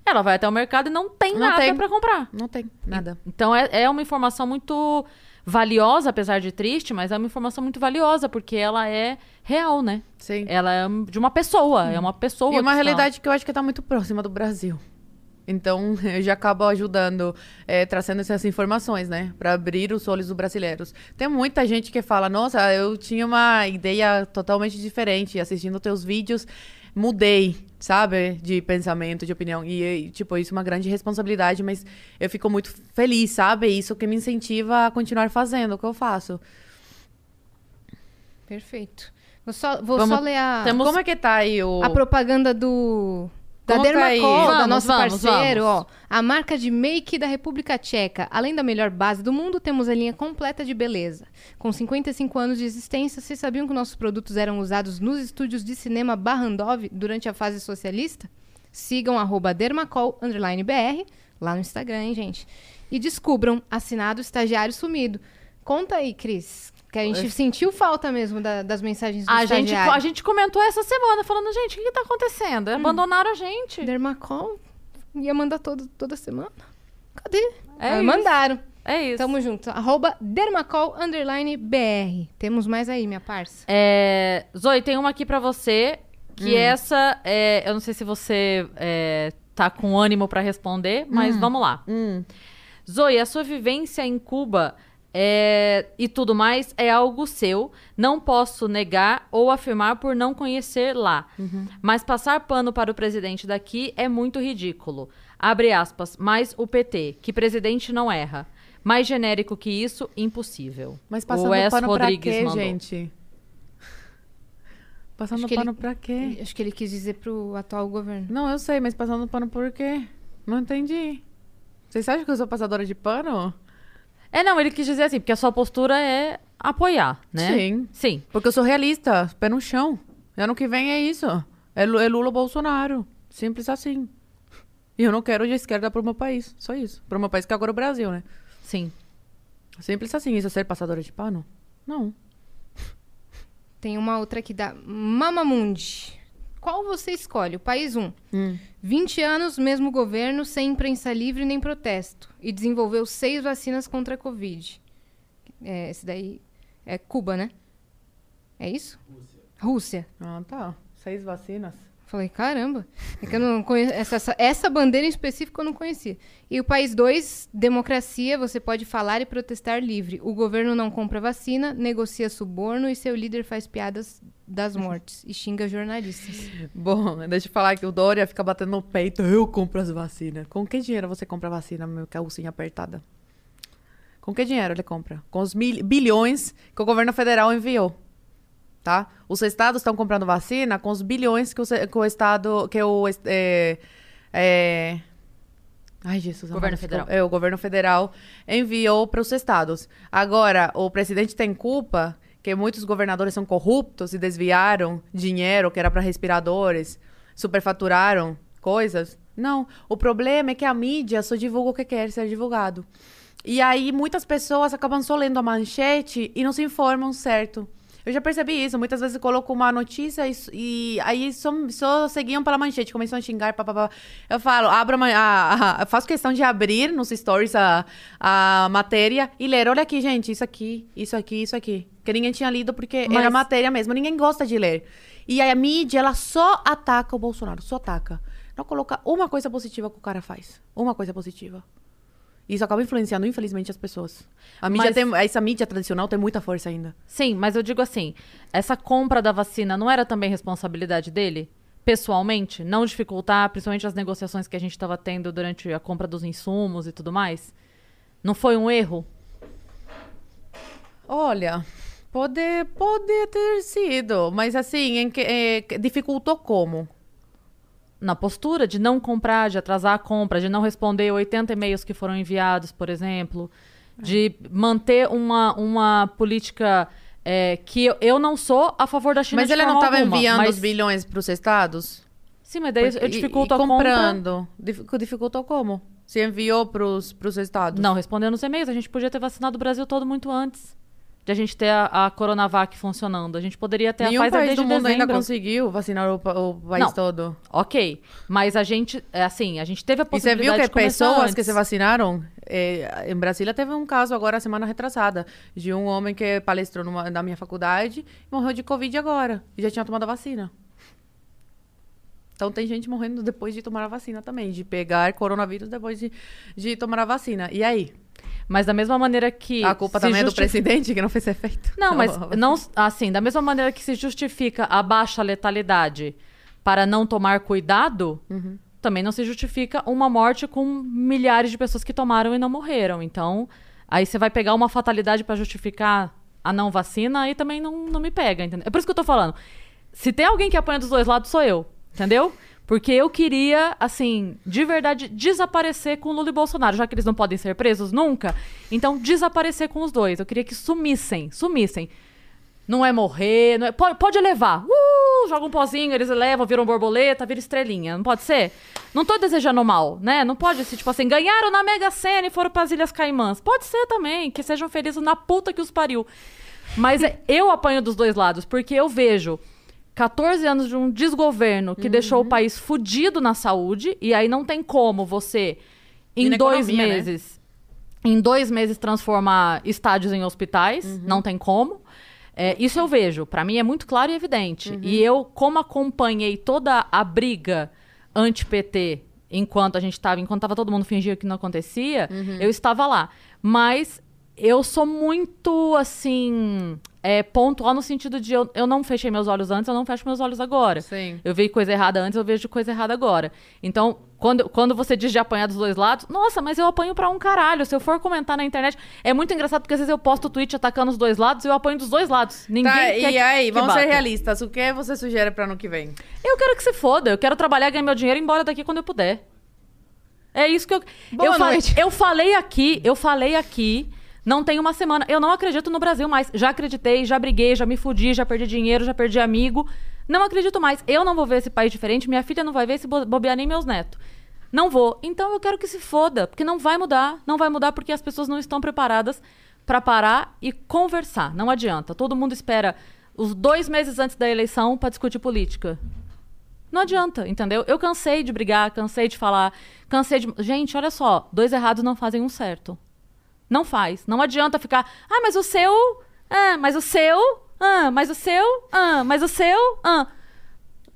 ela vai até o mercado e não tem Não nada para comprar. Não tem nada. Então é, é uma informação muito valiosa, apesar de triste, mas é uma informação muito valiosa porque ela é real, né? Sim. Ela é de uma pessoa, é uma pessoa. E uma que está- realidade que eu acho que está muito próxima do Brasil. Então, *laughs* eu já acabo ajudando, eh, trazendo essas informações, né? Para abrir os olhos dos brasileiros. Tem muita gente que fala, nossa, eu tinha uma ideia totalmente diferente. Assistindo teus vídeos, mudei, sabe? De pensamento, de opinião. E, e, tipo, isso é uma grande responsabilidade, mas eu fico muito feliz, sabe? Isso que me incentiva a continuar fazendo o que eu faço. Perfeito. Vou só, vou Vamos- só ler a, temos- Como é que tá aí o... a propaganda do da? Dermacol, da nosso vamos, parceiro, vamos. ó. A marca de make da República Tcheca. Além da melhor base do mundo, temos a linha completa de beleza. Com 55 anos de existência, vocês sabiam que nossos produtos eram usados nos estúdios de cinema Barrandov durante a fase socialista? Sigam arroba Dermacol underline BR lá no Instagram, hein, gente? E descubram assinado estagiário sumido. Conta aí, Cris. Que a gente sentiu falta mesmo da- das mensagens do A gente, a gente comentou essa semana, falando, gente, o que, que tá acontecendo? Hum. Abandonaram a gente. Dermacol ia mandar todo, toda semana. Cadê? É isso. mandaram. É isso. Tamo junto. Arroba Dermacol underline BR. Temos mais aí, minha parça. É, Zoe, tem uma aqui pra você, Hum. que essa, é, eu não sei se você é, tá com ânimo pra responder, mas vamos lá. Hum. Zoe, a sua vivência em Cuba é, e tudo mais é algo seu. Não posso negar ou afirmar por não conhecer lá. Mas passar pano para o presidente daqui é muito ridículo. Abre aspas, mais o PT, que presidente não erra. Mais genérico que isso, impossível. Mas O passando Wes pano Rodrigues pra quê, mandou. gente? Passando Acho pano ele- pra quê? Acho que ele quis dizer pro atual governo. Não, eu sei, mas passando pano por quê? Não entendi. Vocês acham que eu sou passadora de pano? É, não, ele quis dizer assim, porque a sua postura é apoiar, né? Sim. Sim. Porque eu sou realista, pé no chão. Ano que vem é isso. É, Lu- é Lula ou Bolsonaro. Simples assim. E eu não quero de esquerda pro meu país. Só isso. Pro meu país, que agora é o Brasil, né? Sim. Simples assim. Isso é ser passadora de pano? Não. Tem uma outra aqui da Mamamundi. Qual você escolhe? O país 1. Hum. 20 anos, mesmo governo, sem imprensa livre nem protesto. E desenvolveu seis vacinas contra a Covid. É, esse daí é Cuba, né? É isso? Rússia. Ah, tá. Seis vacinas. Falei, caramba. É que eu não conheço. Essa, essa, essa bandeira em específico eu não conhecia. E o país 2, democracia, você pode falar e protestar livre. O governo não compra vacina, negocia suborno e seu líder faz piadas das mortes e xinga jornalistas. Bom, deixa eu falar que o Dória fica batendo no peito. Eu compro as vacinas. Com que dinheiro você compra vacina, meu calcinha apertada? Com que dinheiro ele compra? Com os bilhões que o governo federal enviou. Tá? Os estados estão comprando vacina com os bilhões que o, que o estado. Que o. É, é... Ai, Jesus. Governo federal. É, o governo federal enviou para os estados. Agora, o presidente tem culpa que muitos governadores são corruptos e desviaram dinheiro que era para respiradores, superfaturaram coisas. Não. O problema é que a mídia só divulga o que quer ser divulgado. E aí muitas pessoas acabam só lendo a manchete e não se informam certo. Eu já percebi isso. Muitas vezes eu coloco uma notícia e, e aí só, só seguiam pela manchete, começam a xingar, papapá. Eu falo, abro a, a, a- eu faço questão de abrir nos stories a, a matéria e ler. Olha aqui, gente, isso aqui, isso aqui, isso aqui. Que ninguém tinha lido porque Mas- era matéria mesmo. Ninguém gosta de ler. E aí a mídia, ela só ataca o Bolsonaro, só ataca. Não coloca uma coisa positiva que o cara faz. Uma coisa positiva. Isso acaba influenciando, infelizmente, as pessoas. A mídia Mas- tem, essa mídia tradicional tem muita força ainda. Sim, mas eu digo assim, essa compra da vacina não era também responsabilidade dele? Pessoalmente? Não dificultar, principalmente as negociações que a gente estava tendo durante a compra dos insumos e tudo mais? Não foi um erro? Olha, pode, pode ter sido, mas assim, em que, que- dificultou como? Na postura de não comprar, de atrasar a compra, de não responder 80 e-mails que foram enviados, por exemplo, de manter uma, uma política é, que eu, eu não sou a favor da China Mas ele não estava enviando mas- os bilhões para os estados? Sim, mas daí eu Porque- e- dificulto e a compra... comprando. Dificu- Dificultou como? Se enviou para os estados? Não, respondendo os e-mails. A gente podia ter vacinado o Brasil todo muito antes de a gente ter a, a Coronavac funcionando. A gente poderia ter Nenhum a Pfizer país do mundo ainda dezembro. conseguiu vacinar o, o país Não. todo. Ok, mas a gente, é assim, a gente teve a E você possibilidade viu que de pessoas antes. que se vacinaram? é, em Brasília teve um caso agora, semana retrasada, de um homem que palestrou numa, na minha faculdade e morreu de Covid agora. E já tinha tomado a vacina. Então tem gente morrendo depois de tomar a vacina também, de pegar coronavírus depois de, de tomar a vacina. E aí? Mas da mesma maneira que... a culpa também é do presidente que não fez efeito? Não, mas não, assim, da mesma maneira que se justifica a baixa letalidade para não tomar cuidado, Uhum. também não se justifica uma morte com milhares de pessoas que tomaram e não morreram. Então, aí você vai pegar uma fatalidade para justificar a não vacina, aí também não, não me pega, entendeu? É por isso que eu tô falando. Se tem alguém que apanha dos dois lados, sou eu, entendeu? Porque eu queria, assim, de verdade, desaparecer com Lula e Bolsonaro, já que eles não podem ser presos nunca. Então, desaparecer com os dois. Eu queria que sumissem, sumissem. Não é morrer, não é- pode, pode levar. Uh, joga um pozinho, eles levam, viram borboleta, vira estrelinha. Não pode ser? Não tô desejando mal, né? Não pode ser, tipo assim, ganharam na Mega Sena e foram pras Ilhas Caimãs. Pode ser também, que sejam felizes na puta que os pariu. Mas *laughs* é- eu apanho dos dois lados, porque eu vejo 14 anos de um desgoverno que deixou o país fudido na saúde, e aí não tem como você, em dois economia, né? meses, em dois meses transformar estádios em hospitais, Uhum. não tem como. É, isso eu vejo, pra mim é muito claro e evidente. Uhum. E eu, como acompanhei toda a briga anti-PT enquanto a gente estava, enquanto tava todo mundo fingindo que não acontecia, Uhum. eu estava lá. Mas eu sou muito assim. É, pontual no sentido de eu, eu não fechei meus olhos antes, eu não fecho meus olhos agora. Sim. Eu vi coisa errada antes, eu vejo coisa errada agora. Então, quando, quando você diz de apanhar dos dois lados, nossa, mas eu apanho pra um caralho. Se eu for comentar na internet, é muito engraçado porque às vezes eu posto tweet atacando os dois lados e eu apanho dos dois lados. Ninguém Tá, quer e aí, que vamos ser bata. realistas. O que você sugere para ano que vem? Eu quero que se foda. Eu quero trabalhar, ganhar meu dinheiro e ir embora daqui quando eu puder. É isso que eu. Boa eu, noite. eu falei aqui, eu falei aqui. Não tem uma semana. Eu não acredito no Brasil mais. Já acreditei, já briguei, já me fudi, já perdi dinheiro, já perdi amigo. Não acredito mais. Eu não vou ver esse país diferente. Minha filha não vai ver se bo- bobear nem meus netos. Não vou. Então eu quero que se foda. Porque não vai mudar. Não vai mudar porque as pessoas não estão preparadas pra parar e conversar. Não adianta. Todo mundo espera os dois meses antes da eleição pra discutir política. Não adianta, entendeu? Eu cansei de brigar, cansei de falar, cansei de. Gente, olha só, dois errados não fazem um certo. Não faz. Não adianta ficar. Ah, mas o seu. Ah, mas o seu. Ah, mas o seu. Ah, mas o seu. Ah.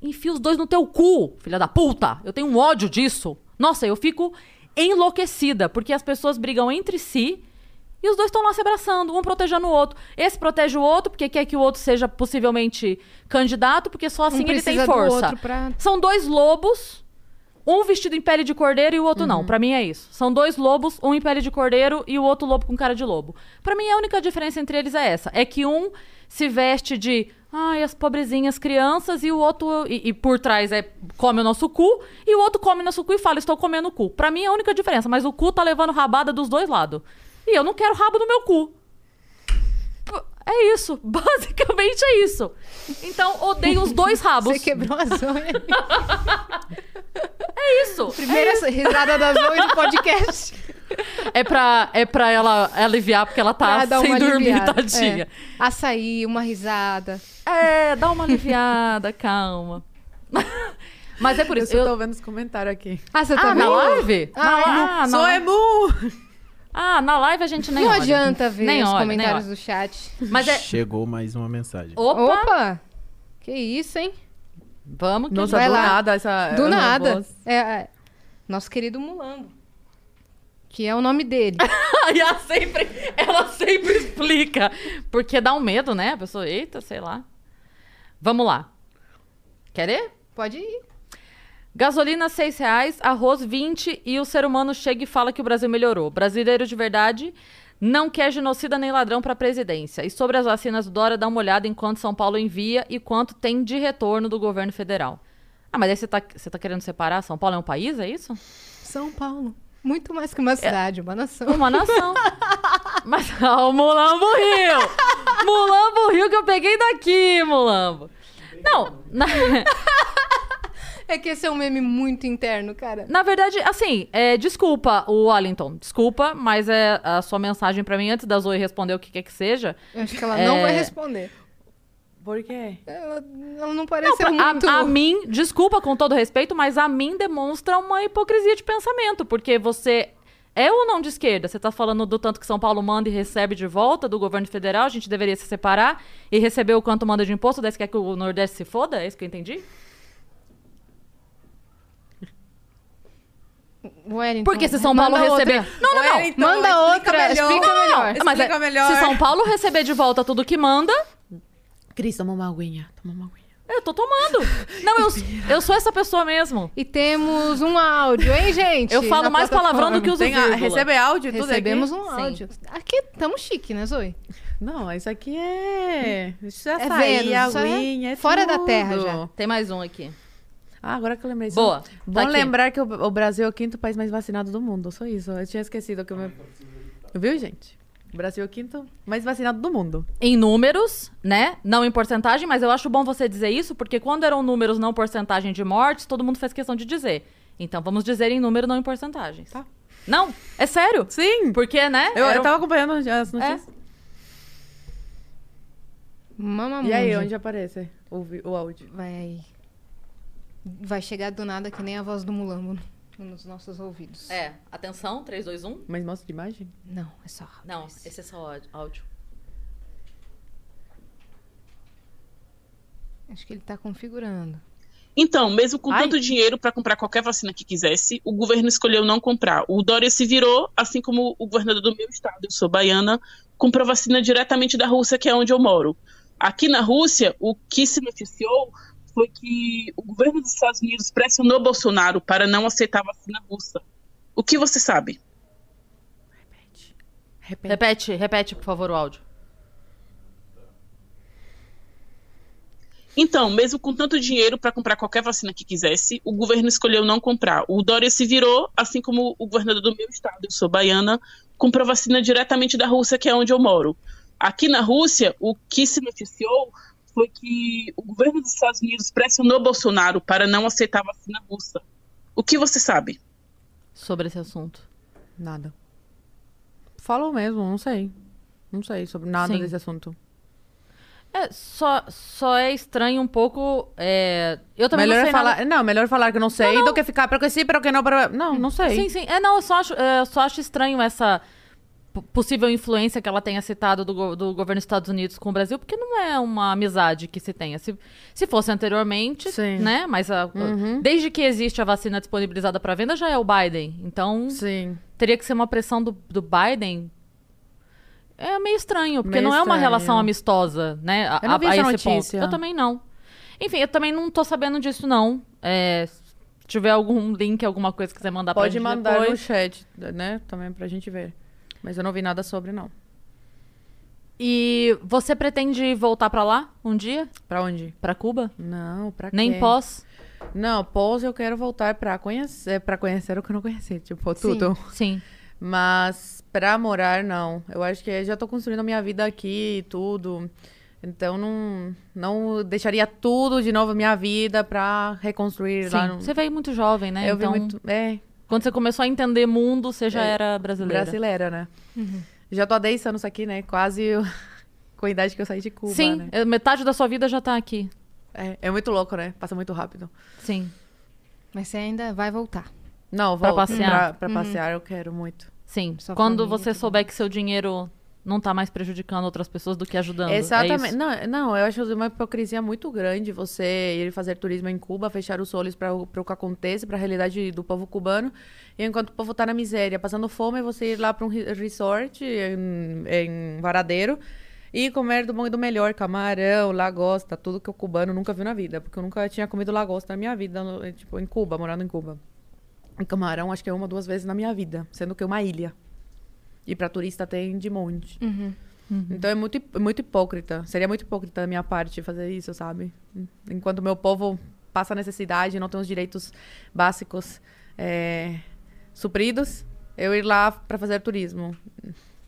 Enfia os dois no teu cu, filha da puta. Eu tenho um ódio disso. Nossa, eu fico enlouquecida, porque as pessoas brigam entre si e os dois estão lá se abraçando, um protegendo o outro. Esse protege o outro porque quer que o outro seja possivelmente candidato, porque só assim Um ele tem do força. outro pra- São dois lobos, um vestido em pele de cordeiro e o outro Uhum. não. Pra mim é isso. São dois lobos, um em pele de cordeiro e o outro lobo com cara de lobo. Pra mim a única diferença entre eles é essa, é que um se veste de ai, as pobrezinhas crianças e o outro e, e por trás é come o nosso cu e o outro come o nosso cu e fala estou comendo o cu. Pra mim é a única diferença, mas o cu tá levando rabada dos dois lados. E eu não quero rabo no meu cu. É isso, *laughs* basicamente é isso. Então, odeio os dois *laughs* rabos. Você quebrou a Zoe. *laughs* É isso. Primeira risada da Zoe no podcast. É pra, é pra ela aliviar, porque ela tá sem uma dormir, aliviada. tadinha. É. Açaí, uma risada. É. dá uma aliviada, calma. *laughs* Mas é por Eu isso. só Eu... tô vendo os comentários aqui. Ah, você Ah, tá na vendo? live? Ah, na, é. ah, na Sou live. emu! Ah, na live a gente nem Não olha. adianta ver Nem os olha, comentários do chat. Mas é... Chegou mais uma mensagem. Opa! Opa! Que isso, hein? Vamos que Nossa, Vai do lá. nada essa. Do nada. É, é. Nosso querido Mulambo. Que é o nome dele. *laughs* E ela sempre, ela sempre explica. Porque dá um medo, né? A pessoa, eita, sei lá. Vamos lá. Quer ir? Pode ir. Gasolina, 6 reais, arroz, 20 e o ser humano chega e fala que o Brasil melhorou. Brasileiro de verdade não quer genocida nem ladrão para presidência. E sobre as vacinas do Dória, dá uma olhada em quanto São Paulo envia e quanto tem de retorno do governo federal. Ah, mas aí você tá, você tá querendo separar? São Paulo é um país, é isso? São Paulo. Muito mais que uma cidade, uma nação. Uma nação. *laughs* Mas ó, o Mulambo Rio! Mulambo Rio que eu peguei daqui, Mulambo. Não, na, *laughs* É que esse é um meme muito interno, cara. na verdade, assim, é, desculpa, o Wellington. Desculpa, mas é a sua mensagem pra mim, antes da Zoe responder o que quer que seja. Eu acho que ela não É. vai responder. Por quê? Ela, ela não pareceu Pra- muito... a, a mim, desculpa com todo respeito, mas a mim demonstra uma hipocrisia de pensamento, porque você é ou não de esquerda? Você tá falando do tanto que São Paulo manda e recebe de volta do governo federal, a gente deveria se separar e receber o quanto manda de imposto, daí você quer que o Nordeste se foda? É isso que eu entendi? Wellington, Porque se São Paulo manda receber. outra. Não, não, não. Wellington, Manda explica outra, melhor. explica melhor. Ah, mas é- Explica melhor. Se São Paulo receber de volta tudo que manda, Cris, toma uma aguinha. Toma uma aguinha. eu tô tomando. Não, eu, eu sou essa pessoa mesmo. E temos um áudio, hein, gente? Eu falo Na mais palavrão do que uso Tem a, recebe áudio e tudo Recebemos aqui? um Sim. áudio. Aqui tamo chique, né, Zoe? Não, isso aqui é... Isso é É açaí, Vênus, isso é aguinha, é fora da tudo. Terra já. Tem mais um aqui. Ah, agora que eu lembrei. Boa, Só- tá Bom aqui. lembrar que o, o Brasil é o quinto país mais vacinado do mundo. Só isso. Eu tinha esquecido que eu me... Viu, gente? O Brasil é o quinto mais vacinado do mundo. em números, né? Não em porcentagem, mas eu acho bom você dizer isso, porque quando eram números, não porcentagem de mortes, todo mundo fez questão de dizer. Então vamos dizer em número, não em porcentagens. Tá. Não, é sério. Sim! Porque, né? Eu, era- eu tava acompanhando as notícias. Mama E aí, onde aparece o, o áudio? Vai aí. Vai chegar do nada que nem a voz do Mulambo nos nossos ouvidos. É, atenção, 3, 2, 1. Mas mostra de imagem? Não, é só. Não, esse é só áudio- áudio. Acho que ele tá configurando. Então, mesmo com Ai. tanto dinheiro para comprar qualquer vacina que quisesse, o governo escolheu não comprar. O Dória se virou, assim como o governador do meu estado, eu sou baiana, comprou vacina diretamente da Rússia, que é onde eu moro. Aqui na Rússia, o que se noticiou foi que o governo dos Estados Unidos pressionou Bolsonaro para não aceitar a vacina russa. O que você sabe? Repete. Repete, repete, por favor, o áudio. Então, mesmo com tanto dinheiro para comprar qualquer vacina que quisesse, o governo escolheu não comprar. O Dória se virou, assim como o governador do meu estado, eu sou baiana, comprou vacina diretamente da Rússia, que é onde eu moro. Aqui na Rússia, o que se noticiou foi que o governo dos Estados Unidos pressionou Bolsonaro para não aceitar a vacina russa. O que você sabe? Sobre esse assunto. Nada. Falou mesmo, não sei. Não sei sobre nada Sim. desse assunto. É, só, só é estranho um pouco. é, Eu também melhor não sei falar, nada- não, melhor falar que não sei do que ficar pero que sim, pero que não, pero... não, não sei. Sim, sim. É, não, eu só acho, é, eu só acho estranho essa possível influência que ela tenha citado do, do governo dos Estados Unidos com o Brasil, porque não é uma amizade que se tenha. Se, se fosse anteriormente, Sim. né? Mas a- desde que existe a vacina disponibilizada para venda, já é o Biden. Então, Sim. teria que ser uma pressão do, do Biden. É meio estranho, porque Meio não é uma estranho. relação amistosa, né? A, Eu não vi a- a esse notícia. ponto. Eu também não. Enfim, eu também não tô sabendo disso, não. É, se tiver algum link, alguma coisa que quiser mandar pra Pode gente mandar no depois. chat, né? Também pra gente ver. Mas eu não vi nada sobre, não. E você pretende voltar pra lá um dia? Pra onde? Pra Cuba? Não, pra Nem quê? pós? Não, pós eu quero voltar pra conhecer, pra conhecer o que eu não conheci, tipo, tudo. Sim. Mas pra morar, não. Eu acho que já tô construindo a minha vida aqui e tudo. Então não, não deixaria tudo de novo minha vida pra reconstruir lá Sim. no... Você veio muito jovem, né? Eu então, vi muito... É, quando você começou a entender mundo, você já É, era brasileira. brasileira, né? Uhum. Já tô há 10 anos aqui, né? Quase eu- *laughs* com a idade que eu saí de Cuba, Sim, né? é, metade da sua vida já tá aqui. É, é muito louco, né? Passa muito rápido. Sim. Mas você ainda vai voltar. Não, Pra vou passear? Pra, pra passear eu quero muito. Sim. Sua Quando família, você souber que seu dinheiro não tá mais prejudicando outras pessoas do que ajudando. é Exatamente. isso? não, não, eu acho uma hipocrisia muito grande você ir fazer turismo em Cuba, fechar os olhos para o que acontece, para a realidade do povo cubano, e enquanto o povo tá na miséria, passando fome, você ir lá para um re- resort em, em Varadeiro e comer do bom e do melhor, camarão, lagosta, tudo que o cubano nunca viu na vida, porque eu nunca tinha comido lagosta na minha vida, tipo, em Cuba, morando em Cuba. E camarão, acho que é uma, duas vezes na minha vida, sendo que é uma ilha. E para turista tem de monte. Então é muito, hip- muito hipócrita. Seria muito hipócrita da minha parte fazer isso, sabe? Enquanto meu povo passa necessidade, não tem os direitos básicos é, supridos, eu ir lá para fazer turismo.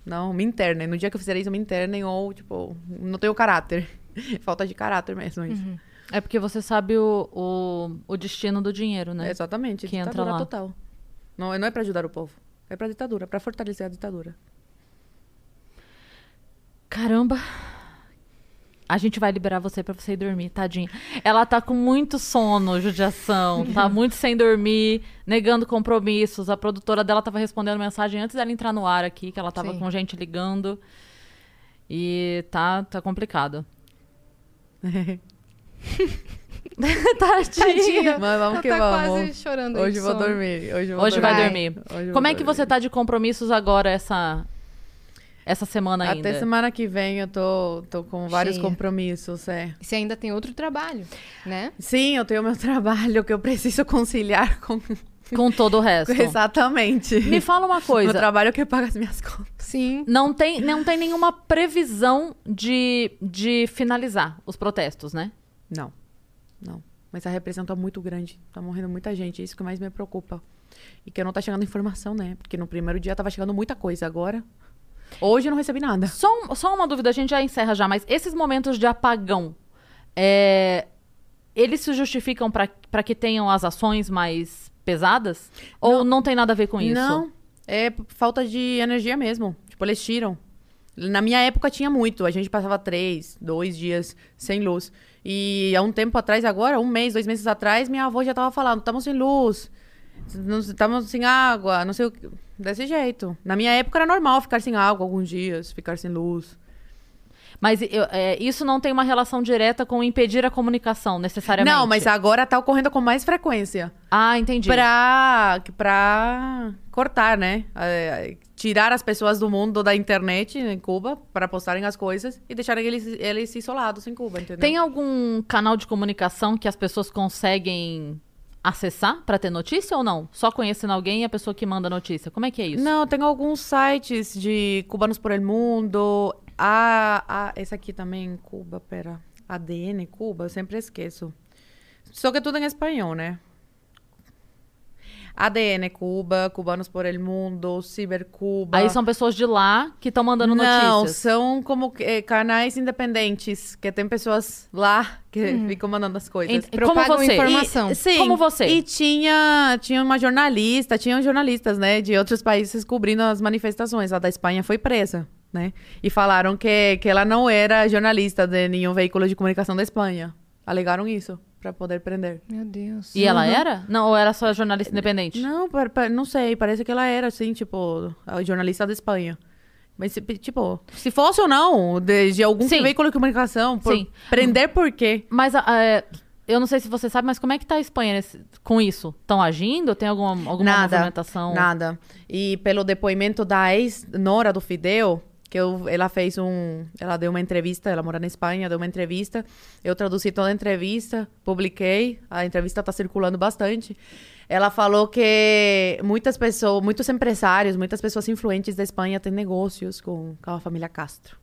Não, me internem. No dia que eu fizer isso, me internem ou, tipo, não tenho caráter. *laughs* Falta de caráter mesmo isso. É porque você sabe o, o, o destino do dinheiro, né? Exatamente. Que entra lá. total. Não, não é para ajudar o povo. É para ditadura, para fortalecer a ditadura. Caramba. A gente vai liberar você pra você ir dormir, tadinha. Ela tá com muito sono, judiação. Tá *laughs* muito sem dormir, negando compromissos. A produtora dela tava respondendo mensagem antes dela entrar no ar aqui, que ela tava Sim. com gente ligando. E tá, tá complicado. *laughs* *laughs* Tadinha. Mas vamos Ela que tá vamos. quase chorando Hoje vou sono. dormir. Hoje, vou Hoje vai dormir. dormir. Hoje Como vou é que você dormir. tá de compromissos agora essa, essa semana ainda? Até semana que vem eu tô, tô com vários Cheia. compromissos, é. E você ainda tem outro trabalho, né? Sim, eu tenho meu *laughs* trabalho que eu preciso conciliar com... Com todo o resto. *laughs* Exatamente. Me fala uma Meu coisa. trabalho que paga as minhas contas. Sim. Não tem, não tem nenhuma previsão de, de finalizar os protestos, né? Não, não. Mas a repressão tá muito grande. Tá morrendo muita gente. É isso que mais me preocupa. E que não tá chegando informação, né? Porque no primeiro dia tava chegando muita coisa. Agora... Hoje eu não recebi nada. Só, um- só uma dúvida, a gente já encerra já, mas esses momentos de apagão, é, eles se justificam para que tenham as ações mais pesadas? Ou não tem nada a ver com isso? Não, é falta de energia mesmo. Tipo, eles tiram. Na minha época tinha muito. A gente passava três, dois dias sem luz. E há um tempo atrás, agora, um mês, dois meses atrás, minha avó já tava falando: estamos sem luz, estamos sem água, não sei o que. Desse jeito. Na minha época era normal ficar sem água alguns dias, ficar sem luz. Mas eu- é, isso não tem uma relação direta com impedir a comunicação, necessariamente. Não, mas agora tá ocorrendo com mais frequência. Ah, entendi. Pra, pra cortar, né? É, tirar as pessoas do mundo da internet em Cuba para postarem as coisas e deixarem eles, eles isolados em Cuba, entendeu? Tem algum canal de comunicação que as pessoas conseguem acessar para ter notícia ou não? Só conhecendo alguém e a pessoa que manda notícia. Como é que é isso? Não, tem alguns sites de cubanos por el mundo. Ah, ah, esse aqui também, Cuba, pera. ADN Cuba, eu sempre esqueço. Só que tudo em espanhol, né? ADN Cuba, Cubanos por el Mundo, Ciber Cuba. Aí são pessoas de lá que estão mandando Não, notícias. são como eh, canais independentes, que tem pessoas lá que ficam mandando as coisas. Ent- Como Propagam você? informação. E- sim, Como você? E tinha, tinha uma jornalista, tinham jornalistas, né, de outros países cobrindo as manifestações. A da Espanha foi presa. né? E falaram que, que ela não era jornalista de nenhum veículo de comunicação da Espanha. Alegaram isso para poder prender. Meu Deus. E ela era? Não, ou era só jornalista independente? Não, não sei, parece que ela era, assim, tipo, a jornalista da Espanha. Mas, se- tipo, se fosse ou não, de, de algum Sim. veículo de comunicação, por- Sim. prender por quê? Mas é, eu não sei se você sabe, mas como é que tá a Espanha nesse- com isso? Estão agindo? Tem alguma, alguma nada, movimentação? Nada. E pelo depoimento da ex-nora do Fidel, que eu- ela fez um... Ela deu uma entrevista, ela mora na Espanha, deu uma entrevista. Eu traduzi toda a entrevista, publiquei. A entrevista tá circulando bastante. Ela falou que muitas pessoas, muitos empresários, muitas pessoas influentes da Espanha têm negócios com, com a família Castro.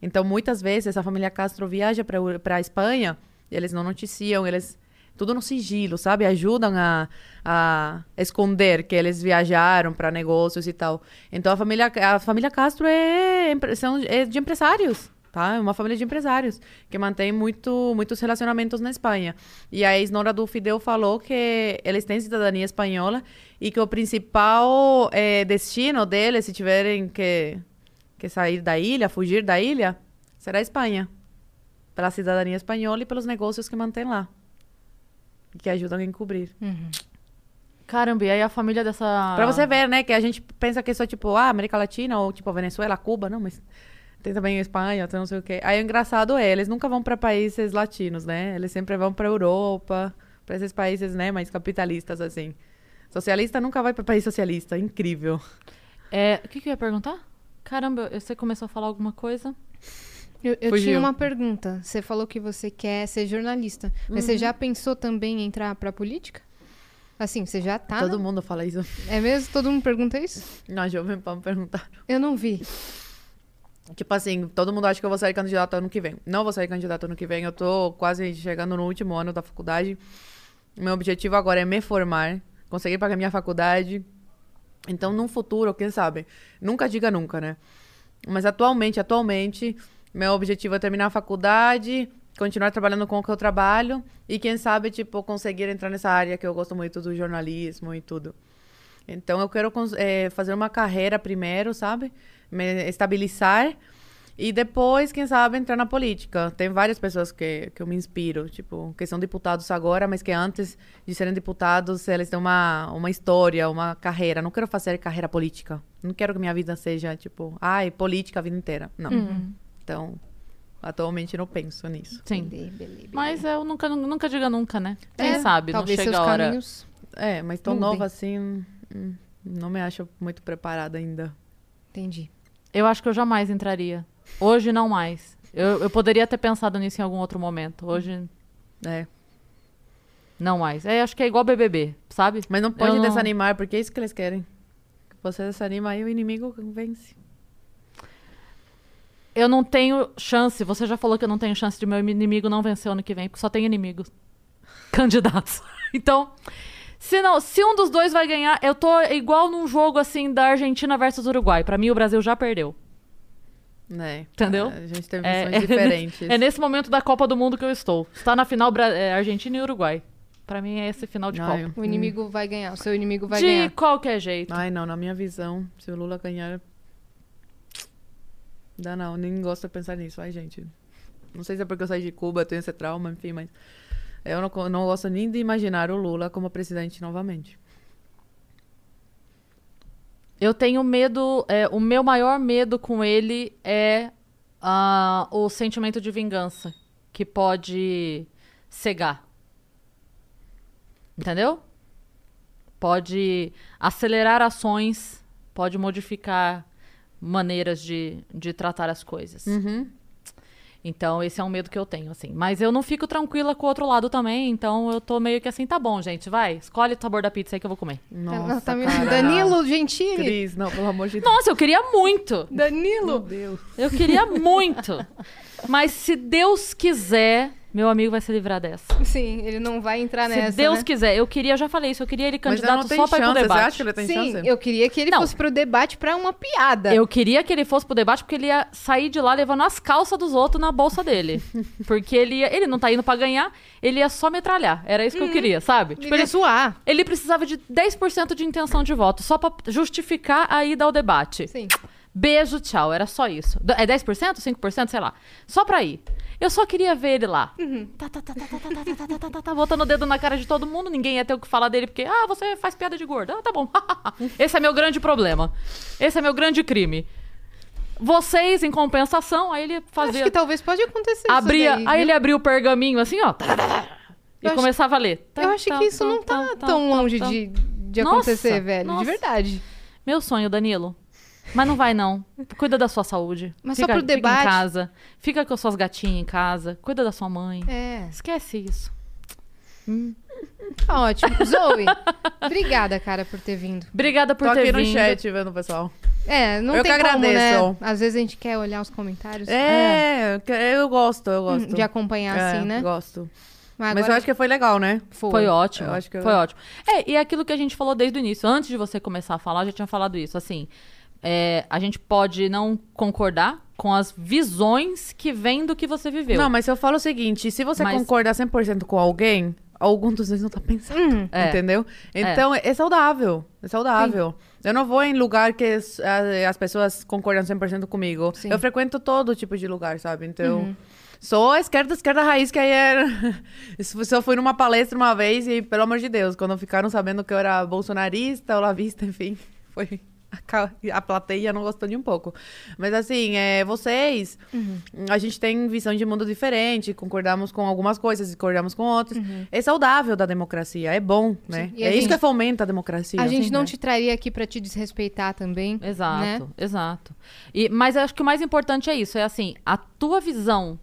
Então, muitas vezes, a família Castro viaja para a Espanha eles não noticiam, eles... Tudo no sigilo, sabe? Ajudam a, a esconder que eles viajaram para negócios e tal. Então, a família, a família Castro é, são, é de empresários, tá? É uma família de empresários que mantém muito, muitos relacionamentos na Espanha. E a ex-nora do Fidel falou que eles têm cidadania espanhola e que o principal eh, destino deles, se tiverem que, que sair da ilha, fugir da ilha, será a Espanha. Pela cidadania espanhola e pelos negócios que mantém lá. Que ajudam a encobrir. Caramba, e aí a família dessa... Pra você ver, né, que a gente pensa que é só, tipo, ah, América Latina ou, tipo, Venezuela, Cuba, não, mas tem também Espanha, tem não sei o quê. Aí o engraçado é, eles nunca vão pra países latinos, né? Eles sempre vão pra Europa, pra esses países, né, mais capitalistas, assim. Socialista nunca vai pra país socialista, incrível. É, o que, que eu ia perguntar? Caramba, você começou a falar alguma coisa? Eu, eu tinha uma pergunta. Você falou que você quer ser jornalista, mas Uhum. você já pensou também em entrar pra política? Assim, você já tá? Todo mundo fala isso. É mesmo? Todo mundo pergunta isso? Na Jovem Pan perguntaram. Eu não vi. Tipo assim, todo mundo acha que eu vou sair candidato ano que vem. Não vou sair candidato ano que vem. Eu tô quase chegando no último ano da faculdade. Meu objetivo agora é me formar, conseguir pagar minha faculdade. Então, num futuro, quem sabe? Nunca diga nunca, né? Mas atualmente, atualmente, meu objetivo é terminar a faculdade, continuar trabalhando com o que eu trabalho e quem sabe, tipo, conseguir entrar nessa área que eu gosto muito do jornalismo e tudo. Então, eu quero eh, fazer uma carreira primeiro, sabe? Me estabilizar e depois, quem sabe, entrar na política. Tem várias pessoas que, que eu me inspiro, tipo, que são deputados agora, mas que antes de serem deputados, eles têm uma, uma história, uma carreira. Não quero fazer carreira política. Não quero que minha vida seja, tipo, ai, política a vida inteira. Não. Então, atualmente não penso nisso. Sim. Beleza, beleza. Mas eu nunca, nunca diga nunca, né? Quem É, sabe, não talvez chega a hora. caminhos É, mas tão Mudem. nova assim, hum, não me acho muito preparada ainda. Entendi. Eu acho que eu jamais entraria. Hoje não mais. Eu, eu poderia ter pensado nisso em algum outro momento. Hoje, É. não mais. É, acho que é igual BBB, sabe? Mas não pode Eu não- desanimar, porque é isso que eles querem. Que você desanima, aí o inimigo vence. Eu não tenho chance. Você já falou que eu não tenho chance de meu inimigo não vencer ano que vem, porque só tem inimigos. *laughs* Candidatos. *laughs* Então, se não, se um dos dois vai ganhar, eu tô igual num jogo assim da Argentina versus Uruguai. Pra mim, o Brasil já perdeu. Né? Entendeu? A gente tem É, visões *laughs* diferentes. É nesse momento da Copa do Mundo que eu estou. Está na final Bra- é, Argentina e Uruguai. Pra mim é esse final de Ai, Copa. O inimigo vai ganhar, o seu inimigo vai de ganhar. qualquer jeito. Ai, não, na minha visão, se o Lula ganhar. Dá não, nem gosto de pensar nisso. Ai, gente. Não sei se é porque eu saí de Cuba, tenho esse trauma, enfim, mas. Eu não, não gosto nem de imaginar o Lula como presidente novamente. Eu tenho medo. é, o meu maior medo com ele é ah, o sentimento de vingança que pode cegar. Entendeu? Pode acelerar ações, pode modificar maneiras de, de tratar as coisas. Uhum. Então, esse é um medo que eu tenho, assim. Mas eu não fico tranquila com o outro lado também, então eu tô meio que assim, tá bom, gente, vai, escolhe o sabor da pizza aí que eu vou comer. Nossa, tá me- cara. Danilo Gentili. Cris, não, pelo amor de Deus. Nossa, eu queria muito! Meu Danilo. Deus. Eu queria muito. *laughs* Mas se Deus quiser, meu amigo vai se livrar dessa. Sim, ele não vai entrar Se nessa, Deus né? quiser, eu queria, eu já falei isso, eu queria ele candidato não tem só pra ir pro chance. Você debate. acha que ele tem Sim, chance? eu queria que ele Não. fosse pro debate pra uma piada. Eu queria que ele fosse pro debate porque ele ia sair de lá levando as calças dos outros na bolsa dele. *laughs* Porque ele ia, ele não tá indo pra ganhar, ele ia só metralhar. Era isso que eu queria, sabe? Tipo, Ele ia ele, zoar. ele precisava de 10% de intenção de voto, só pra justificar a ida ao debate. Sim. Beijo, tchau. Era só isso. É 10%? 5%? Sei lá. Só pra ir. Eu só queria ver ele lá. Tá, tá, tá, tá, tá, tá, tá, tá, tá, tá, tá, tá, botando o dedo na cara de todo mundo. Ninguém ia ter o que falar dele, porque, ah, você faz piada de gordo. Ah, tá bom. Esse é meu grande problema. Esse é meu grande crime. Vocês, em compensação, aí ele Acho fazia. que talvez pode acontecer abria, isso daí, aí viu? ele abria o pergaminho assim, ó. E Eu acho- começava a ler. Eu acho que isso não tá tão longe de, de Nossa, acontecer, velho. nossa. De verdade. Meu sonho, Danilo. Mas não vai, não. Cuida da sua saúde. Mas só fica, pro fica debate. em casa. Fica com as suas gatinhas em casa. Cuida da sua mãe. É. Esquece isso. Tá ótimo. Zoe, obrigada, cara, por ter vindo. Obrigada por Tô ter aqui no vindo. chat vendo o pessoal. É, não Eu tem que como, né? agradeço. Às vezes a gente quer olhar os comentários. É, eu que- eu gosto, eu gosto. De acompanhar É, assim, né? Gosto. Mas, Mas eu acho que foi legal, né? foi. Foi ótimo. Eu acho que eu- Foi ótimo. É, e é aquilo que a gente falou desde o início. Antes de você começar a falar, eu já tinha falado isso. Assim, é, a gente pode não concordar com as visões que vêm do que você viveu. Não, mas eu falo o seguinte, se você Mas- concordar 100% com alguém, algum dos dois não tá pensando, Hum, *laughs* É. entendeu? Então, é. saudável, é saudável. Eu não vou em lugar que as, a- as pessoas concordam 100% comigo. Sim. Eu frequento todo tipo de lugar, sabe? Então, Uhum. sou a esquerda, esquerda raiz, que aí era... *laughs* Isso- Se eu fui numa palestra uma vez e, pelo amor de Deus, quando ficaram sabendo que eu era bolsonarista, olavista, enfim, *laughs* foi... A, plateia não gostou nem um pouco. Mas assim, é, vocês, Uhum. a gente tem visão de mundo diferente, concordamos com algumas coisas, discordamos com outras. É saudável da democracia, é bom, né? Uhum. E É isso gente- que fomenta a democracia. A gente assim, não né? te traria aqui pra te desrespeitar também. Exato, Né? exato. E, mas acho que o mais importante é isso, é assim, a tua visão,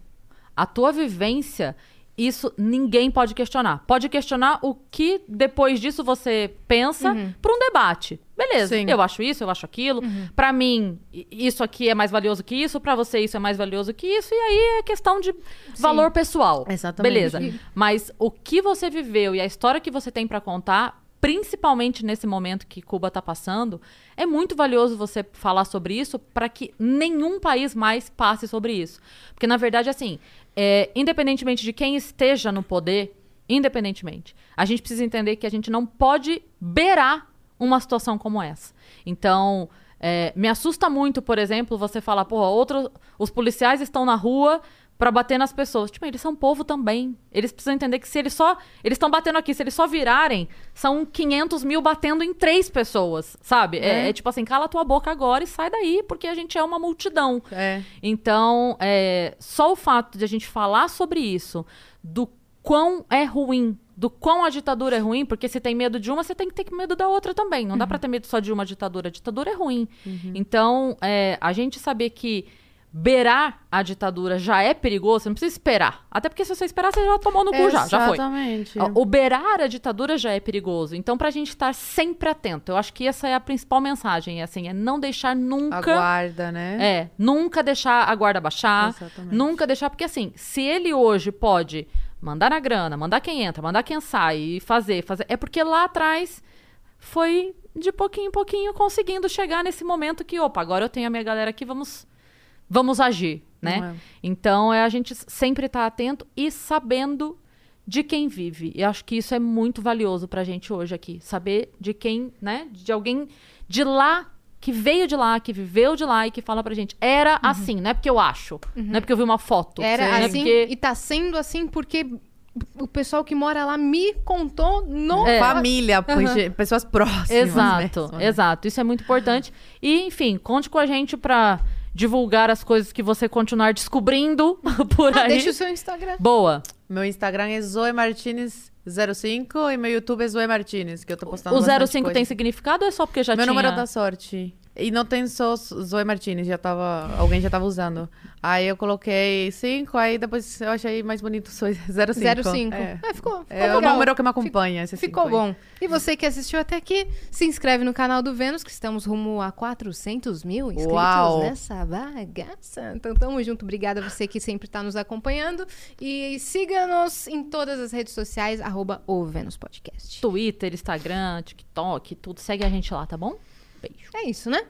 a tua vivência, isso ninguém pode questionar. Pode questionar o que depois disso você pensa para um debate. Beleza, Sim. eu acho isso, eu acho aquilo. Pra mim, i- isso aqui é mais valioso que isso, pra você isso é mais valioso que isso, e aí é questão de valor pessoal. Exatamente. Beleza. Mas o que você viveu e a história que você tem pra contar, principalmente nesse momento que Cuba tá passando, é muito valioso você falar sobre isso para que nenhum país mais passe sobre isso. Porque na verdade assim, é, independentemente de quem esteja no poder, independentemente, a gente precisa entender que a gente não pode beirar uma situação como essa. Então, é, me assusta muito, por exemplo, você falar, porra, outros, os policiais estão na rua pra bater nas pessoas. Tipo, eles são povo também. Eles precisam entender que se eles só. Eles estão batendo aqui, se eles só virarem, são 500 mil batendo em três pessoas, sabe? É, é tipo assim, cala tua boca agora e sai daí, porque a gente é uma multidão. É. Então, é, só o fato de a gente falar sobre isso, do quão é ruim, do quão a ditadura é ruim, porque se tem medo de uma, você tem que ter medo da outra também. Não dá pra ter medo só de uma ditadura. A ditadura é ruim. Então, é, a gente saber que beirar a ditadura já é perigoso, você não precisa esperar. Até porque se você esperar, você já tomou no cu já, já foi. Exatamente. O beirar a ditadura já é perigoso. Então, pra gente estar sempre atento, eu acho que essa é a principal mensagem, é assim, é não deixar nunca Aguarda, né? é, nunca deixar a guarda baixar. Exatamente. Nunca deixar, porque assim, se ele hoje pode mandar na grana, mandar quem entra, mandar quem sai e fazer, fazer. É porque lá atrás foi de pouquinho em pouquinho conseguindo chegar nesse momento que, opa, agora eu tenho a minha galera aqui, vamos, vamos agir, né? É. Então é a gente sempre estar atento e sabendo de quem vive. E acho que isso é muito valioso pra gente hoje aqui. Saber de quem, né? De alguém de lá, que veio de lá, que viveu de lá e que fala pra gente. Era assim, não é porque eu acho. Não é porque eu vi uma foto. Era é assim porque- e tá sendo assim porque o pessoal que mora lá me contou no É. Família, pois, pessoas próximas. Exato, mesmo, né? exato. Isso é muito importante. E, enfim, conte com a gente pra divulgar as coisas que você continuar descobrindo *laughs* por Ah, aí. deixa o seu Instagram. Boa. Meu Instagram é Zoe Martinez 05 e meu YouTube é Zoe Martinez, que eu tô postando O bastante 05 coisa. tem significado ou é só porque já Meu tinha... número da sorte. E não tem só Zoe Martinez, já tava, alguém já tava usando. Aí eu coloquei 5, aí depois eu achei mais bonito só 05. 05. É. É, ficou, ficou É o legal. número que me acompanha, esse Ficou aí. bom. E você que assistiu até aqui, se inscreve no canal do Vênus, que estamos rumo a 400 mil inscritos Uau. nessa bagaça. Então, tamo junto. Obrigada a você que sempre tá nos acompanhando. E siga-nos em todas as redes sociais, arroba o Vênus Podcast. Twitter, Instagram, TikTok, tudo. Segue a gente lá, tá bom? Beijo. É isso, né?